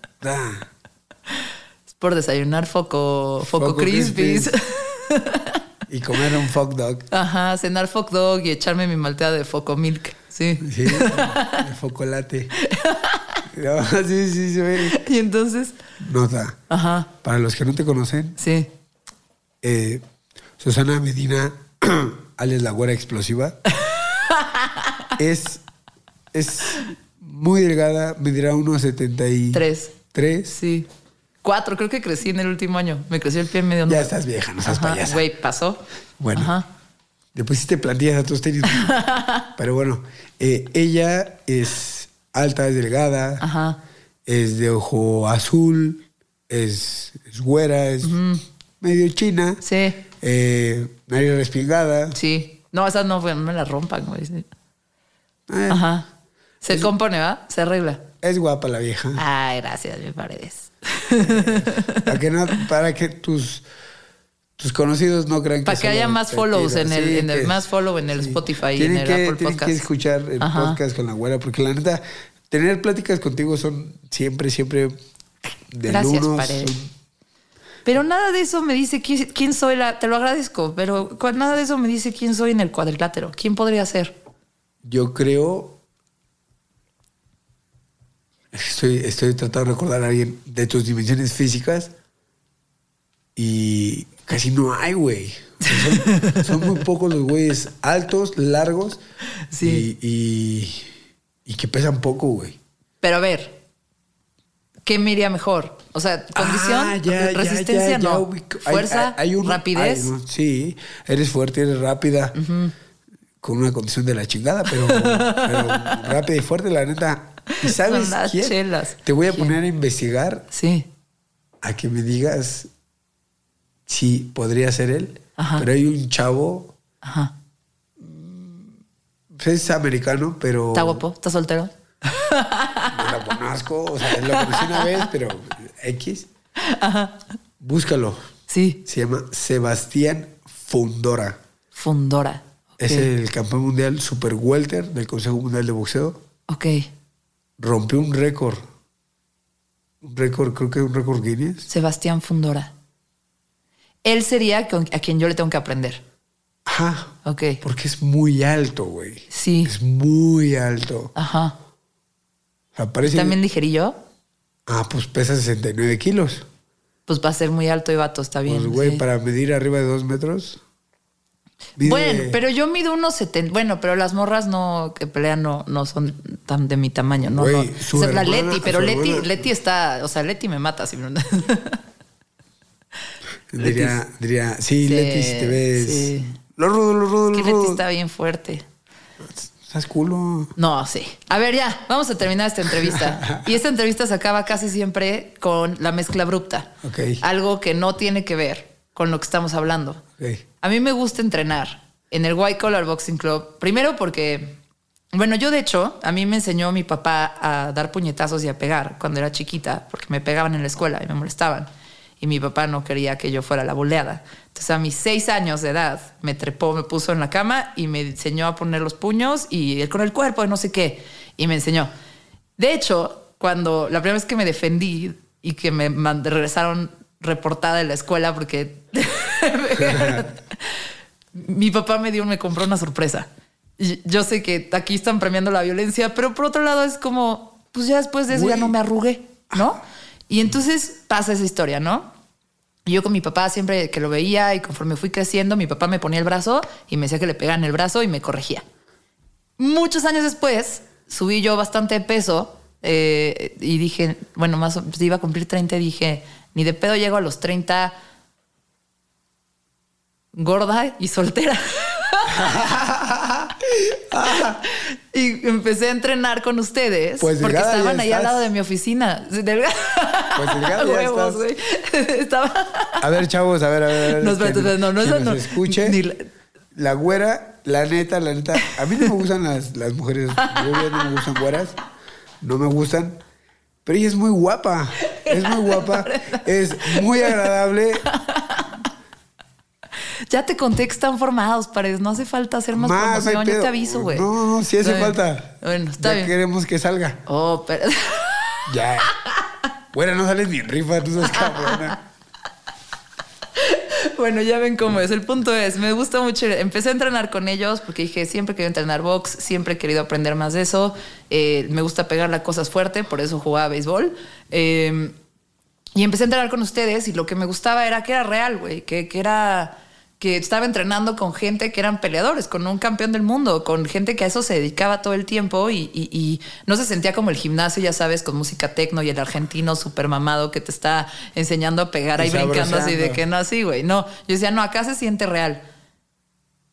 por desayunar foco, foco, Foco crispies. Crispies. Y comer un fuck dog. Ajá, cenar foc dog y echarme mi malteada de foco milk. Sí. Sí, el focolate. No, sí, sí, sí. Y entonces, Nota. ajá, Para los que no te conocen, sí. eh, Susana Medina, alias la güera explosiva, es, es muy delgada, medirá unos 73. Tres. Tres. Sí. Cuatro, creo que crecí en el último año. Me creció el pie en medio. Ya estás vieja, no seas Ajá, payasa. Güey, pasó. Bueno. Ajá. Le pusiste plantillas a tus tenis. Pero bueno, eh, ella es alta, es delgada, Ajá. es de ojo azul, es, es güera, es medio china, Sí, eh, nariz respingada. sí. No, esas no, no me las rompan, güey. sí. Eh, Ajá. Se compone, ¿va? Se arregla. Es guapa la vieja. Ay, gracias, mi paredes. Para que, no, para que tus, tus conocidos no crean que Para que haya más follows en el, Sí, en el que- más follow en el sí. Spotify y en Tienen el que, Apple tienen Podcast. que escuchar el Ajá. podcast con la güera, porque la neta, tener pláticas contigo son siempre, siempre de Gracias, unos, Paredes. son- Pero nada de eso me dice qui- quién soy, la, te lo agradezco, pero nada de eso me dice quién soy en el cuadrilátero. ¿Quién podría ser? Yo creo. Estoy, estoy tratando de recordar a alguien de tus dimensiones físicas y casi no hay, güey. Son, son muy pocos los güeyes altos, largos Sí. y, y, y que pesan poco, güey. Pero a ver, ¿qué me iría mejor? O sea, condición, Ah, ya, resistencia, ya, ya no. Fuerza, hay- hay uno- rapidez. hay sí, eres fuerte, eres rápida. Con una condición de la chingada, pero, pero rápida y fuerte, la neta. ¿Y sabes las quién? chelas. Te voy a ¿Quién? poner a investigar Sí. a que me digas si podría ser él. Ajá. Pero hay un chavo, Ajá. pues, es americano, pero. ¿Está guapo? ¿Está soltero? No lo conozco, o sea, lo conocí una vez, pero X. Búscalo. Sí. Se llama Sebastián Fundora. Fundora. Es el campeón mundial super welter del Consejo Mundial de Boxeo. Ok. Rompió un récord. Un récord, creo que un récord Guinness. Sebastián Fundora. Él sería a quien yo le tengo que aprender. Ajá. Ok. Porque es muy alto, güey. Sí. Es muy alto. Ajá. O sea, parece. ¿También ligerillo? Ah, pues pesa 69 kilos. Pues va a ser muy alto y vato, está bien. Pues, güey, sí. para medir arriba de dos metros. Bueno, pero yo mido unos 70. Bueno, pero las morras no que pelean no, no son tan de mi tamaño. No, Güey, no. su O sea, la Leti, pero Leti, hermana- Leti está. O sea, Leti me mata. Si me... Diría, diría, sí, Sí, Leti, si te ves. sí. Lo rudo, lo rudo, que lo Leti está bien fuerte. Estás culo. No, sí. A ver, ya, vamos a terminar esta entrevista. Y esta entrevista se acaba casi siempre con la mezcla abrupta. Ok. Algo que no tiene que ver con lo que estamos hablando. A mí me gusta entrenar en el White Collar Boxing Club. Primero porque, bueno, yo de hecho, a mí me enseñó mi papá a dar puñetazos y a pegar cuando era chiquita, porque me pegaban en la escuela y me molestaban. Y mi papá no quería que yo fuera la boleada. Entonces a mis seis años de edad me trepó, me puso en la cama y me enseñó a poner los puños y con el cuerpo de no sé qué. Y me enseñó. De hecho, cuando la primera vez que me defendí y que me regresaron reportada de la escuela porque mi papá me dio, me compró una sorpresa. Y yo sé que aquí están premiando la violencia, pero por otro lado es como, pues ya después de eso ya no me arrugué, ¿no? Y entonces pasa esa historia, ¿no? Yo con mi papá siempre que lo veía y conforme fui creciendo, mi papá me ponía el brazo y me decía que le pegaba en el brazo y me corregía. Muchos años después subí yo bastante de peso eh, y dije, bueno, más pues iba a cumplir 30 y dije, ni de pedo llego a los 30 gorda y soltera. y empecé a entrenar con ustedes Pues porque estaban ahí al lado de mi oficina. Delgada. Pues delgada Huevos, güey. Estaba. A ver, chavos, a ver, a ver. a ver, No, espérate, que- espérate, no, no, que eso nos no. escuche. Ni la- La güera, la neta, la neta. A mí no me gustan las, las mujeres rubias, no me gustan güeras. No me gustan. Pero ella es muy guapa. Es muy guapa. Es muy agradable. Ya te conté que están formados, paredes. No hace falta hacer más, promoción. Yo te aviso, güey. No, no, sí hace Está bien. falta. Bueno, está ya bien. queremos que salga. Oh, pero. Ya. Bueno, no sales ni en rifa, tú sos cabrona. Bueno, ya ven cómo es. El punto es, me gusta mucho. Empecé a entrenar con ellos porque dije, siempre he querido entrenar box, siempre he querido aprender más de eso. Eh, me gusta pegar las cosas fuerte, por eso jugaba béisbol. Eh, y empecé a entrenar con ustedes y lo que me gustaba era que era real, güey, que, que era que estaba entrenando con gente que eran peleadores, con un campeón del mundo, con gente que a eso se dedicaba todo el tiempo y, y- y no se sentía como el gimnasio, ya sabes, con música tecno y el argentino super mamado que te está enseñando a pegar ahí brincando así de que no, así, güey. No, yo decía, no, acá se siente real.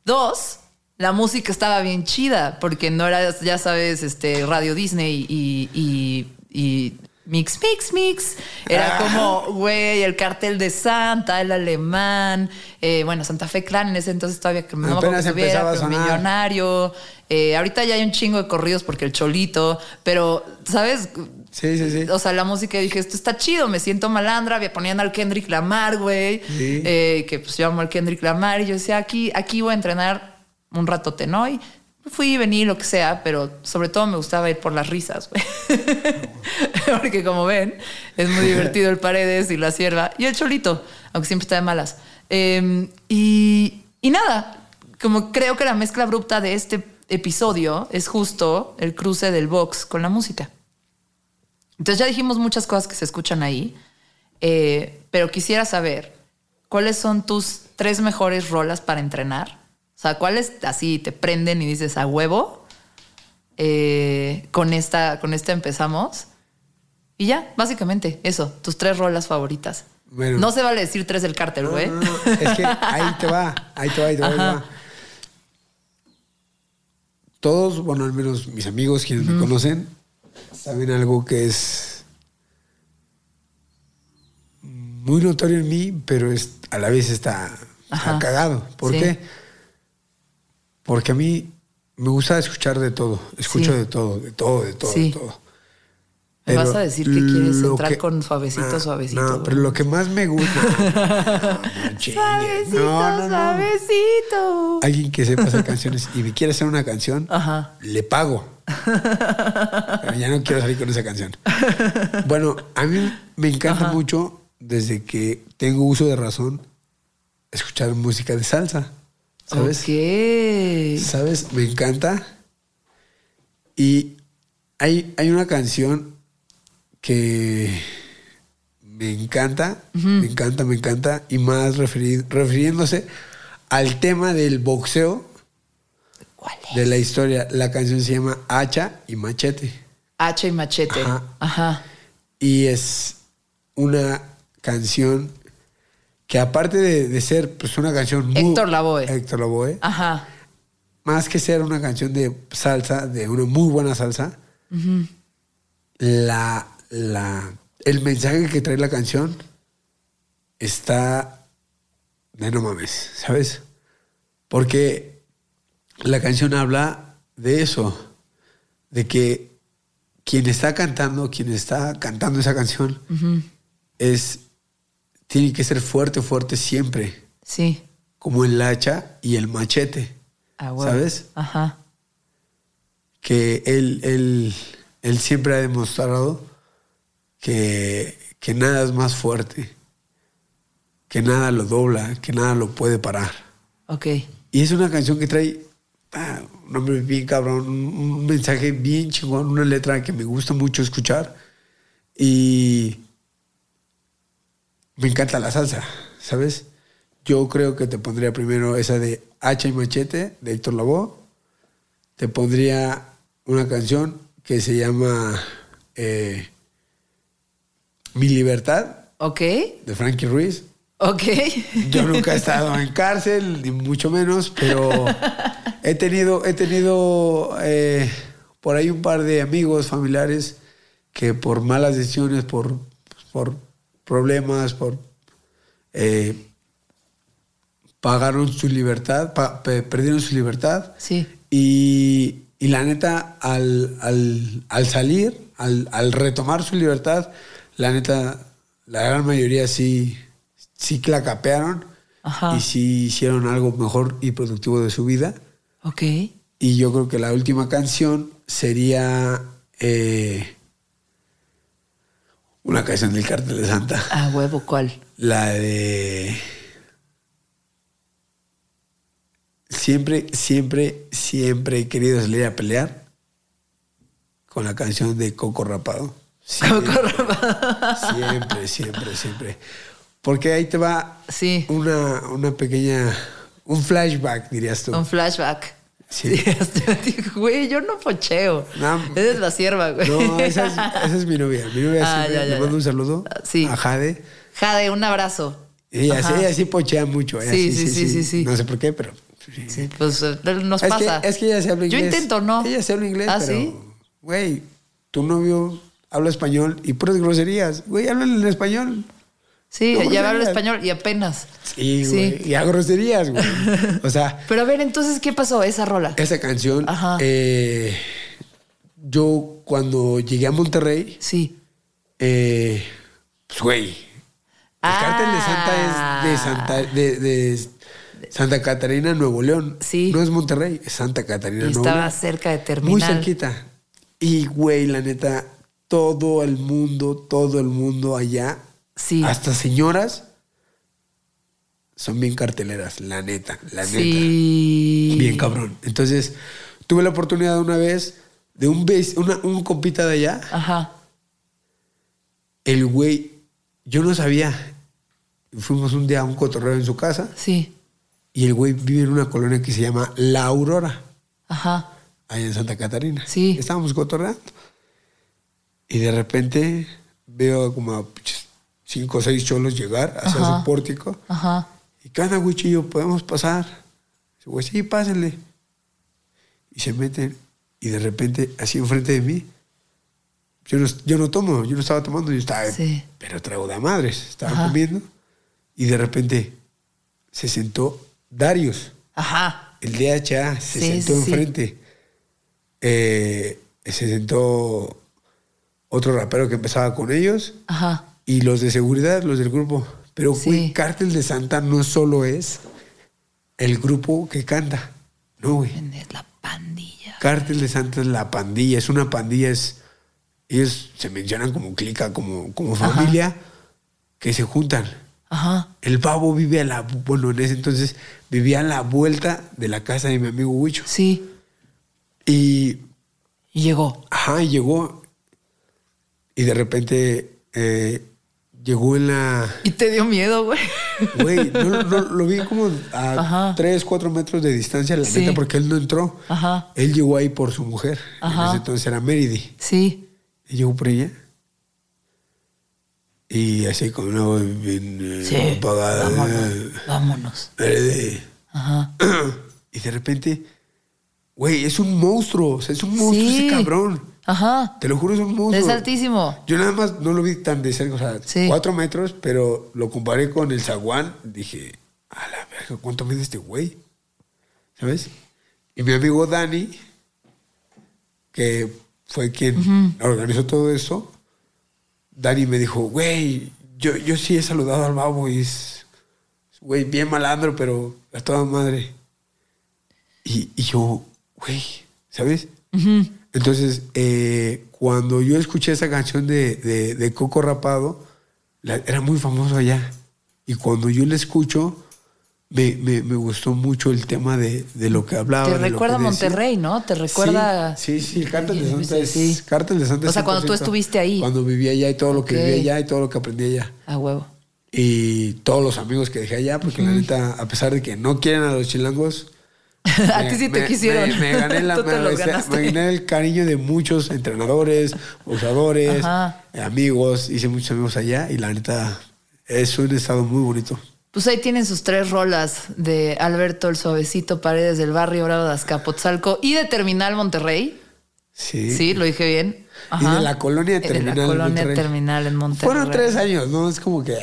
Dos, la música estaba bien chida, porque no era, ya sabes, este Radio Disney y- y mix, mix, mix. Era Ah. como, güey, el cartel de Santa, el alemán, eh, bueno, Santa Fe Clan en ese entonces todavía que no me Apenas que estuviera, pero millonario. Eh, ahorita ya hay un chingo de corridos porque el cholito, pero, ¿sabes? Sí, sí, sí. O sea, la música dije, esto está chido, me siento malandra, me ponían al Kendrick Lamar, güey, Sí. eh, que pues yo amo al Kendrick Lamar, y yo decía, aquí, aquí voy a entrenar un rato ¿no? Y fui y vení, lo que sea, pero sobre todo me gustaba ir por las risas. Porque como ven, es muy divertido el Paredes y la sierva y el Cholito, aunque siempre está de malas. Eh, y, y nada, como creo que la mezcla abrupta de este episodio es justo el cruce del box con la música. Entonces ya dijimos muchas cosas que se escuchan ahí, eh, pero quisiera saber cuáles son tus tres mejores rolas para entrenar. O sea, cuáles así te prenden y dices a huevo. Eh, con esta, con esta empezamos. Y ya, básicamente, eso, tus tres rolas favoritas. Bueno. no se vale decir tres del cártel, güey. no, no, Es que ahí te va, ahí te va, ahí te va, ahí te va. Todos, bueno, al menos mis amigos quienes me conocen, saben algo que es muy notorio en mí, pero es, a la vez está, está cagado. ¿Por Sí. qué? Porque a mí me gusta escuchar de todo, escucho Sí. de todo, de todo, de todo, Sí. de todo. Me vas a decir que quieres entrar que- con suavecito, No, suavecito. No, pero lo que más me gusta. No. Suavecito, No, no, no. suavecito. Alguien que sepa hacer canciones y me quiere hacer una canción, Ajá. le pago. Pero ya no quiero salir con esa canción. Bueno, a mí me encanta mucho, desde que tengo uso de razón, escuchar música de salsa. ¿Sabes? Ok. ¿Sabes? Me encanta. Y hay, hay una canción que me encanta, me encanta, me encanta, y más referi- refiriéndose al tema del boxeo ¿Cuál es? de la historia. La canción se llama Hacha y Machete. Hacha y machete. Ajá. Ajá. Y es una canción que aparte de, de ser pues, una canción muy... Héctor Lavoe. Héctor Lavoe. Ajá. más que ser una canción de salsa, de una muy buena salsa, la, la, el mensaje que trae la canción está de no mames, ¿sabes? Porque la canción habla de eso, de que quien está cantando, quien está cantando esa canción, es, tiene que ser fuerte, fuerte siempre, Sí. como el hacha y el machete. Ah, huevo. ¿Sabes? Ajá. que él, él, él siempre ha demostrado que, que nada es más fuerte, que nada lo dobla, que nada lo puede parar. Ok. Y es una canción que trae ah, un nombre bien cabrón, un, un mensaje bien chingón, una letra que me gusta mucho escuchar. Y me encanta la salsa, ¿sabes? Yo creo que te pondría primero esa de Hacha y Machete de Héctor Lavoe. Te pondría una canción que se llama eh, Mi Libertad Ok. de Frankie Ruiz. Ok. Yo nunca he estado en cárcel, ni mucho menos, pero he tenido, he tenido eh, por ahí un par de amigos, familiares, que por malas decisiones, por, por problemas, por eh, pagaron su libertad, pa- pe- perdieron su libertad. Sí. Y, y la neta, al, al- al salir, al, al retomar su libertad, la neta, la gran mayoría sí, sí clacapearon Ajá. y sí hicieron algo mejor y productivo de su vida. Ok. Y yo creo que la última canción sería eh, Una canción del Cártel de Santa. Ah, huevo, ¿cuál? La de. Siempre, siempre, siempre he querido salir a pelear con la canción de Coco Rapado. Siempre, siempre, siempre, siempre. Porque ahí te va Sí. una, una pequeña. Un flashback, dirías tú. Un flashback. Sí. Sí, hasta digo, güey, yo no pocheo. No. Eres la sierva, güey. No, esa es, esa es mi novia. Mi novia Ah, siempre ya, ya, le mando un saludo Sí. a Jade. Jade, un abrazo. Ella, ella sí pochea mucho. ella Sí, sí, sí, sí, sí. No sé por qué, pero. sí. Pues eh, nos Es pasa. que, es que ella se habla Yo inglés. intento, ¿no? Ella se habla inglés, ¿Ah, pero. sí? Güey, tu novio habla español y puras groserías. Güey, hablan en español. Sí, No, ya hablo español y apenas. Sí, güey. Sí. Y a groserías, güey. O sea, Pero a ver, entonces, ¿qué pasó? Esa rola. esa canción. Ajá. eh, yo cuando llegué a Monterrey, Sí. eh, pues, güey. El Ah. cártel de Santa es de Santa, de, de Santa Catarina, Nuevo León. Sí. No es Monterrey, es Santa Catarina, Y Nuevo estaba León. cerca de terminal. Muy cerquita. Y, güey, la neta, todo el mundo, todo el mundo allá, Sí. hasta señoras, son bien carteleras, la neta, la neta. Bien cabrón. Entonces, tuve la oportunidad una vez de un, una- un compita de allá, Ajá. el güey, yo no sabía. Fuimos un día a un cotorreo en su casa Sí. y el güey vive en una colonia que se llama La Aurora. Ajá. allá en Santa Catarina. Sí. Estábamos cotorreando. Y de repente veo como a cinco o seis cholos llegar hacia Ajá. su pórtico. Ajá. ¿Y onda, Huichillo? ¿Podemos pasar? Güey, sí, pásenle. Y se meten. Y de repente, así enfrente de mí, yo no, yo no tomo, yo no estaba tomando, yo estaba, Sí. pero trago de madres, estaba Ajá. comiendo. Y de repente se sentó Darius. Ajá. El DHA se Sí, sentó sí. enfrente. Eh, se sentó otro rapero que empezaba con ellos Ajá. Y los de seguridad, los del grupo. Pero, Sí. Cártel de Santa no solo es el grupo que canta. No, güey. Es la pandilla. Cártel de Santa es la pandilla, es una pandilla, es. Ellos se mencionan como clica, como, como familia, que se juntan. Ajá. El babo vive a la. Bueno, en ese entonces vivía a la vuelta de la casa de mi amigo Huicho. Sí. Y. Y llegó. Ajá, y llegó. Y de repente. eh, llegó en la. Y te dio miedo, güey. Güey, no, no, lo vi como a Ajá. 3, 4 metros de distancia, la Sí. neta, porque él no entró. Ajá. Él llegó ahí por su mujer. Ajá. En ese entonces era Meridi. Sí. Y llegó por ella. Y así como una voz bien eh, Sí. apagada. Vámonos. Vámonos. Meridi. Ajá. Y de repente, güey, es un monstruo. O sea, es un monstruo Sí. ese cabrón. Ajá. Te lo juro, es un monstruo. Es altísimo. Yo nada más no lo vi tan de cerca, o sea, Sí. cuatro metros, pero lo comparé con el zaguán. Dije, a la verga, ¿cuánto mide este güey? ¿Sabes? Y mi amigo Dani, que fue quien organizó todo eso, Dani me dijo, güey, yo, yo sí he saludado al babo y es, es, güey, bien malandro, pero a toda madre. Y, y yo, güey, ¿sabes? Entonces, eh, cuando yo escuché esa canción de, de- de Coco Rapado, la- era muy famoso allá. Y cuando yo la escucho, me, me- me gustó mucho el tema de, de lo que hablaba. Te recuerda a. Monterrey, ¿no? Te recuerda. Sí, sí, sí, el Cártel de Santa es. Sí. Cártel de Santa O sea, cuando tú 100%. estuviste ahí. Cuando viví allá y todo lo que Ok. viví allá y todo lo que aprendí allá. A huevo. Y todos los amigos que dejé allá, porque la neta, a pesar de que no quieren a los chilangos. a ti sí te me- quisieron. Me, me gané la, me el cariño de muchos entrenadores, usadores, Ajá. amigos. Hice muchos amigos allá y la neta, es un estado muy bonito. Pues ahí tienen sus tres rolas de Alberto el Suavecito Paredes del Barrio Bravo de Azcapotzalco y de Terminal Monterrey. Sí. Sí, lo dije bien. Y de la colonia Y de terminal. la en colonia Monterrey. terminal en Monterrey. Fueron tres años, ¿no? Es como que.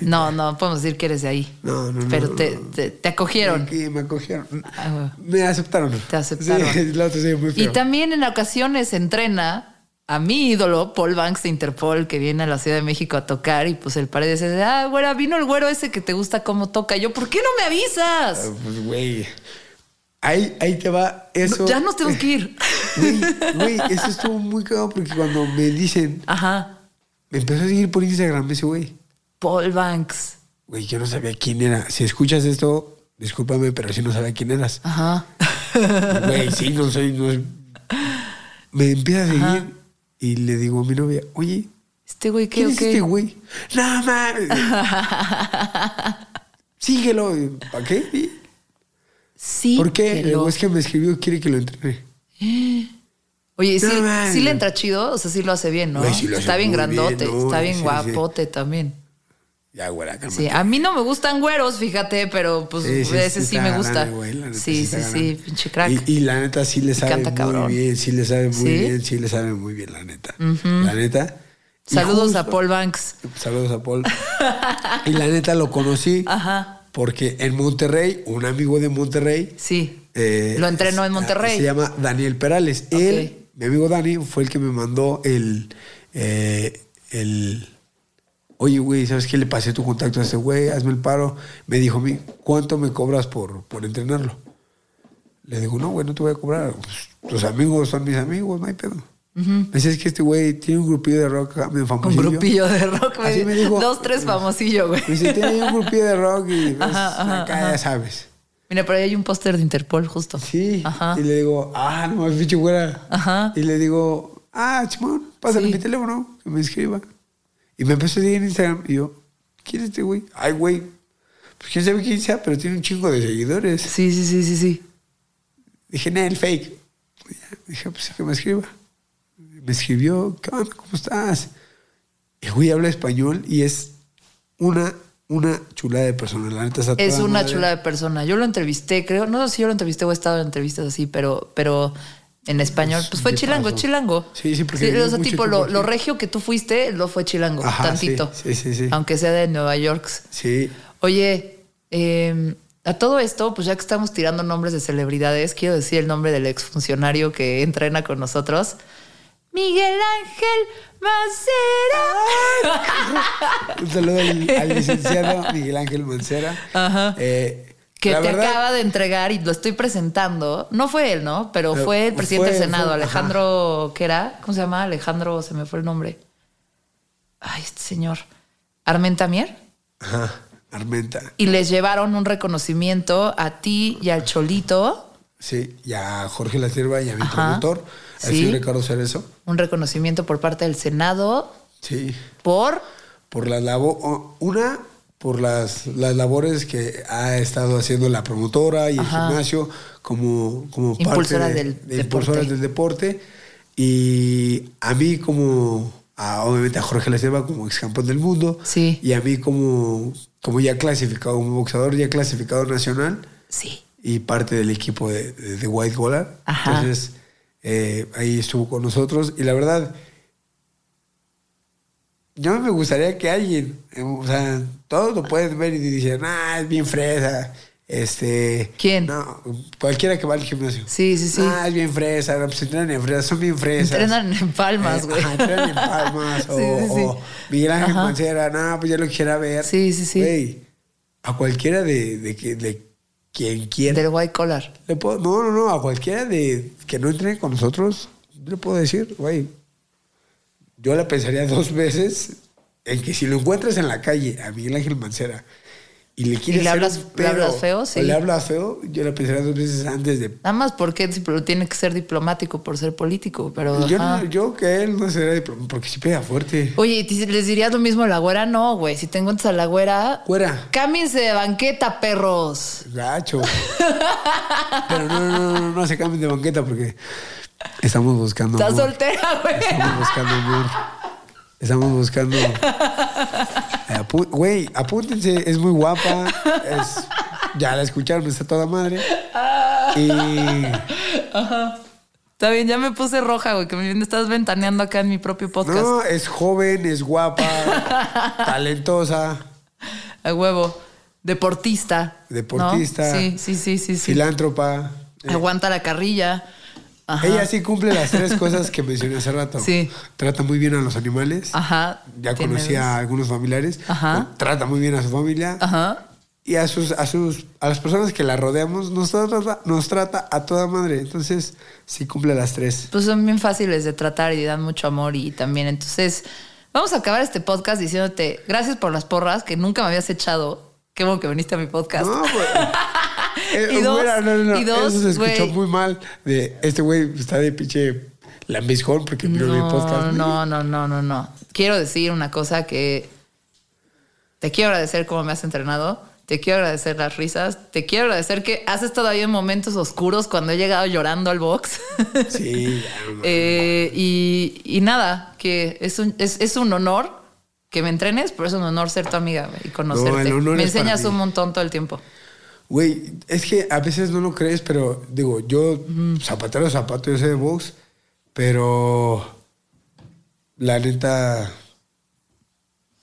No, no, podemos decir que eres de ahí. No, no, Pero no, te, no. te, te acogieron. Que me acogieron. Ah. Me aceptaron. Te aceptaron. Sí, la otra sí, muy Y feo. también en ocasiones entrena a mi ídolo, Paul Banks de Interpol, que viene a la Ciudad de México a tocar y pues el Paredes dice, ah, güera, vino el güero ese que te gusta cómo toca. Y yo, ¿por qué no me avisas? Ah, Pues, güey. Ahí, ahí te va eso. ya nos tenemos que ir. Güey, güey, eso estuvo muy cagado porque cuando me dicen, Ajá. Me empezó a seguir por Instagram ese güey. Paul Banks. Güey, yo no sabía quién era. Si escuchas esto, discúlpame, pero sí no sabía quién eras. Ajá. Güey, sí, no soy. No es- Me empieza a seguir y le digo a mi novia, oye, Este güey, ¿qué ¿quién es este güey? No mames. Síguelo. ¿Para qué? Sí. ¿Por qué? lo- Es que me escribió, quiere que lo entrene. Oye, sí, No, man. sí le entra chido, o sea, sí lo hace bien, ¿no? Güey, sí lo hace está bien grandote, ¿no? está bien sí, sí. guapote también. Ya, güera, cálmate. Sí, a mí no me gustan güeros, fíjate, pero pues ese sí, me gusta. neta sí, sí, sí, pinche crack. Y, y la neta sí le sabe muy cabrón. bien, sí le sabe muy bien, sí le sabe muy bien, la neta. La neta. Saludos a Paul Banks. Saludos a Paul. y la neta lo conocí Ajá. Porque en Monterrey, un amigo de Monterrey. Sí. eh, lo entrenó en se- Monterrey. Se llama Daniel Perales. Él, mi amigo Dani, fue el que me mandó el. eh, el Oye, güey, ¿sabes qué? Le pasé tu contacto a ese güey, hazme el paro. Me dijo ¿cuánto me cobras por, por entrenarlo? Le digo, no, güey, no te voy a cobrar. Pues, tus amigos son mis amigos, no hay pedo. Me dice, es que este güey tiene un grupillo de rock acá, medio Un famosillo. grupillo de rock. me Así di- me dijo. Dos, tres famosillo, güey. Me dice, tiene un grupillo de rock y pues, Ajá, ajá, acá ajá. ya sabes. Mira, por ahí hay un póster de Interpol justo. Sí. Ajá. Y le digo, ah, no mames, pinche güera. Ajá. Y le digo, ah, Chimón, pásale Sí. mi teléfono, que me escriba. Y me empezó a seguir en Instagram. Y yo, ¿quién es este güey? Ay, güey. Pues quién sabe quién sea, pero tiene un chingo de seguidores. Sí, sí, sí, sí, sí. Dije, no, el fake. Dije, pues que me escriba. Me escribió, ¿qué onda? ¿Cómo estás? El güey habla español y es una, una chulada de persona. La neta Es una madre. chula de persona. Yo lo entrevisté, creo. No sé si yo lo entrevisté o he estado en entrevistas así, pero, pero en español. Pues fue chilango, chilango. Sí, sí, porque vivió o sea, tipo, lo, regio que tú fuiste, lo fue chilango, Ajá, tantito. sí, sí, sí, sí. Aunque sea de Nueva York. Sí. Oye, eh, a todo esto, pues ya que estamos tirando nombres de celebridades, quiero decir el nombre del exfuncionario que entrena con nosotros. Miguel Ángel Macera. Un saludo al, al licenciado Miguel Ángel Mancera. Ajá. Eh, que te verdad, acaba de entregar y lo estoy presentando. No fue él, ¿no? Pero Pero fue el presidente fue- del Senado, fue- Alejandro, ¿qué era? ¿Cómo se llama? Alejandro, se me fue el nombre. Ay, este señor. Armentamier. Ajá, Armenta. Y les llevaron un reconocimiento a ti y al Cholito. Sí, y a Jorge La Sierva y a mi Ajá. productor, Sí. Ricardo Cerezo. Un reconocimiento por parte del Senado Sí. por. Por las labores, una, por las, las labores que ha estado haciendo la promotora y el gimnasio como, como Impulsora parte de, del de impulsoras del deporte. Y a mí como, a- obviamente a Jorge Sierva como ex campeón del mundo. Sí. Y a mí como, como ya clasificado, como boxeador ya clasificado nacional. Sí. y parte del equipo de, de- de White Collar. Ajá. Entonces, eh, ahí estuvo con nosotros y la verdad, yo me gustaría que alguien, eh, o sea, todos lo pueden ver y dicen, ah, es bien fresa. Este, ¿Quién? No, cualquiera que va al gimnasio. Sí, sí, sí. Ah, es bien fresa, pues entrenan en fresas, son bien fresas. Entrenan en palmas, Eh, güey. ajá, entrenan en palmas. o, Sí, sí, sí. o Miguel Ángel. Mancera, no, pues ya lo quisiera ver. Sí, sí, sí. Güey, a cualquiera de, de, que- de quien quiera. Del white collar. Le puedo- no, no, no, a cualquiera de que no entrene con nosotros, le puedo decir, güey, yo la pensaría dos veces en que si lo encuentras en la calle a Miguel Ángel Mancera y le quieres le hacer hablas- le hablas feo, o sí. le hablas feo, yo la pensaría dos veces antes de... Nada más porque tiene que ser diplomático por ser político, pero. Yo, no- yo que él no sería diplom- porque si pega fuerte. Oye, ¿y les dirías lo mismo a la güera? No, güey. Si te encuentras a la güera. Güera. Cámbiense de banqueta, perros. Gacho. Pero no, no, no, no, no se cambien de banqueta porque estamos buscando Estás soltera, güey. Estamos buscando amor. Estamos buscando. Apu- Güey, apúntense, es muy guapa. Es... Ya la escucharon, está toda madre. Y Está bien, ya me puse roja, güey, que me estás ventaneando acá en mi propio podcast. no, es joven, es guapa, talentosa, A huevo. Deportista. Deportista. Sí, sí, sí, sí. sí. filántropa. Aguanta la carrilla. Ajá. Ella sí cumple las tres cosas que mencioné hace rato. Sí. Trata muy bien a los animales. Ajá. Ya Tiene conocí a algunos familiares. Ajá. Trata muy bien a su familia. Ajá. Y a sus, a sus, a las personas que la rodeamos, nos trata, nos trata a toda madre. Entonces, sí cumple las tres. Pues son bien fáciles de tratar y dan mucho amor y también, entonces, Vamos a acabar este podcast diciéndote gracias por las porras que nunca me habías echado. Qué bueno que viniste a mi podcast. No, güey. Eh, Y dos, no, no, no, y dos, Eso se escuchó güey. muy mal. De este güey está de pinche lambiscón porque vino mi podcast. No, no, no, no, no. Quiero decir una cosa que te quiero agradecer cómo me has entrenado. Te quiero agradecer las risas. Te quiero agradecer que haces todavía en momentos oscuros cuando he llegado llorando al box. Sí, no. Eh, y, y nada, que es un, es, es un honor que me entrenes, pero es un honor ser tu amiga y conocerte. No, me enseñas un montón todo el tiempo. Güey, es que a veces no lo crees, pero digo, yo zapatero de zapato, yo sé de box, pero la neta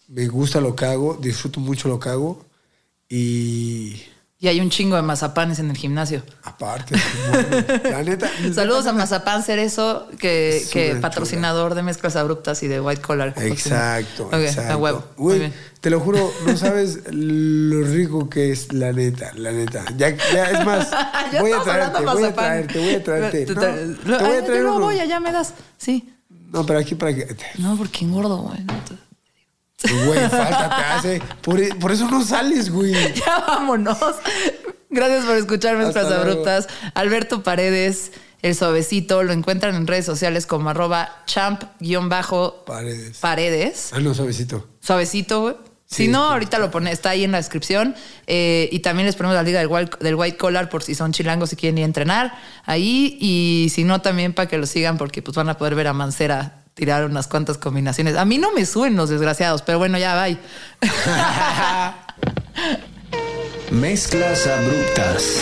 me gusta lo que hago, disfruto mucho lo que hago y Y hay un chingo de mazapanes en el gimnasio. aparte, bueno, la neta. Saludos a Mazapán Cerezo, que, que patrocinador de mezclas abruptas y de White Collar. Exacto, exacto. a huevo. Te lo juro, no sabes lo rico que es la neta, la neta. Ya, ya es más, Ya voy a traerte, voy a traerte, voy a traerte. Te- No, te- te voy a traer yo no voy, allá me das. Sí. No, pero aquí para que. No, porque engordo, güey. No Güey, falta te hace. Por, por eso no sales, güey. Ya vámonos. Gracias por escuchar luego. Abruptas. Alberto Paredes, el suavecito, lo encuentran en redes sociales como arroba champ-paredes. Paredes. Ah, no, suavecito. Suavecito, güey. Sí, si no, ahorita lo pone, está ahí en la descripción. Eh, y también les ponemos la liga del white, del white Collar por si son chilangos y quieren ir a entrenar ahí. Y si no, también para que lo sigan porque pues van a poder ver a Mancera tirar unas cuantas combinaciones. A mí no me suben los desgraciados, pero bueno, ya, bye. Mezclas abruptas.